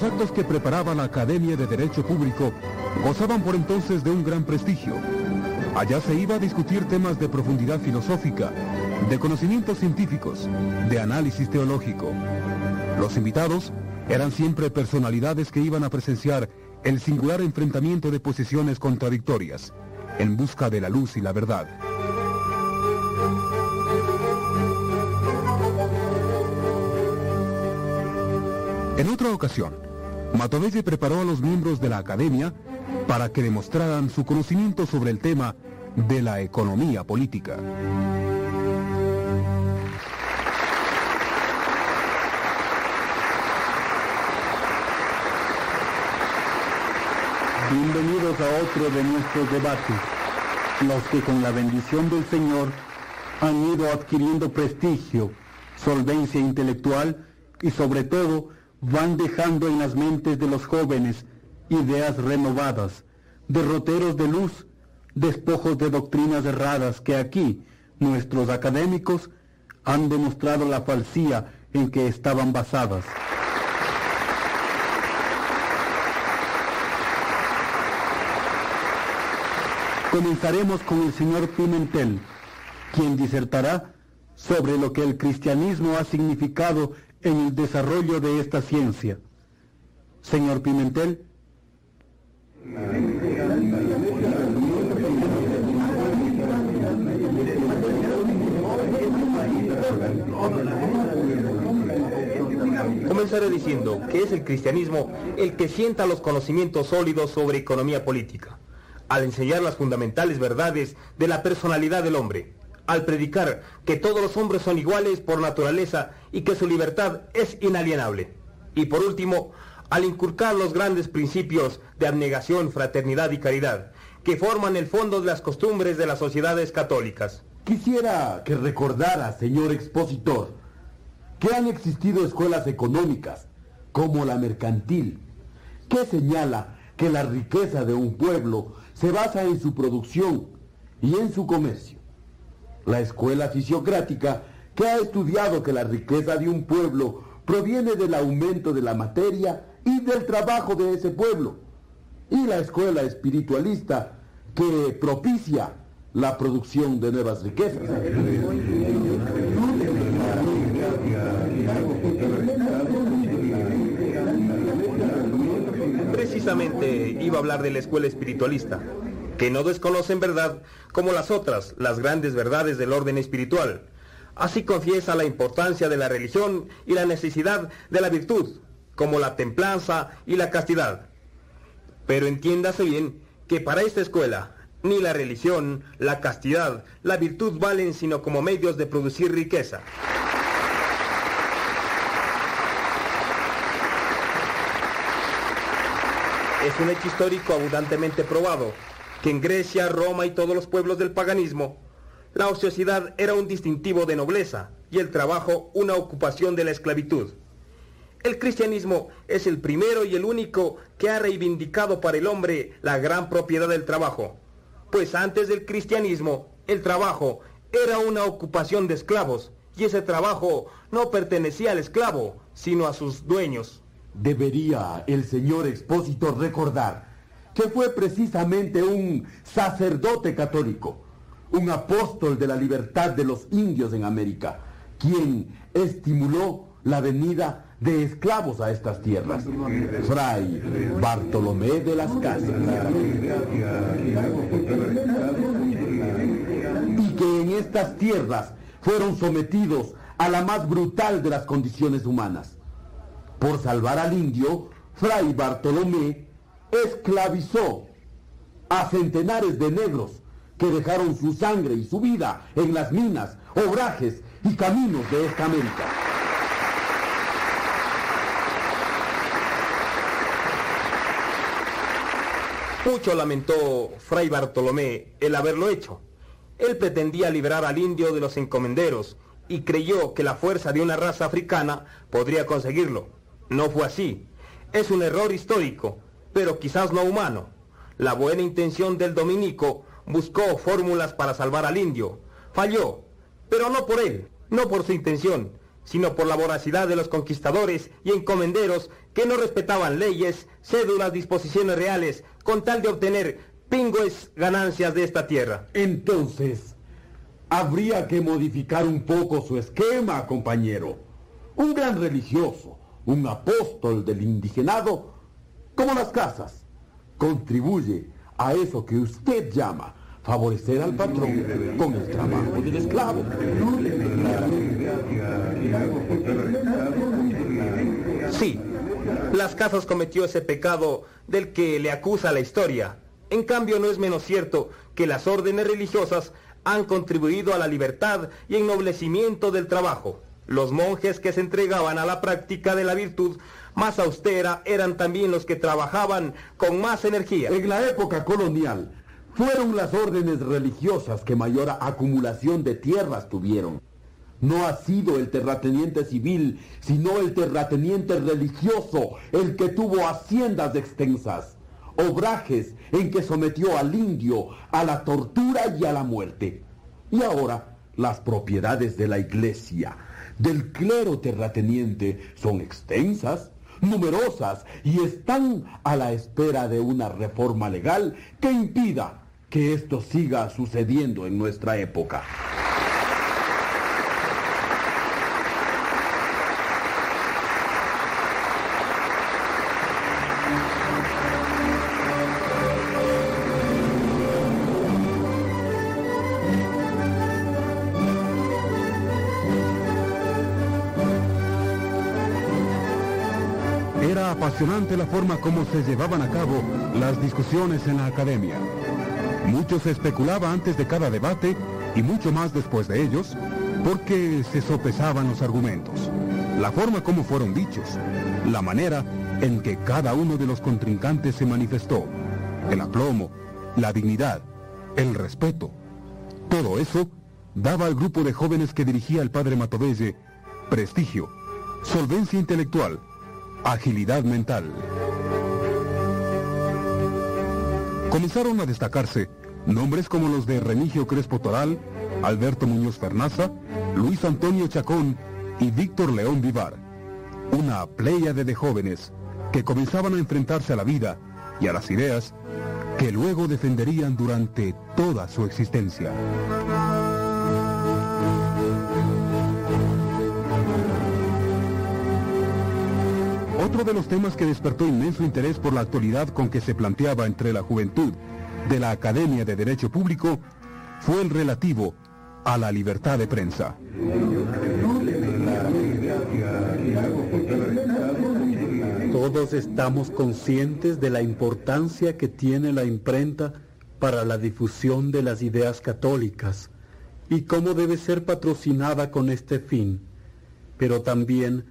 Los actos que preparaba la Academia de Derecho Público gozaban por entonces de un gran prestigio. Allá se iba a discutir temas de profundidad filosófica, de conocimientos científicos, de análisis teológico. Los invitados eran siempre personalidades que iban a presenciar el singular enfrentamiento de posiciones contradictorias, en busca de la luz y la verdad. En otra ocasión, Matovelle preparó a los miembros de la academia para que demostraran su conocimiento sobre el tema de la economía política. Bienvenidos a otro de nuestros debates, los que con la bendición del Señor han ido adquiriendo prestigio, solvencia intelectual y sobre todo van dejando en las mentes de los jóvenes ideas renovadas, derroteros de luz, despojos de doctrinas erradas que aquí nuestros académicos han demostrado la falsía en que estaban basadas. Comenzaremos con el señor Pimentel, quien disertará sobre lo que el cristianismo ha significado en el desarrollo de esta ciencia. Señor Pimentel. Comenzaré diciendo que es el cristianismo el que sienta los conocimientos sólidos sobre economía política, al enseñar las fundamentales verdades de la personalidad del hombre, al predicar que todos los hombres son iguales por naturaleza y que su libertad es inalienable. Y por último, al inculcar los grandes principios de abnegación, fraternidad y caridad, que forman el fondo de las costumbres de las sociedades católicas. Quisiera que recordara, señor expositor, que han existido escuelas económicas, como la mercantil, que señala que la riqueza de un pueblo se basa en su producción y en su comercio. La escuela fisiocrática, que ha estudiado que la riqueza de un pueblo proviene del aumento de la materia y del trabajo de ese pueblo. Y la escuela espiritualista, que propicia la producción de nuevas riquezas. Precisamente iba a hablar de la escuela espiritualista, que no desconoce en verdad como las otras las grandes verdades del orden espiritual. Así confiesa la importancia de la religión y la necesidad de la virtud, como la templanza y la castidad. Pero entiéndase bien que para esta escuela ni la religión, la castidad, la virtud valen sino como medios de producir riqueza. Es un hecho histórico abundantemente probado que en Grecia, Roma y todos los pueblos del paganismo, la ociosidad era un distintivo de nobleza y el trabajo una ocupación de la esclavitud. El cristianismo es el primero y el único que ha reivindicado para el hombre la gran propiedad del trabajo, pues antes del cristianismo el trabajo era una ocupación de esclavos y ese trabajo no pertenecía al esclavo, sino a sus dueños. Debería el señor expósito recordar que fue precisamente un sacerdote católico, un apóstol de la libertad de los indios en América, quien estimuló la venida de esclavos a estas tierras. Fray Bartolomé de las Casas. Y que en estas tierras fueron sometidos a la más brutal de las condiciones humanas. Por salvar al indio, Fray Bartolomé esclavizó a centenares de negros que dejaron su sangre y su vida en las minas, obrajes y caminos de esta América. Mucho lamentó Fray Bartolomé el haberlo hecho. Él pretendía liberar al indio de los encomenderos y creyó que la fuerza de una raza africana podría conseguirlo. No fue así. Es un error histórico, pero quizás no humano. La buena intención del dominico buscó fórmulas para salvar al indio. Falló, pero no por él, no por su intención, sino por la voracidad de los conquistadores y encomenderos que no respetaban leyes, cédulas, disposiciones reales, con tal de obtener pingües ganancias de esta tierra. Entonces, habría que modificar un poco su esquema, compañero. Un gran religioso, un apóstol del indigenado, como las casas, contribuye a eso que usted llama favorecer al patrón con el trabajo del esclavo. Sí, las casas cometió ese pecado del que le acusa la historia. En cambio, no es menos cierto que las órdenes religiosas han contribuido a la libertad y ennoblecimiento del trabajo. Los monjes que se entregaban a la práctica de la virtud más austera eran también los que trabajaban con más energía. En la época colonial, fueron las órdenes religiosas que mayor acumulación de tierras tuvieron. No ha sido el terrateniente civil, sino el terrateniente religioso el que tuvo haciendas extensas, obrajes en que sometió al indio a la tortura y a la muerte. Y ahora las propiedades de la iglesia, del clero terrateniente, son extensas, numerosas y están a la espera de una reforma legal que impida que esto siga sucediendo en nuestra época. Era apasionante la forma como se llevaban a cabo las discusiones en la academia. Mucho se especulaba antes de cada debate y mucho más después de ellos, porque se sopesaban los argumentos, la forma como fueron dichos, la manera en que cada uno de los contrincantes se manifestó, el aplomo, la dignidad, el respeto. Todo eso daba al grupo de jóvenes que dirigía el padre Matovelle prestigio, solvencia intelectual, agilidad mental. Comenzaron a destacarse nombres como los de Remigio Crespo Toral, Alberto Muñoz Fernaza, Luis Antonio Chacón y Víctor León Vivar. Una pléyade de jóvenes que comenzaban a enfrentarse a la vida y a las ideas que luego defenderían durante toda su existencia. Otro de los temas que despertó inmenso interés por la actualidad con que se planteaba entre la juventud de la Academia de Derecho Público fue el relativo a la libertad de prensa. Todos estamos conscientes de la importancia que tiene la imprenta para la difusión de las ideas católicas y cómo debe ser patrocinada con este fin. Pero también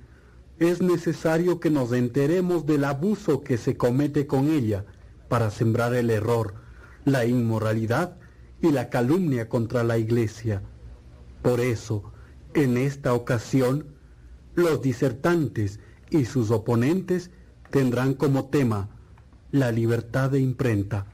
es necesario que nos enteremos del abuso que se comete con ella para sembrar el error, la inmoralidad y la calumnia contra la Iglesia. Por eso, en esta ocasión, los disertantes y sus oponentes tendrán como tema la libertad de imprenta.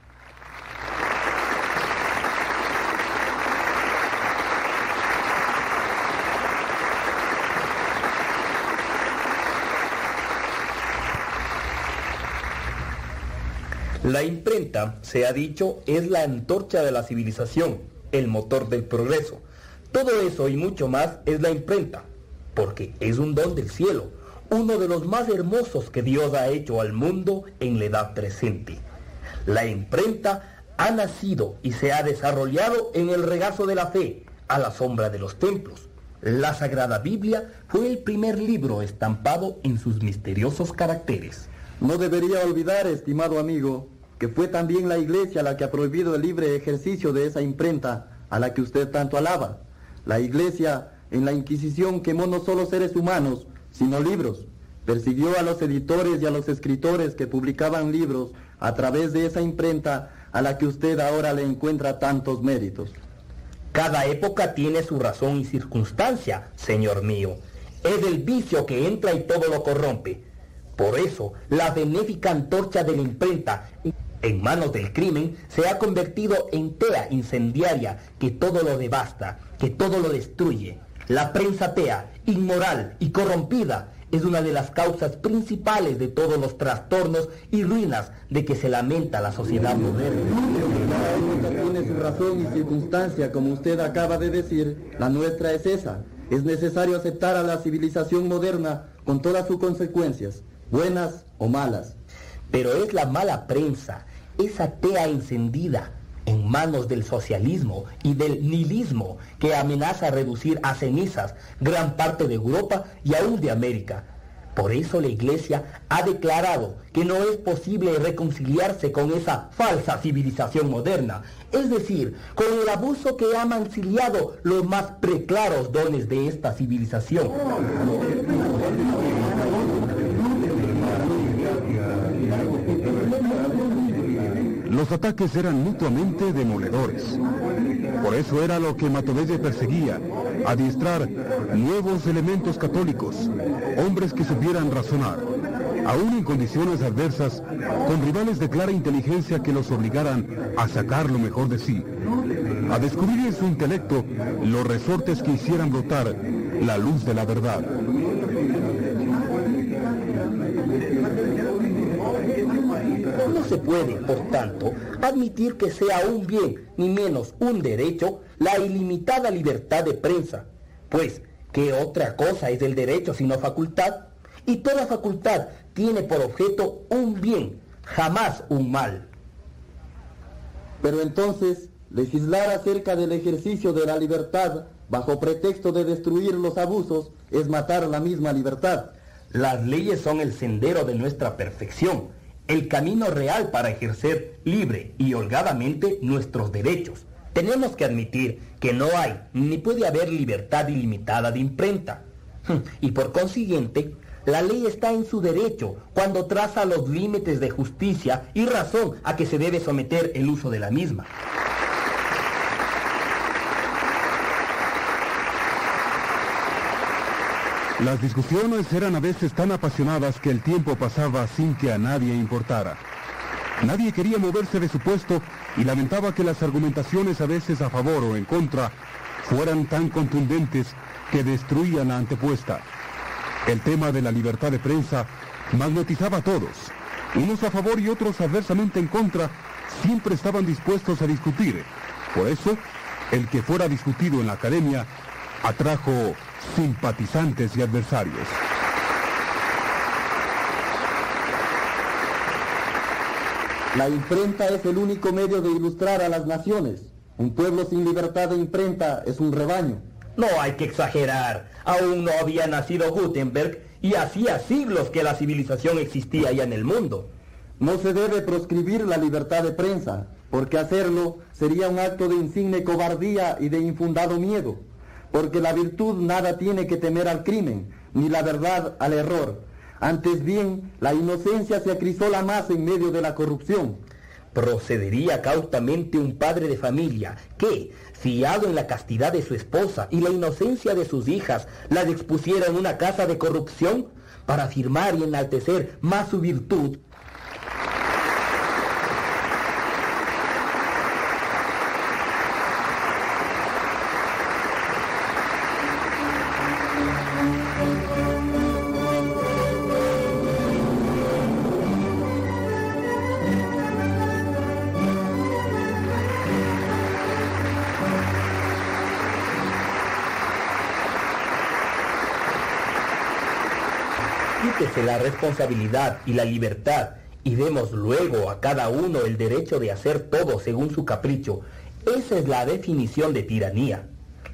La imprenta, se ha dicho, es la antorcha de la civilización, el motor del progreso. Todo eso y mucho más es la imprenta, porque es un don del cielo, uno de los más hermosos que Dios ha hecho al mundo en la edad presente. La imprenta ha nacido y se ha desarrollado en el regazo de la fe, a la sombra de los templos. La Sagrada Biblia fue el primer libro estampado en sus misteriosos caracteres. No debería olvidar, estimado amigo, que fue también la Iglesia la que ha prohibido el libre ejercicio de esa imprenta a la que usted tanto alaba. La Iglesia en la Inquisición quemó no solo seres humanos, sino libros. Persiguió a los editores y a los escritores que publicaban libros a través de esa imprenta a la que usted ahora le encuentra tantos méritos. Cada época tiene su razón y circunstancia, señor mío. Es el vicio que entra y todo lo corrompe. Por eso, la benéfica antorcha de la imprenta en manos del crimen, se ha convertido en tea incendiaria que todo lo devasta, que todo lo destruye. La prensa tea, inmoral y corrompida, es una de las causas principales de todos los trastornos y ruinas de que se lamenta la sociedad moderna. Tiene su razón y circunstancia, como usted acaba de decir, la nuestra es esa. Es necesario aceptar a la civilización moderna con todas sus consecuencias, buenas o malas. Pero es la mala prensa, esa tea encendida en manos del socialismo y del nihilismo que amenaza reducir a cenizas gran parte de Europa y aún de América. Por eso la Iglesia ha declarado que no es posible reconciliarse con esa falsa civilización moderna, es decir, con el abuso que ha mancillado los más preclaros dones de esta civilización. Los ataques eran mutuamente demoledores. Por eso era lo que Matovelle perseguía, adiestrar nuevos elementos católicos, hombres que supieran razonar, aún en condiciones adversas, con rivales de clara inteligencia que los obligaran a sacar lo mejor de sí, a descubrir en su intelecto los resortes que hicieran brotar la luz de la verdad. Se puede, por tanto, admitir que sea un bien, ni menos un derecho, la ilimitada libertad de prensa. Pues, ¿qué otra cosa es el derecho sino facultad? Y toda facultad tiene por objeto un bien, jamás un mal. Pero entonces, legislar acerca del ejercicio de la libertad bajo pretexto de destruir los abusos es matar la misma libertad. Las leyes son el sendero de nuestra perfección el camino real para ejercer libre y holgadamente nuestros derechos. tenemos que admitir que no hay ni puede haber libertad ilimitada de imprenta. Y por consiguiente, la ley está en su derecho cuando traza los límites de justicia y razón a que se debe someter el uso de la misma. Las discusiones eran a veces tan apasionadas que el tiempo pasaba sin que a nadie importara. Nadie quería moverse de su puesto y lamentaba que las argumentaciones a veces a favor o en contra fueran tan contundentes que destruían la antepuesta. El tema de la libertad de prensa magnetizaba a todos. Unos a favor y otros adversamente en contra siempre estaban dispuestos a discutir. Por eso, el que fuera discutido en la academia atrajo simpatizantes y adversarios. La imprenta es el único medio de ilustrar a las naciones. Un pueblo sin libertad de imprenta es un rebaño. No hay que exagerar. Aún no había nacido Gutenberg y hacía siglos que la civilización existía ya en el mundo. No se debe proscribir la libertad de prensa, porque hacerlo sería un acto de insigne cobardía y de infundado miedo, porque la virtud nada tiene que temer al crimen, ni la verdad al error. Antes bien, la inocencia se acrisola más en medio de la corrupción. Procedería cautamente un padre de familia que, fiado en la castidad de su esposa y la inocencia de sus hijas, las expusiera en una casa de corrupción para afirmar y enaltecer más su virtud la responsabilidad y la libertad y demos luego a cada uno el derecho de hacer todo según su capricho. Esa es la definición de tiranía.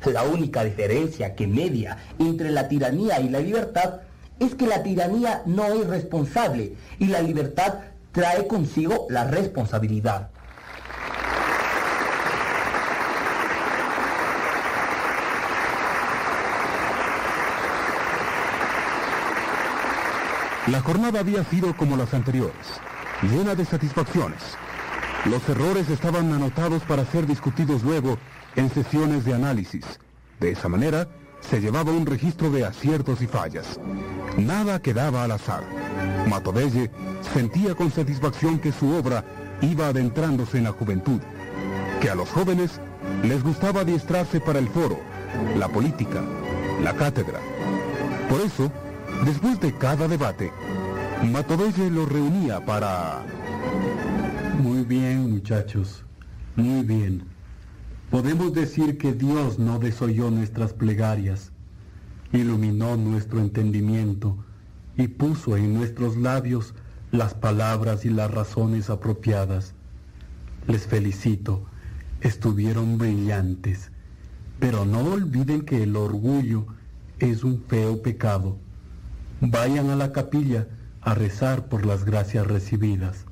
La única diferencia que media entre la tiranía y la libertad es que la tiranía no es responsable y la libertad trae consigo la responsabilidad. La jornada había sido como las anteriores, llena de satisfacciones. Los errores estaban anotados para ser discutidos luego en sesiones de análisis. De esa manera, se llevaba un registro de aciertos y fallas. Nada quedaba al azar. Matovelle sentía con satisfacción que su obra iba adentrándose en la juventud, que a los jóvenes les gustaba adiestrarse para el foro, la política, la cátedra. Por eso, Después de cada debate, Matovelle lo reunía para... Muy bien, muchachos. Muy bien. Podemos decir que Dios no desoyó nuestras plegarias, iluminó nuestro entendimiento y puso en nuestros labios las palabras y las razones apropiadas. Les felicito, estuvieron brillantes, pero no olviden que el orgullo es un feo pecado. Vayan a la capilla a rezar por las gracias recibidas.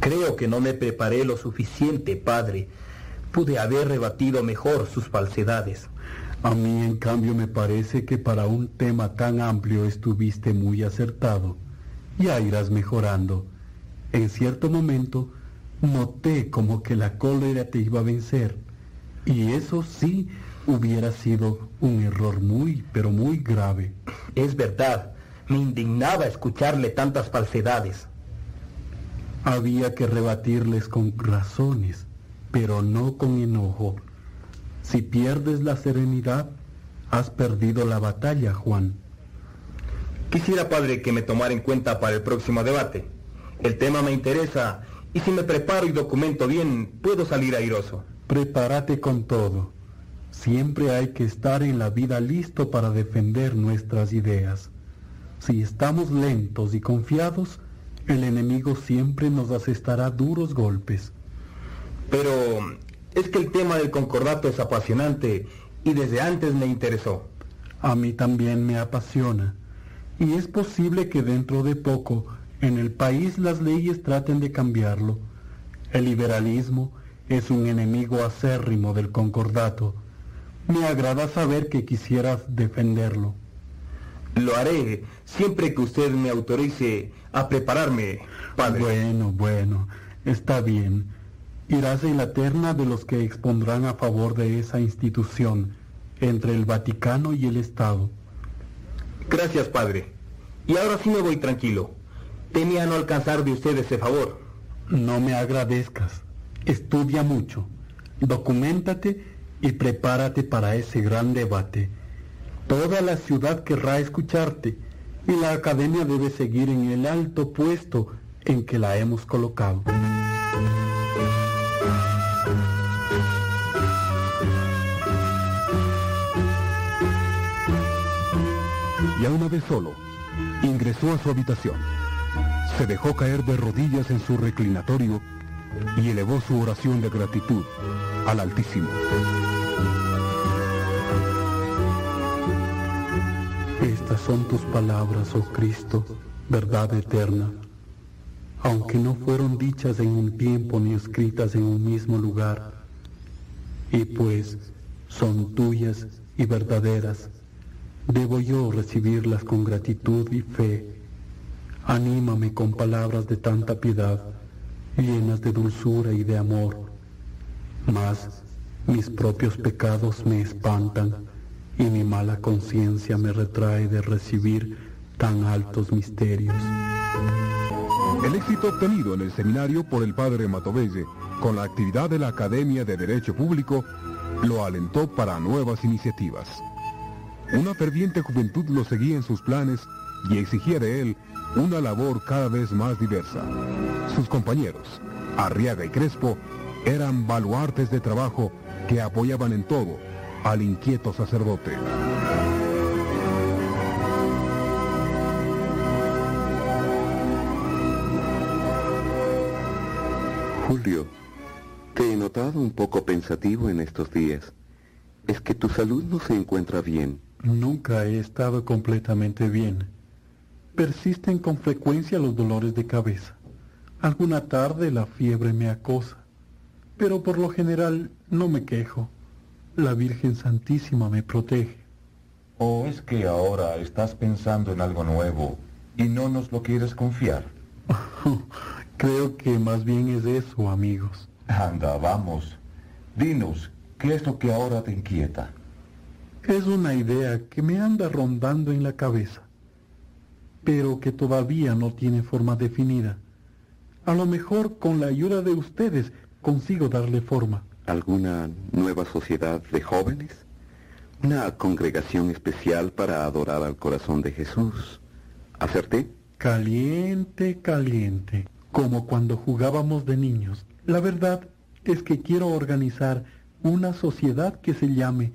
Creo que no me preparé lo suficiente, padre. Pude haber rebatido mejor sus falsedades. A mí, en cambio, me parece que para un tema tan amplio estuviste muy acertado. Ya irás mejorando. En cierto momento noté como que la cólera te iba a vencer. Y eso sí hubiera sido un error muy, pero muy grave. Es verdad, me indignaba escucharle tantas falsedades. Había que rebatirles con razones, pero no con enojo. Si pierdes la serenidad, has perdido la batalla, Juan. Quisiera, padre, que me tomara en cuenta para el próximo debate. El tema me interesa y si me preparo y documento bien, puedo salir airoso. Prepárate con todo. Siempre hay que estar en la vida listo para defender nuestras ideas. Si estamos lentos y confiados, el enemigo siempre nos asestará duros golpes. Pero es que el tema del concordato es apasionante y desde antes me interesó. A mí también me apasiona. Y es posible que dentro de poco en el país las leyes traten de cambiarlo. El liberalismo es un enemigo acérrimo del concordato. Me agrada saber que quisieras defenderlo. Lo haré siempre que usted me autorice a prepararme, padre. Bueno, bueno, está bien. Irás en la terna de los que expondrán a favor de esa institución entre el Vaticano y el Estado. Gracias, padre. Y ahora sí me voy tranquilo. Temía no alcanzar de usted ese favor. No me agradezcas. Estudia mucho. Documentate y prepárate para ese gran debate. Toda la ciudad querrá escucharte y la academia debe seguir en el alto puesto en que la hemos colocado. Ya una vez solo, ingresó a su habitación. Se dejó caer de rodillas en su reclinatorio y elevó su oración de gratitud al Altísimo. Estas son tus palabras, oh Cristo, verdad eterna, aunque no fueron dichas en un tiempo ni escritas en un mismo lugar, y pues son tuyas y verdaderas, debo yo recibirlas con gratitud y fe. Anímame con palabras de tanta piedad, llenas de dulzura y de amor. Mas mis propios pecados me espantan y mi mala conciencia me retrae de recibir tan altos misterios. El éxito obtenido en el seminario por el padre Matovelle con la actividad de la Academia de Derecho Público lo alentó para nuevas iniciativas. Una ferviente juventud lo seguía en sus planes y exigía de él una labor cada vez más diversa. Sus compañeros, Arriaga y Crespo, eran baluartes de trabajo que apoyaban en todo al inquieto sacerdote. Julio, te he notado un poco pensativo en estos días. ¿Es que tu salud no se encuentra bien? Nunca he estado completamente bien. Persisten con frecuencia los dolores de cabeza. Alguna tarde la fiebre me acosa, pero por lo general no me quejo. La Virgen Santísima me protege. ¿O es que ahora estás pensando en algo nuevo y no nos lo quieres confiar? Creo que más bien es eso, amigos. Anda, vamos. Dinos, ¿qué es lo que ahora te inquieta? Es una idea que me anda rondando en la cabeza, pero que todavía no tiene forma definida. A lo mejor con la ayuda de ustedes consigo darle forma. ¿Alguna nueva sociedad de jóvenes? ¿Una congregación especial para adorar al corazón de Jesús? ¿Hacerte? Caliente, caliente, como cuando jugábamos de niños. La verdad es que quiero organizar una sociedad que se llame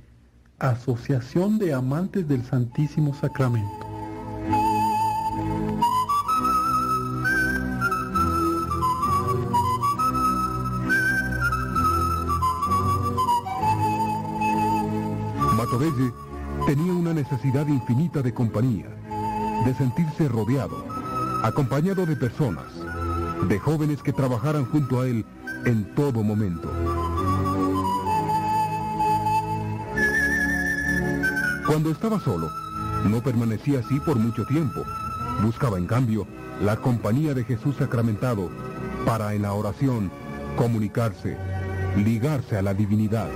Asociación de Amantes del Santísimo Sacramento. Necesidad infinita de compañía, de sentirse rodeado, acompañado de personas, de jóvenes que trabajaran junto a él en todo momento. Cuando estaba solo, no permanecía así por mucho tiempo. Buscaba, en cambio, la compañía de Jesús sacramentado para en la oración comunicarse, ligarse a la divinidad.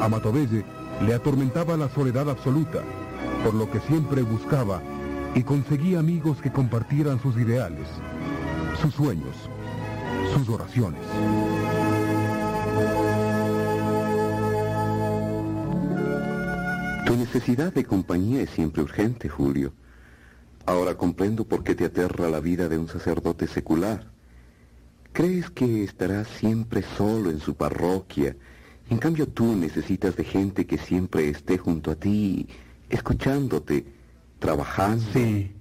A le atormentaba la soledad absoluta, por lo que siempre buscaba y conseguía amigos que compartieran sus ideales, sus sueños, sus oraciones. Tu necesidad de compañía es siempre urgente, Julio. Ahora comprendo por qué te aterra la vida de un sacerdote secular. Crees que estarás siempre solo en su parroquia. En cambio tú necesitas de gente que siempre esté junto a ti, escuchándote, trabajando. Sí,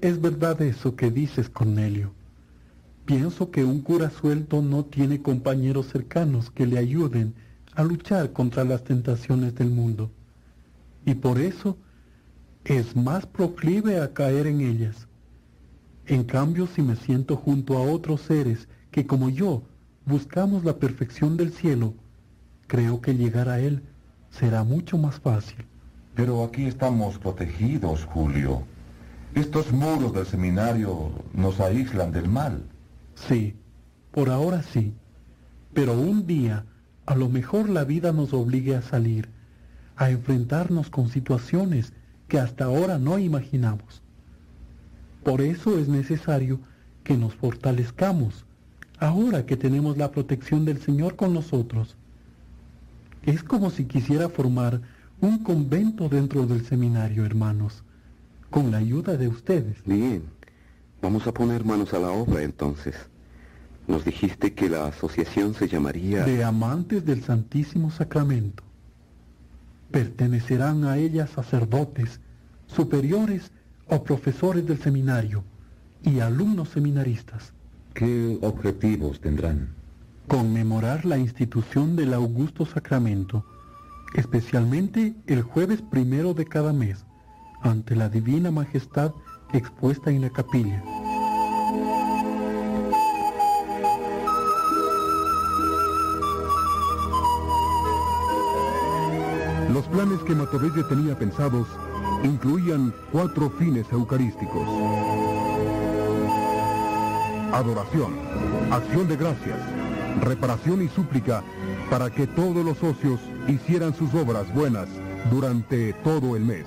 es verdad eso que dices, Cornelio. Pienso que un cura suelto no tiene compañeros cercanos que le ayuden a luchar contra las tentaciones del mundo. Y por eso es más proclive a caer en ellas. En cambio, si me siento junto a otros seres que como yo buscamos la perfección del cielo, creo que llegar a él será mucho más fácil. Pero aquí estamos protegidos, Julio. Estos muros del seminario nos aíslan del mal. Sí, por ahora sí. Pero un día, a lo mejor la vida nos obligue a salir, a enfrentarnos con situaciones que hasta ahora no imaginamos. Por eso es necesario que nos fortalezcamos, ahora que tenemos la protección del Señor con nosotros. Es como si quisiera formar un convento dentro del seminario, hermanos, con la ayuda de ustedes. Bien, vamos a poner manos a la obra entonces. Nos dijiste que la asociación se llamaría... De amantes del Santísimo Sacramento. Pertenecerán a ella sacerdotes, superiores o profesores del seminario y alumnos seminaristas. ¿Qué objetivos tendrán? Conmemorar la institución del Augusto Sacramento, especialmente el jueves primero de cada mes, ante la Divina Majestad expuesta en la capilla. Los planes que Matovelle tenía pensados incluían cuatro fines eucarísticos. Adoración, acción de gracias, reparación y súplica para que todos los socios hicieran sus obras buenas durante todo el mes.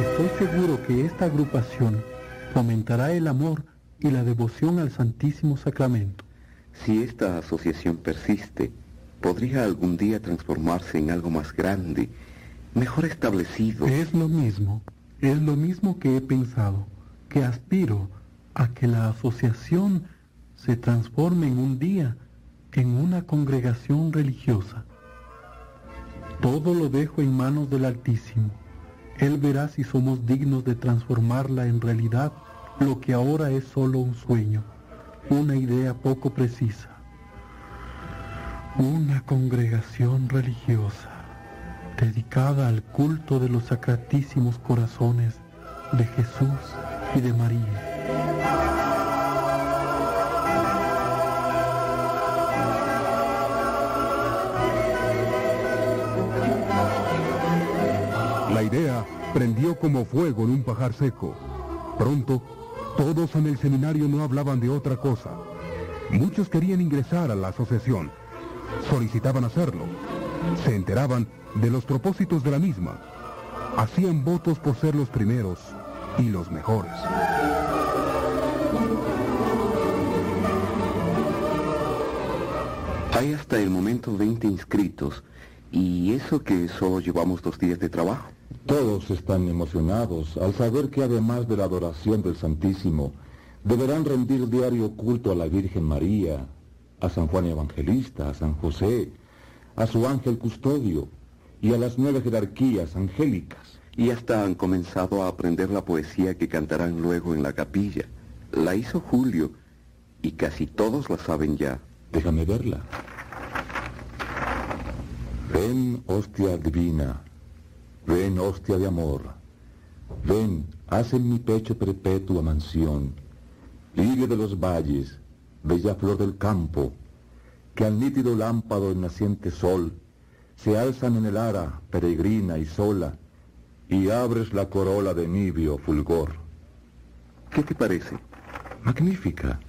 Estoy seguro que esta agrupación fomentará el amor y la devoción al Santísimo Sacramento. Si esta asociación persiste, podría algún día transformarse en algo más grande, mejor establecido. Es lo mismo, es lo mismo que he pensado, que aspiro a que la asociación se transforme en un día en una congregación religiosa. Todo lo dejo en manos del Altísimo. Él verá si somos dignos de transformarla en realidad lo que ahora es solo un sueño, una idea poco precisa. Una congregación religiosa dedicada al culto de los sacratísimos corazones de Jesús y de María. La idea prendió como fuego en un pajar seco. Pronto, todos en el seminario no hablaban de otra cosa. Muchos querían ingresar a la asociación. Solicitaban hacerlo. Se enteraban de los propósitos de la misma. Hacían votos por ser los primeros y los mejores. Hay hasta el momento 20 inscritos. Y eso que solo llevamos dos días de trabajo. Todos están emocionados al saber que además de la adoración del Santísimo, deberán rendir diario culto a la Virgen María, a San Juan Evangelista, a San José, a su ángel custodio y a las nueve jerarquías angélicas. Y hasta han comenzado a aprender la poesía que cantarán luego en la capilla. La hizo Julio y casi todos la saben ya. Déjame verla. Ven, hostia divina, ven, hostia de amor, ven, haz en mi pecho perpetua mansión, ligue de los valles, bella flor del campo, que al nítido lámpado del naciente sol se alzan en el ara, peregrina y sola, y abres la corola de nibio fulgor. ¿Qué te parece? Magnífica.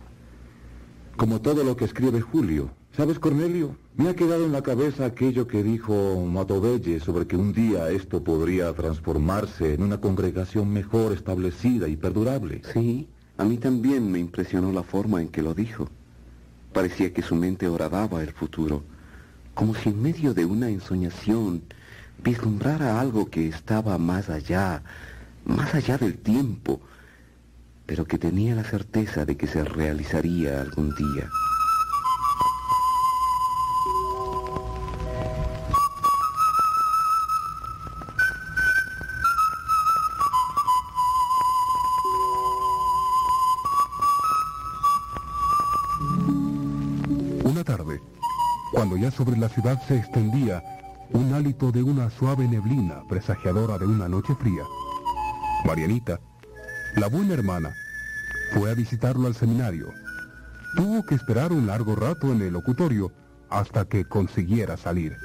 Como todo lo que escribe Julio. ¿Sabes, Cornelio? Me ha quedado en la cabeza aquello que dijo Matovelle sobre que un día esto podría transformarse en una congregación mejor establecida y perdurable. Sí, a mí también me impresionó la forma en que lo dijo. Parecía que su mente horadaba el futuro, como si en medio de una ensoñación vislumbrara algo que estaba más allá, más allá del tiempo, pero que tenía la certeza de que se realizaría algún día. Sobre la ciudad se extendía un hálito de una suave neblina presagiadora de una noche fría. Marianita, la buena hermana, fue a visitarlo al seminario. Tuvo que esperar un largo rato en el locutorio hasta que consiguiera salir.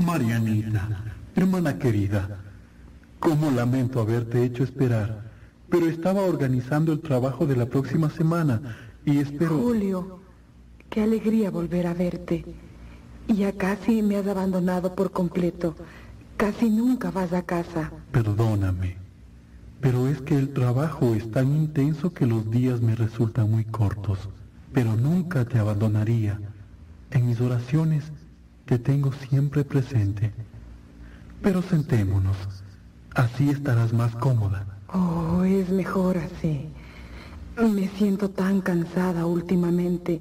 Marianita, hermana querida, cómo lamento haberte hecho esperar, pero estaba organizando el trabajo de la próxima semana y espero... Julio, qué alegría volver a verte. Ya casi me has abandonado por completo. Casi nunca vas a casa. Perdóname, pero es que el trabajo es tan intenso que los días me resultan muy cortos, pero nunca te abandonaría. En mis oraciones te tengo siempre presente. Pero sentémonos, así estarás más cómoda. Oh, es mejor así. Me siento tan cansada últimamente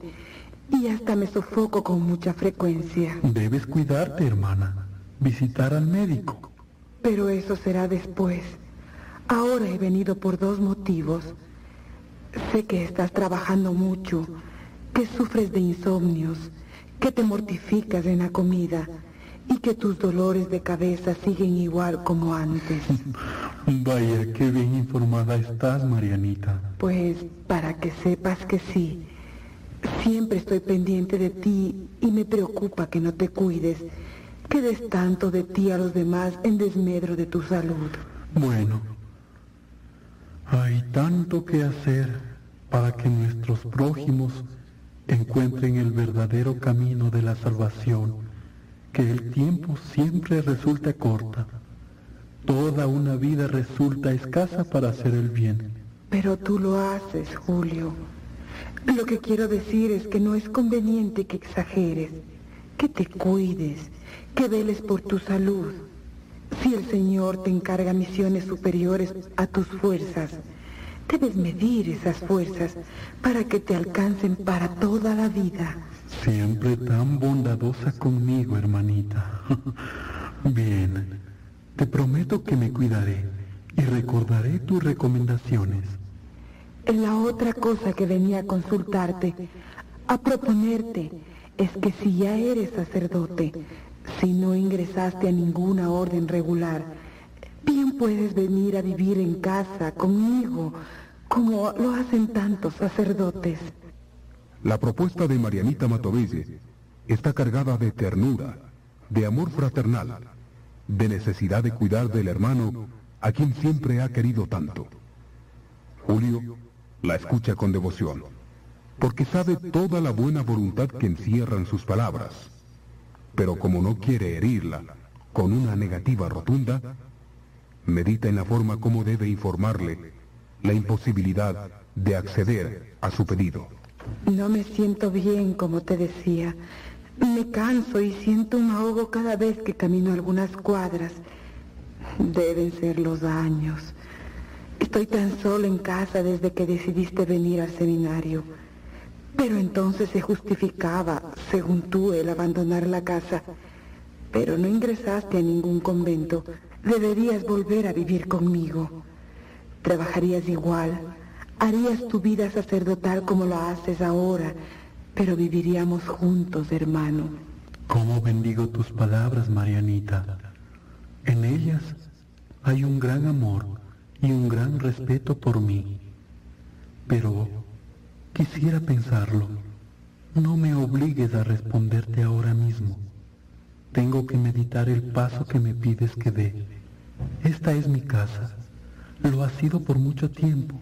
y hasta me sofoco con mucha frecuencia. Debes cuidarte, hermana. Visitar al médico. Pero eso será después. Ahora he venido por dos motivos. Sé que estás trabajando mucho, que sufres de insomnios, que te mortificas en la comida y que tus dolores de cabeza siguen igual como antes. Vaya, qué bien informada estás, Marianita. Pues para que sepas que sí. Siempre estoy pendiente de ti y me preocupa que no te cuides, que des tanto de ti a los demás en desmedro de tu salud. Bueno, hay tanto que hacer para que nuestros prójimos encuentren el verdadero camino de la salvación, que el tiempo siempre resulta corta. Toda una vida resulta escasa para hacer el bien. Pero tú lo haces, Julio. Lo que quiero decir es que no es conveniente que exageres, que te cuides, que veles por tu salud. Si el Señor te encarga misiones superiores a tus fuerzas, debes medir esas fuerzas para que te alcancen para toda la vida. Siempre tan bondadosa conmigo, hermanita. Bien, te prometo que me cuidaré y recordaré tus recomendaciones. La otra cosa que venía a consultarte, a proponerte, es que si ya eres sacerdote, si no ingresaste a ninguna orden regular, bien puedes venir a vivir en casa conmigo, como lo hacen tantos sacerdotes. La propuesta de Marianita Matovelle está cargada de ternura, de amor fraternal, de necesidad de cuidar del hermano a quien siempre ha querido tanto. Julio la escucha con devoción, porque sabe toda la buena voluntad que encierran sus palabras, pero como no quiere herirla con una negativa rotunda, medita en la forma como debe informarle la imposibilidad de acceder a su pedido. No me siento bien, como te decía. Me canso y siento un ahogo cada vez que camino algunas cuadras. Deben ser los años. Estoy tan solo en casa desde que decidiste venir al seminario. Pero entonces se justificaba, según tú, el abandonar la casa. Pero no ingresaste a ningún convento. Deberías volver a vivir conmigo. Trabajarías igual. Harías tu vida sacerdotal como lo haces ahora. Pero viviríamos juntos, hermano. ¿Cómo bendigo tus palabras, Marianita? En ellas hay un gran amor y un gran respeto por mí. Pero quisiera pensarlo. No me obligues a responderte ahora mismo. Tengo que meditar el paso que me pides que dé. Esta es mi casa. Lo ha sido por mucho tiempo.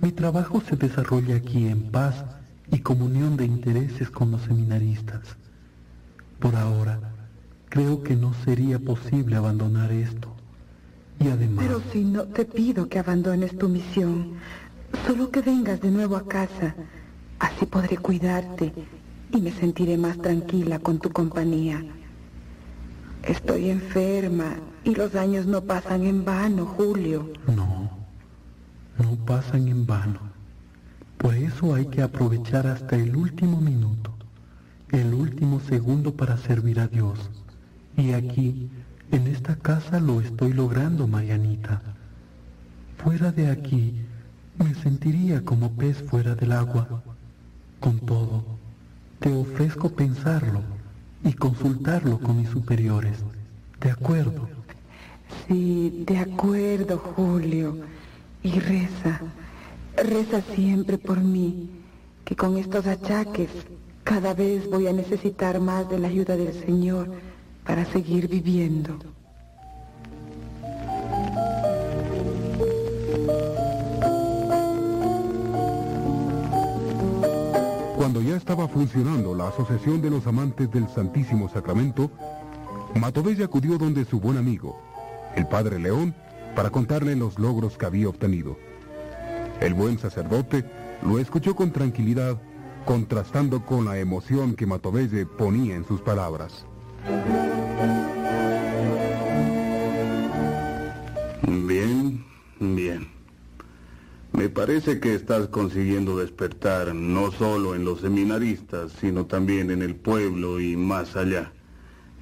Mi trabajo se desarrolla aquí en paz y comunión de intereses con los seminaristas. Por ahora, creo que no sería posible abandonar esto. Y además... Pero si no te pido que abandones tu misión, solo que vengas de nuevo a casa. Así podré cuidarte y me sentiré más tranquila con tu compañía. Estoy enferma y los años no pasan en vano, Julio. No, no pasan en vano. Por eso hay que aprovechar hasta el último minuto, el último segundo para servir a Dios. Y aquí, en esta casa, lo estoy logrando, Marianita. Fuera de aquí, me sentiría como pez fuera del agua. Con todo, te ofrezco pensarlo y consultarlo con mis superiores. ¿De acuerdo? Sí, de acuerdo, Julio. Y reza, reza siempre por mí, que con estos achaques cada vez voy a necesitar más de la ayuda del Señor para seguir viviendo. Cuando ya estaba funcionando la Asociación de los Amantes del Santísimo Sacramento, Matovella acudió donde su buen amigo, el Padre León, para contarle los logros que había obtenido. El buen sacerdote lo escuchó con tranquilidad, contrastando con la emoción que Matovelle ponía en sus palabras. Bien, bien. Me parece que estás consiguiendo despertar no solo en los seminaristas, sino también en el pueblo y más allá.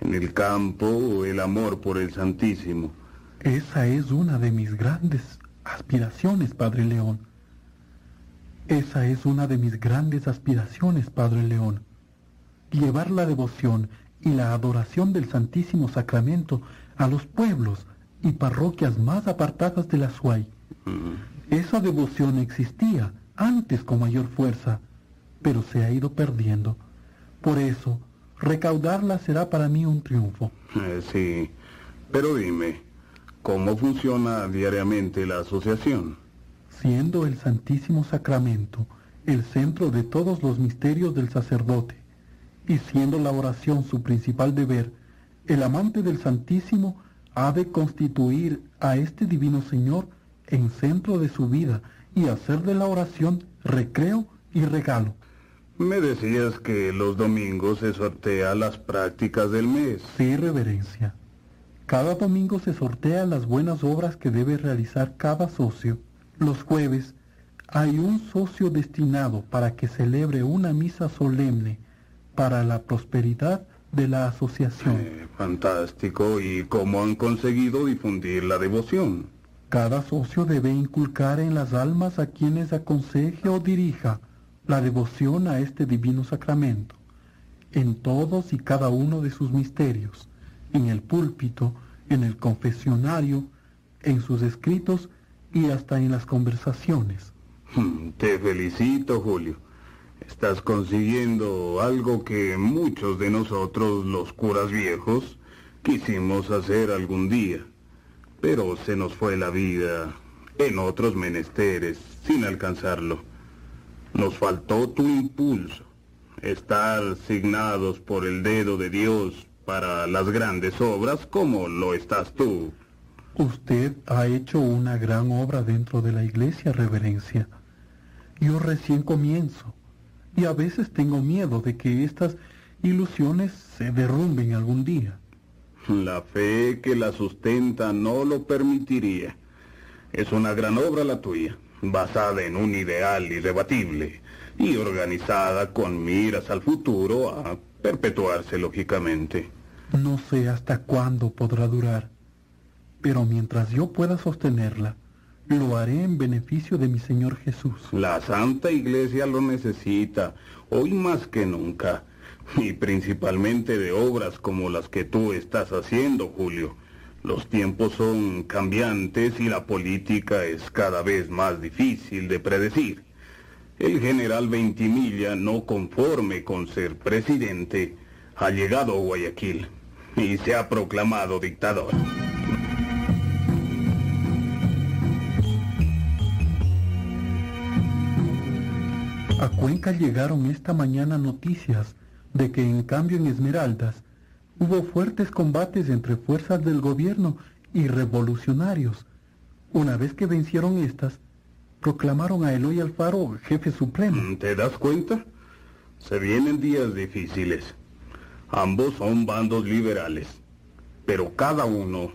En el campo, el amor por el Santísimo. Esa es una de mis grandes aspiraciones, Padre León. Esa es una de mis grandes aspiraciones, Padre León. Llevar la devoción y la adoración del Santísimo Sacramento a los pueblos y parroquias más apartadas de la SUAY. Esa devoción existía antes con mayor fuerza, pero se ha ido perdiendo. Por eso, recaudarla será para mí un triunfo. Eh, sí, pero dime, ¿cómo funciona diariamente la asociación? Siendo el Santísimo Sacramento el centro de todos los misterios del sacerdote, y siendo la oración su principal deber, el amante del Santísimo ha de constituir a este Divino Señor en centro de su vida y hacer de la oración recreo y regalo. Me decías que los domingos se sortea las prácticas del mes. Sí, reverencia. Cada domingo se sortea las buenas obras que debe realizar cada socio. Los jueves hay un socio destinado para que celebre una misa solemne para la prosperidad de la asociación. Eh, fantástico. ¿Y cómo han conseguido difundir la devoción? Cada socio debe inculcar en las almas a quienes aconseje o dirija la devoción a este divino sacramento, en todos y cada uno de sus misterios, en el púlpito, en el confesionario, en sus escritos y hasta en las conversaciones. Hmm, Te felicito, Julio. Estás consiguiendo algo que muchos de nosotros, los curas viejos, quisimos hacer algún día. Pero se nos fue la vida en otros menesteres sin alcanzarlo. Nos faltó tu impulso, estar signados por el dedo de Dios para las grandes obras como lo estás tú. Usted ha hecho una gran obra dentro de la iglesia, reverencia. Yo recién comienzo y a veces tengo miedo de que estas ilusiones se derrumben algún día. La fe que la sustenta no lo permitiría. Es una gran obra la tuya, basada en un ideal irrebatible y organizada con miras al futuro a perpetuarse lógicamente. No sé hasta cuándo podrá durar, pero mientras yo pueda sostenerla, lo haré en beneficio de mi Señor Jesús. La Santa Iglesia lo necesita, hoy más que nunca, y principalmente de obras como las que tú estás haciendo, Julio. Los tiempos son cambiantes y la política es cada vez más difícil de predecir. El general Ventimilla, no conforme con ser presidente, ha llegado a Guayaquil y se ha proclamado dictador. A Cuenca llegaron esta mañana noticias de que en cambio en Esmeraldas hubo fuertes combates entre fuerzas del gobierno y revolucionarios. Una vez que vencieron estas, proclamaron a Eloy Alfaro jefe supremo. ¿Te das cuenta? Se vienen días difíciles. Ambos son bandos liberales, pero cada uno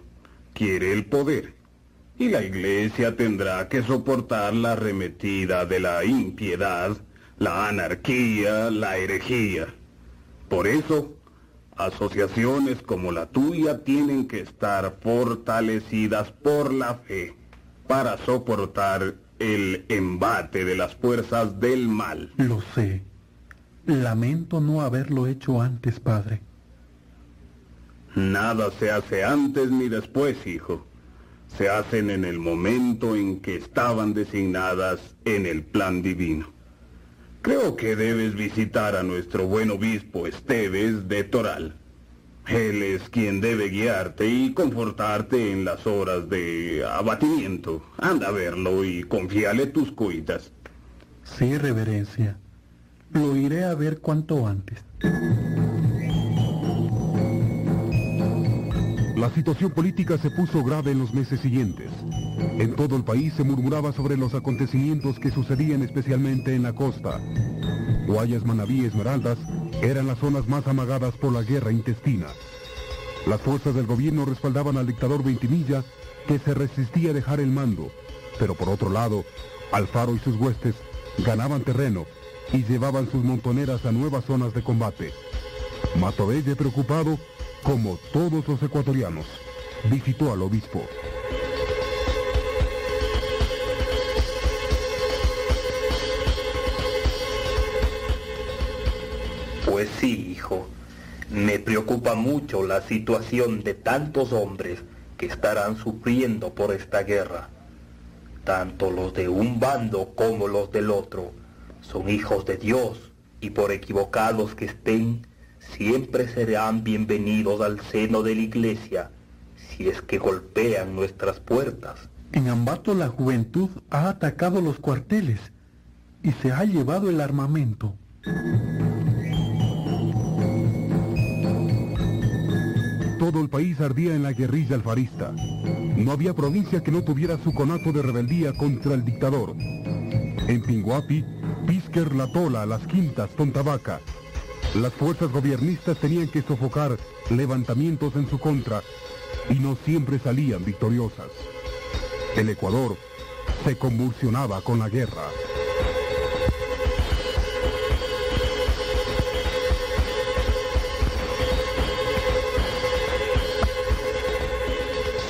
quiere el poder. Y la iglesia tendrá que soportar la arremetida de la impiedad, la anarquía, la herejía. Por eso, asociaciones como la tuya tienen que estar fortalecidas por la fe. para soportar el embate de las fuerzas del mal. Lo sé. Lamento no haberlo hecho antes, padre. Nada se hace antes ni después, hijo. Se hacen en el momento en que estaban designadas en el plan divino. Creo que debes visitar a nuestro buen obispo Esteves de Toral. Él es quien debe guiarte y confortarte en las horas de abatimiento. Anda a verlo y confíale tus cuitas. Sí, reverencia. Lo iré a ver cuanto antes. La situación política se puso grave en los meses siguientes. En todo el país se murmuraba sobre los acontecimientos que sucedían especialmente en la costa. Guayas, Manabí y Esmeraldas eran las zonas más amagadas por la guerra intestina. Las fuerzas del gobierno respaldaban al dictador Ventimilla, que se resistía a dejar el mando, pero por otro lado, Alfaro y sus huestes ganaban terreno y llevaban sus montoneras a nuevas zonas de combate. Matovelle, preocupado, como todos los ecuatorianos, visitó al obispo. Pues sí, hijo. Me preocupa mucho la situación de tantos hombres que estarán sufriendo por esta guerra. Tanto los de un bando como los del otro son hijos de Dios y por equivocados que estén, siempre serán bienvenidos al seno de la iglesia si es que golpean nuestras puertas. En Ambato la juventud ha atacado los cuarteles y se ha llevado el armamento. Todo el país ardía en la guerrilla alfarista. No había provincia que no tuviera su conato de rebeldía contra el dictador. En Pinguapi, Pisquer, La Tola, Las Quintas, Tontabaca, las fuerzas gobiernistas tenían que sofocar levantamientos en su contra y no siempre salían victoriosas. El Ecuador se convulsionaba con la guerra.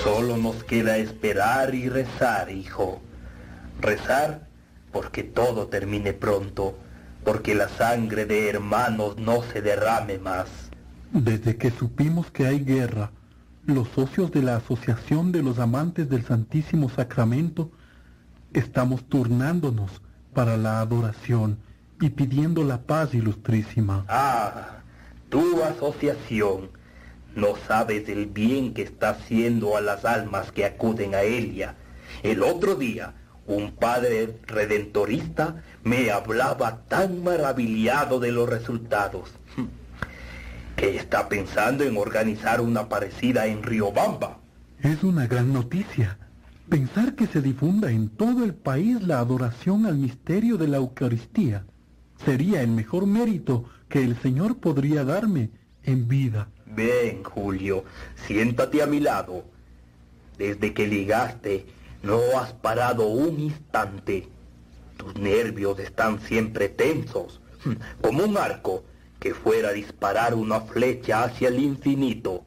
Solo nos queda esperar y rezar, hijo. Rezar porque todo termine pronto, porque la sangre de hermanos no se derrame más. Desde que supimos que hay guerra, los socios de la Asociación de los Amantes del Santísimo Sacramento estamos turnándonos para la adoración y pidiendo la paz ilustrísima. Ah, tu asociación no sabes el bien que está haciendo a las almas que acuden a ella. El otro día, un padre redentorista me hablaba tan maravillado de los resultados que está pensando en organizar una parecida en Riobamba. Es una gran noticia. Pensar que se difunda en todo el país la adoración al misterio de la Eucaristía sería el mejor mérito que el Señor podría darme en vida. Ven, Julio, siéntate a mi lado. Desde que ligaste, no has parado un instante. Tus nervios están siempre tensos, como un arco que fuera a disparar una flecha hacia el infinito.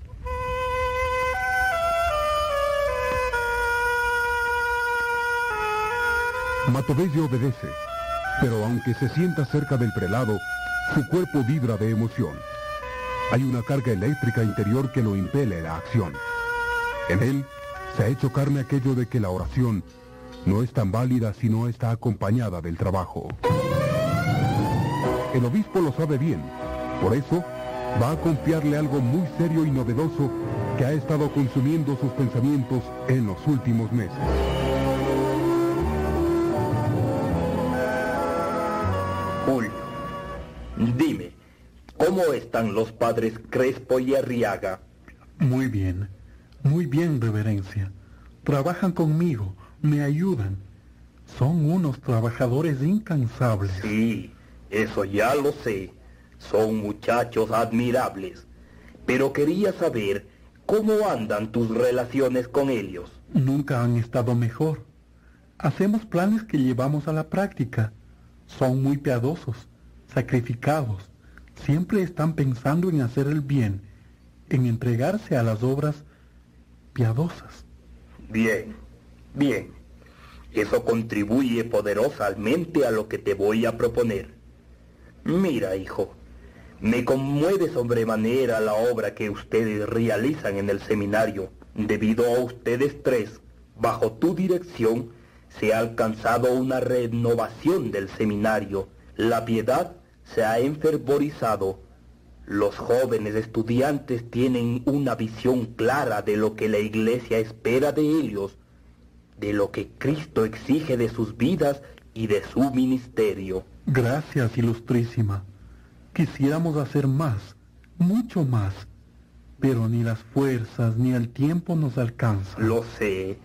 Matovelle obedece, pero aunque se sienta cerca del prelado, su cuerpo vibra de emoción. Hay una carga eléctrica interior que lo impele a la acción. En él se ha hecho carne aquello de que la oración no es tan válida si no está acompañada del trabajo. El obispo lo sabe bien, por eso va a confiarle algo muy serio y novedoso que ha estado consumiendo sus pensamientos en los últimos meses. ¿Cómo están los padres Crespo y Arriaga? Muy bien, muy bien, reverencia. Trabajan conmigo, me ayudan. Son unos trabajadores incansables. Sí, eso ya lo sé. Son muchachos admirables. Pero quería saber cómo andan tus relaciones con ellos. Nunca han estado mejor. Hacemos planes que llevamos a la práctica. Son muy piadosos, sacrificados. Siempre están pensando en hacer el bien, en entregarse a las obras piadosas. Bien, bien. Eso contribuye poderosamente a lo que te voy a proponer. Mira, hijo, me conmueve sobremanera la obra que ustedes realizan en el seminario. Debido a ustedes tres, bajo tu dirección, se ha alcanzado una renovación del seminario. La piedad se ha enfervorizado. Los jóvenes estudiantes tienen una visión clara de lo que la iglesia espera de ellos, de lo que Cristo exige de sus vidas y de su ministerio. Gracias, ilustrísima. Quisiéramos hacer más, mucho más, pero ni las fuerzas ni el tiempo nos alcanzan. Lo sé.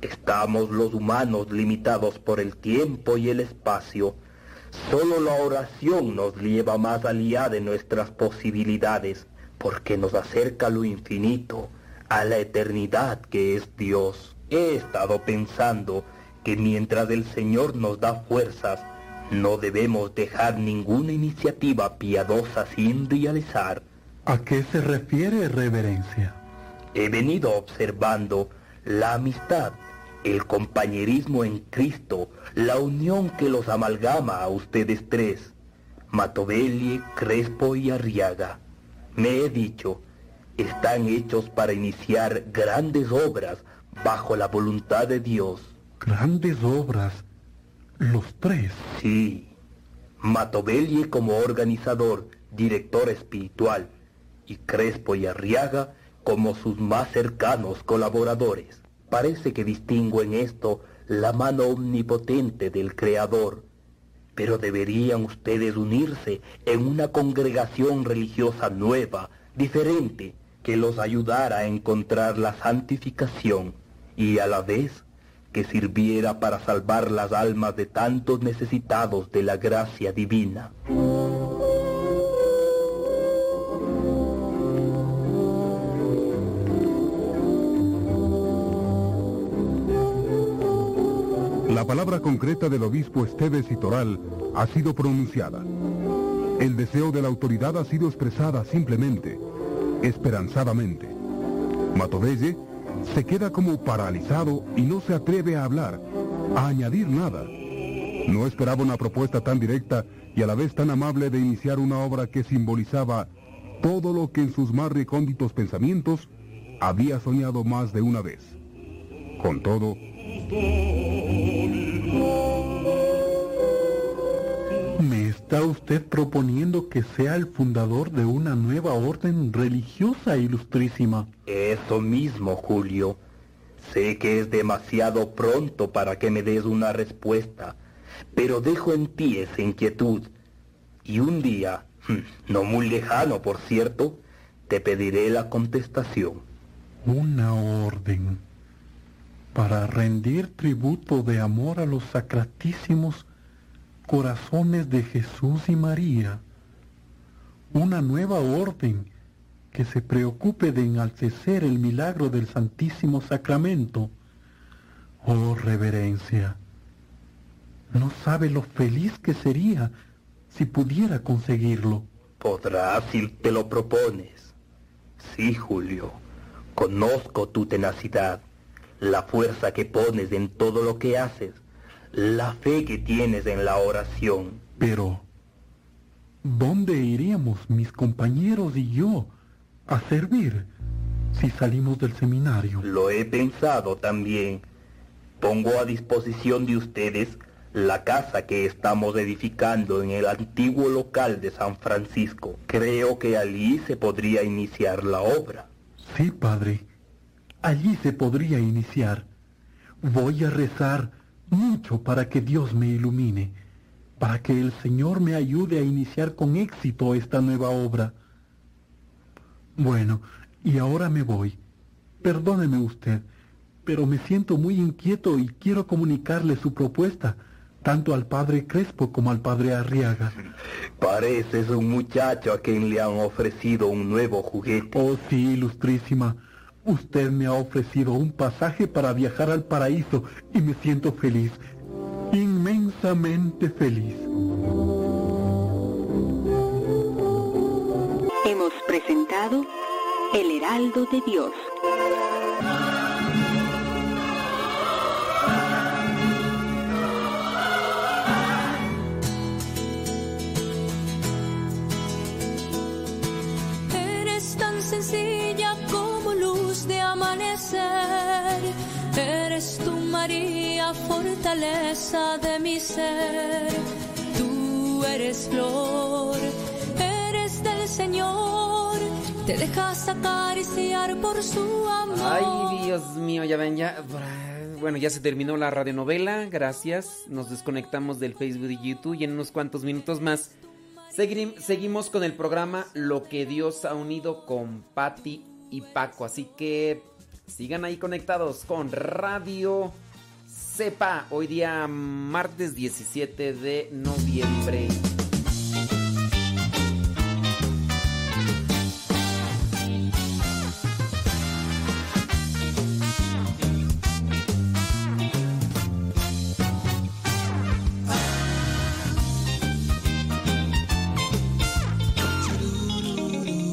Estamos los humanos limitados por el tiempo y el espacio. Solo la oración nos lleva más allá de nuestras posibilidades, porque nos acerca a lo infinito, a la eternidad que es Dios. He estado pensando que mientras el Señor nos da fuerzas, no debemos dejar ninguna iniciativa piadosa sin realizar. ¿A qué se refiere reverencia? He venido observando la amistad, el compañerismo en Cristo, la unión que los amalgama a ustedes tres, Matovelli, Crespo y Arriaga. Me he dicho, están hechos para iniciar grandes obras bajo la voluntad de Dios. Grandes obras, los tres. Sí. Matovelli como organizador, director espiritual, y Crespo y Arriaga como sus más cercanos colaboradores. Parece que distingo en esto la mano omnipotente del Creador, pero deberían ustedes unirse en una congregación religiosa nueva, diferente, que los ayudara a encontrar la santificación y a la vez que sirviera para salvar las almas de tantos necesitados de la gracia divina. La palabra concreta del obispo Esteves y Toral ha sido pronunciada. El deseo de la autoridad ha sido expresada simplemente, esperanzadamente. Matovelle se queda como paralizado y no se atreve a hablar, a añadir nada. No esperaba una propuesta tan directa y a la vez tan amable de iniciar una obra que simbolizaba todo lo que en sus más recónditos pensamientos había soñado más de una vez. Con todo, ¿Me está usted proponiendo que sea el fundador de una nueva orden religiosa, ilustrísima? Eso mismo, Julio. Sé que es demasiado pronto para que me des una respuesta, pero dejo en ti esa inquietud. Y un día, no muy lejano por cierto, te pediré la contestación. Una orden para rendir tributo de amor a los sacratísimos corazones de Jesús y María. Una nueva orden que se preocupe de enaltecer el milagro del Santísimo Sacramento. Oh reverencia, no sabe lo feliz que sería si pudiera conseguirlo. Podrás si te lo propones. Sí, Julio, conozco tu tenacidad, la fuerza que pones en todo lo que haces, la fe que tienes en la oración. Pero, ¿dónde iríamos mis compañeros y yo a servir si salimos del seminario? Lo he pensado también. Pongo a disposición de ustedes la casa que estamos edificando en el antiguo local de San Francisco. Creo que allí se podría iniciar la obra. Sí, padre. Allí se podría iniciar. Voy a rezar mucho para que Dios me ilumine, para que el Señor me ayude a iniciar con éxito esta nueva obra. Bueno, y ahora me voy. Perdóneme usted, pero me siento muy inquieto y quiero comunicarle su propuesta, tanto al padre Crespo como al padre Arriaga. Pareces un muchacho a quien le han ofrecido un nuevo juguete. Oh, sí, ilustrísima. Usted me ha ofrecido un pasaje para viajar al paraíso y me siento feliz, inmensamente feliz. Hemos presentado El Heraldo de Dios. Eres tan sencillo María, fortaleza de mi ser. Tú eres flor, eres del Señor. Te dejas acariciar por su amor. Ay, Dios mío, ya ven, ya. Bueno, ya se terminó la radionovela. Gracias. Nos desconectamos del Facebook y YouTube y en unos cuantos minutos más segui- seguimos con el programa Lo que Dios ha unido con Patti y Paco. Así que sigan ahí conectados con Radio Sepa. Hoy día martes 17 de noviembre.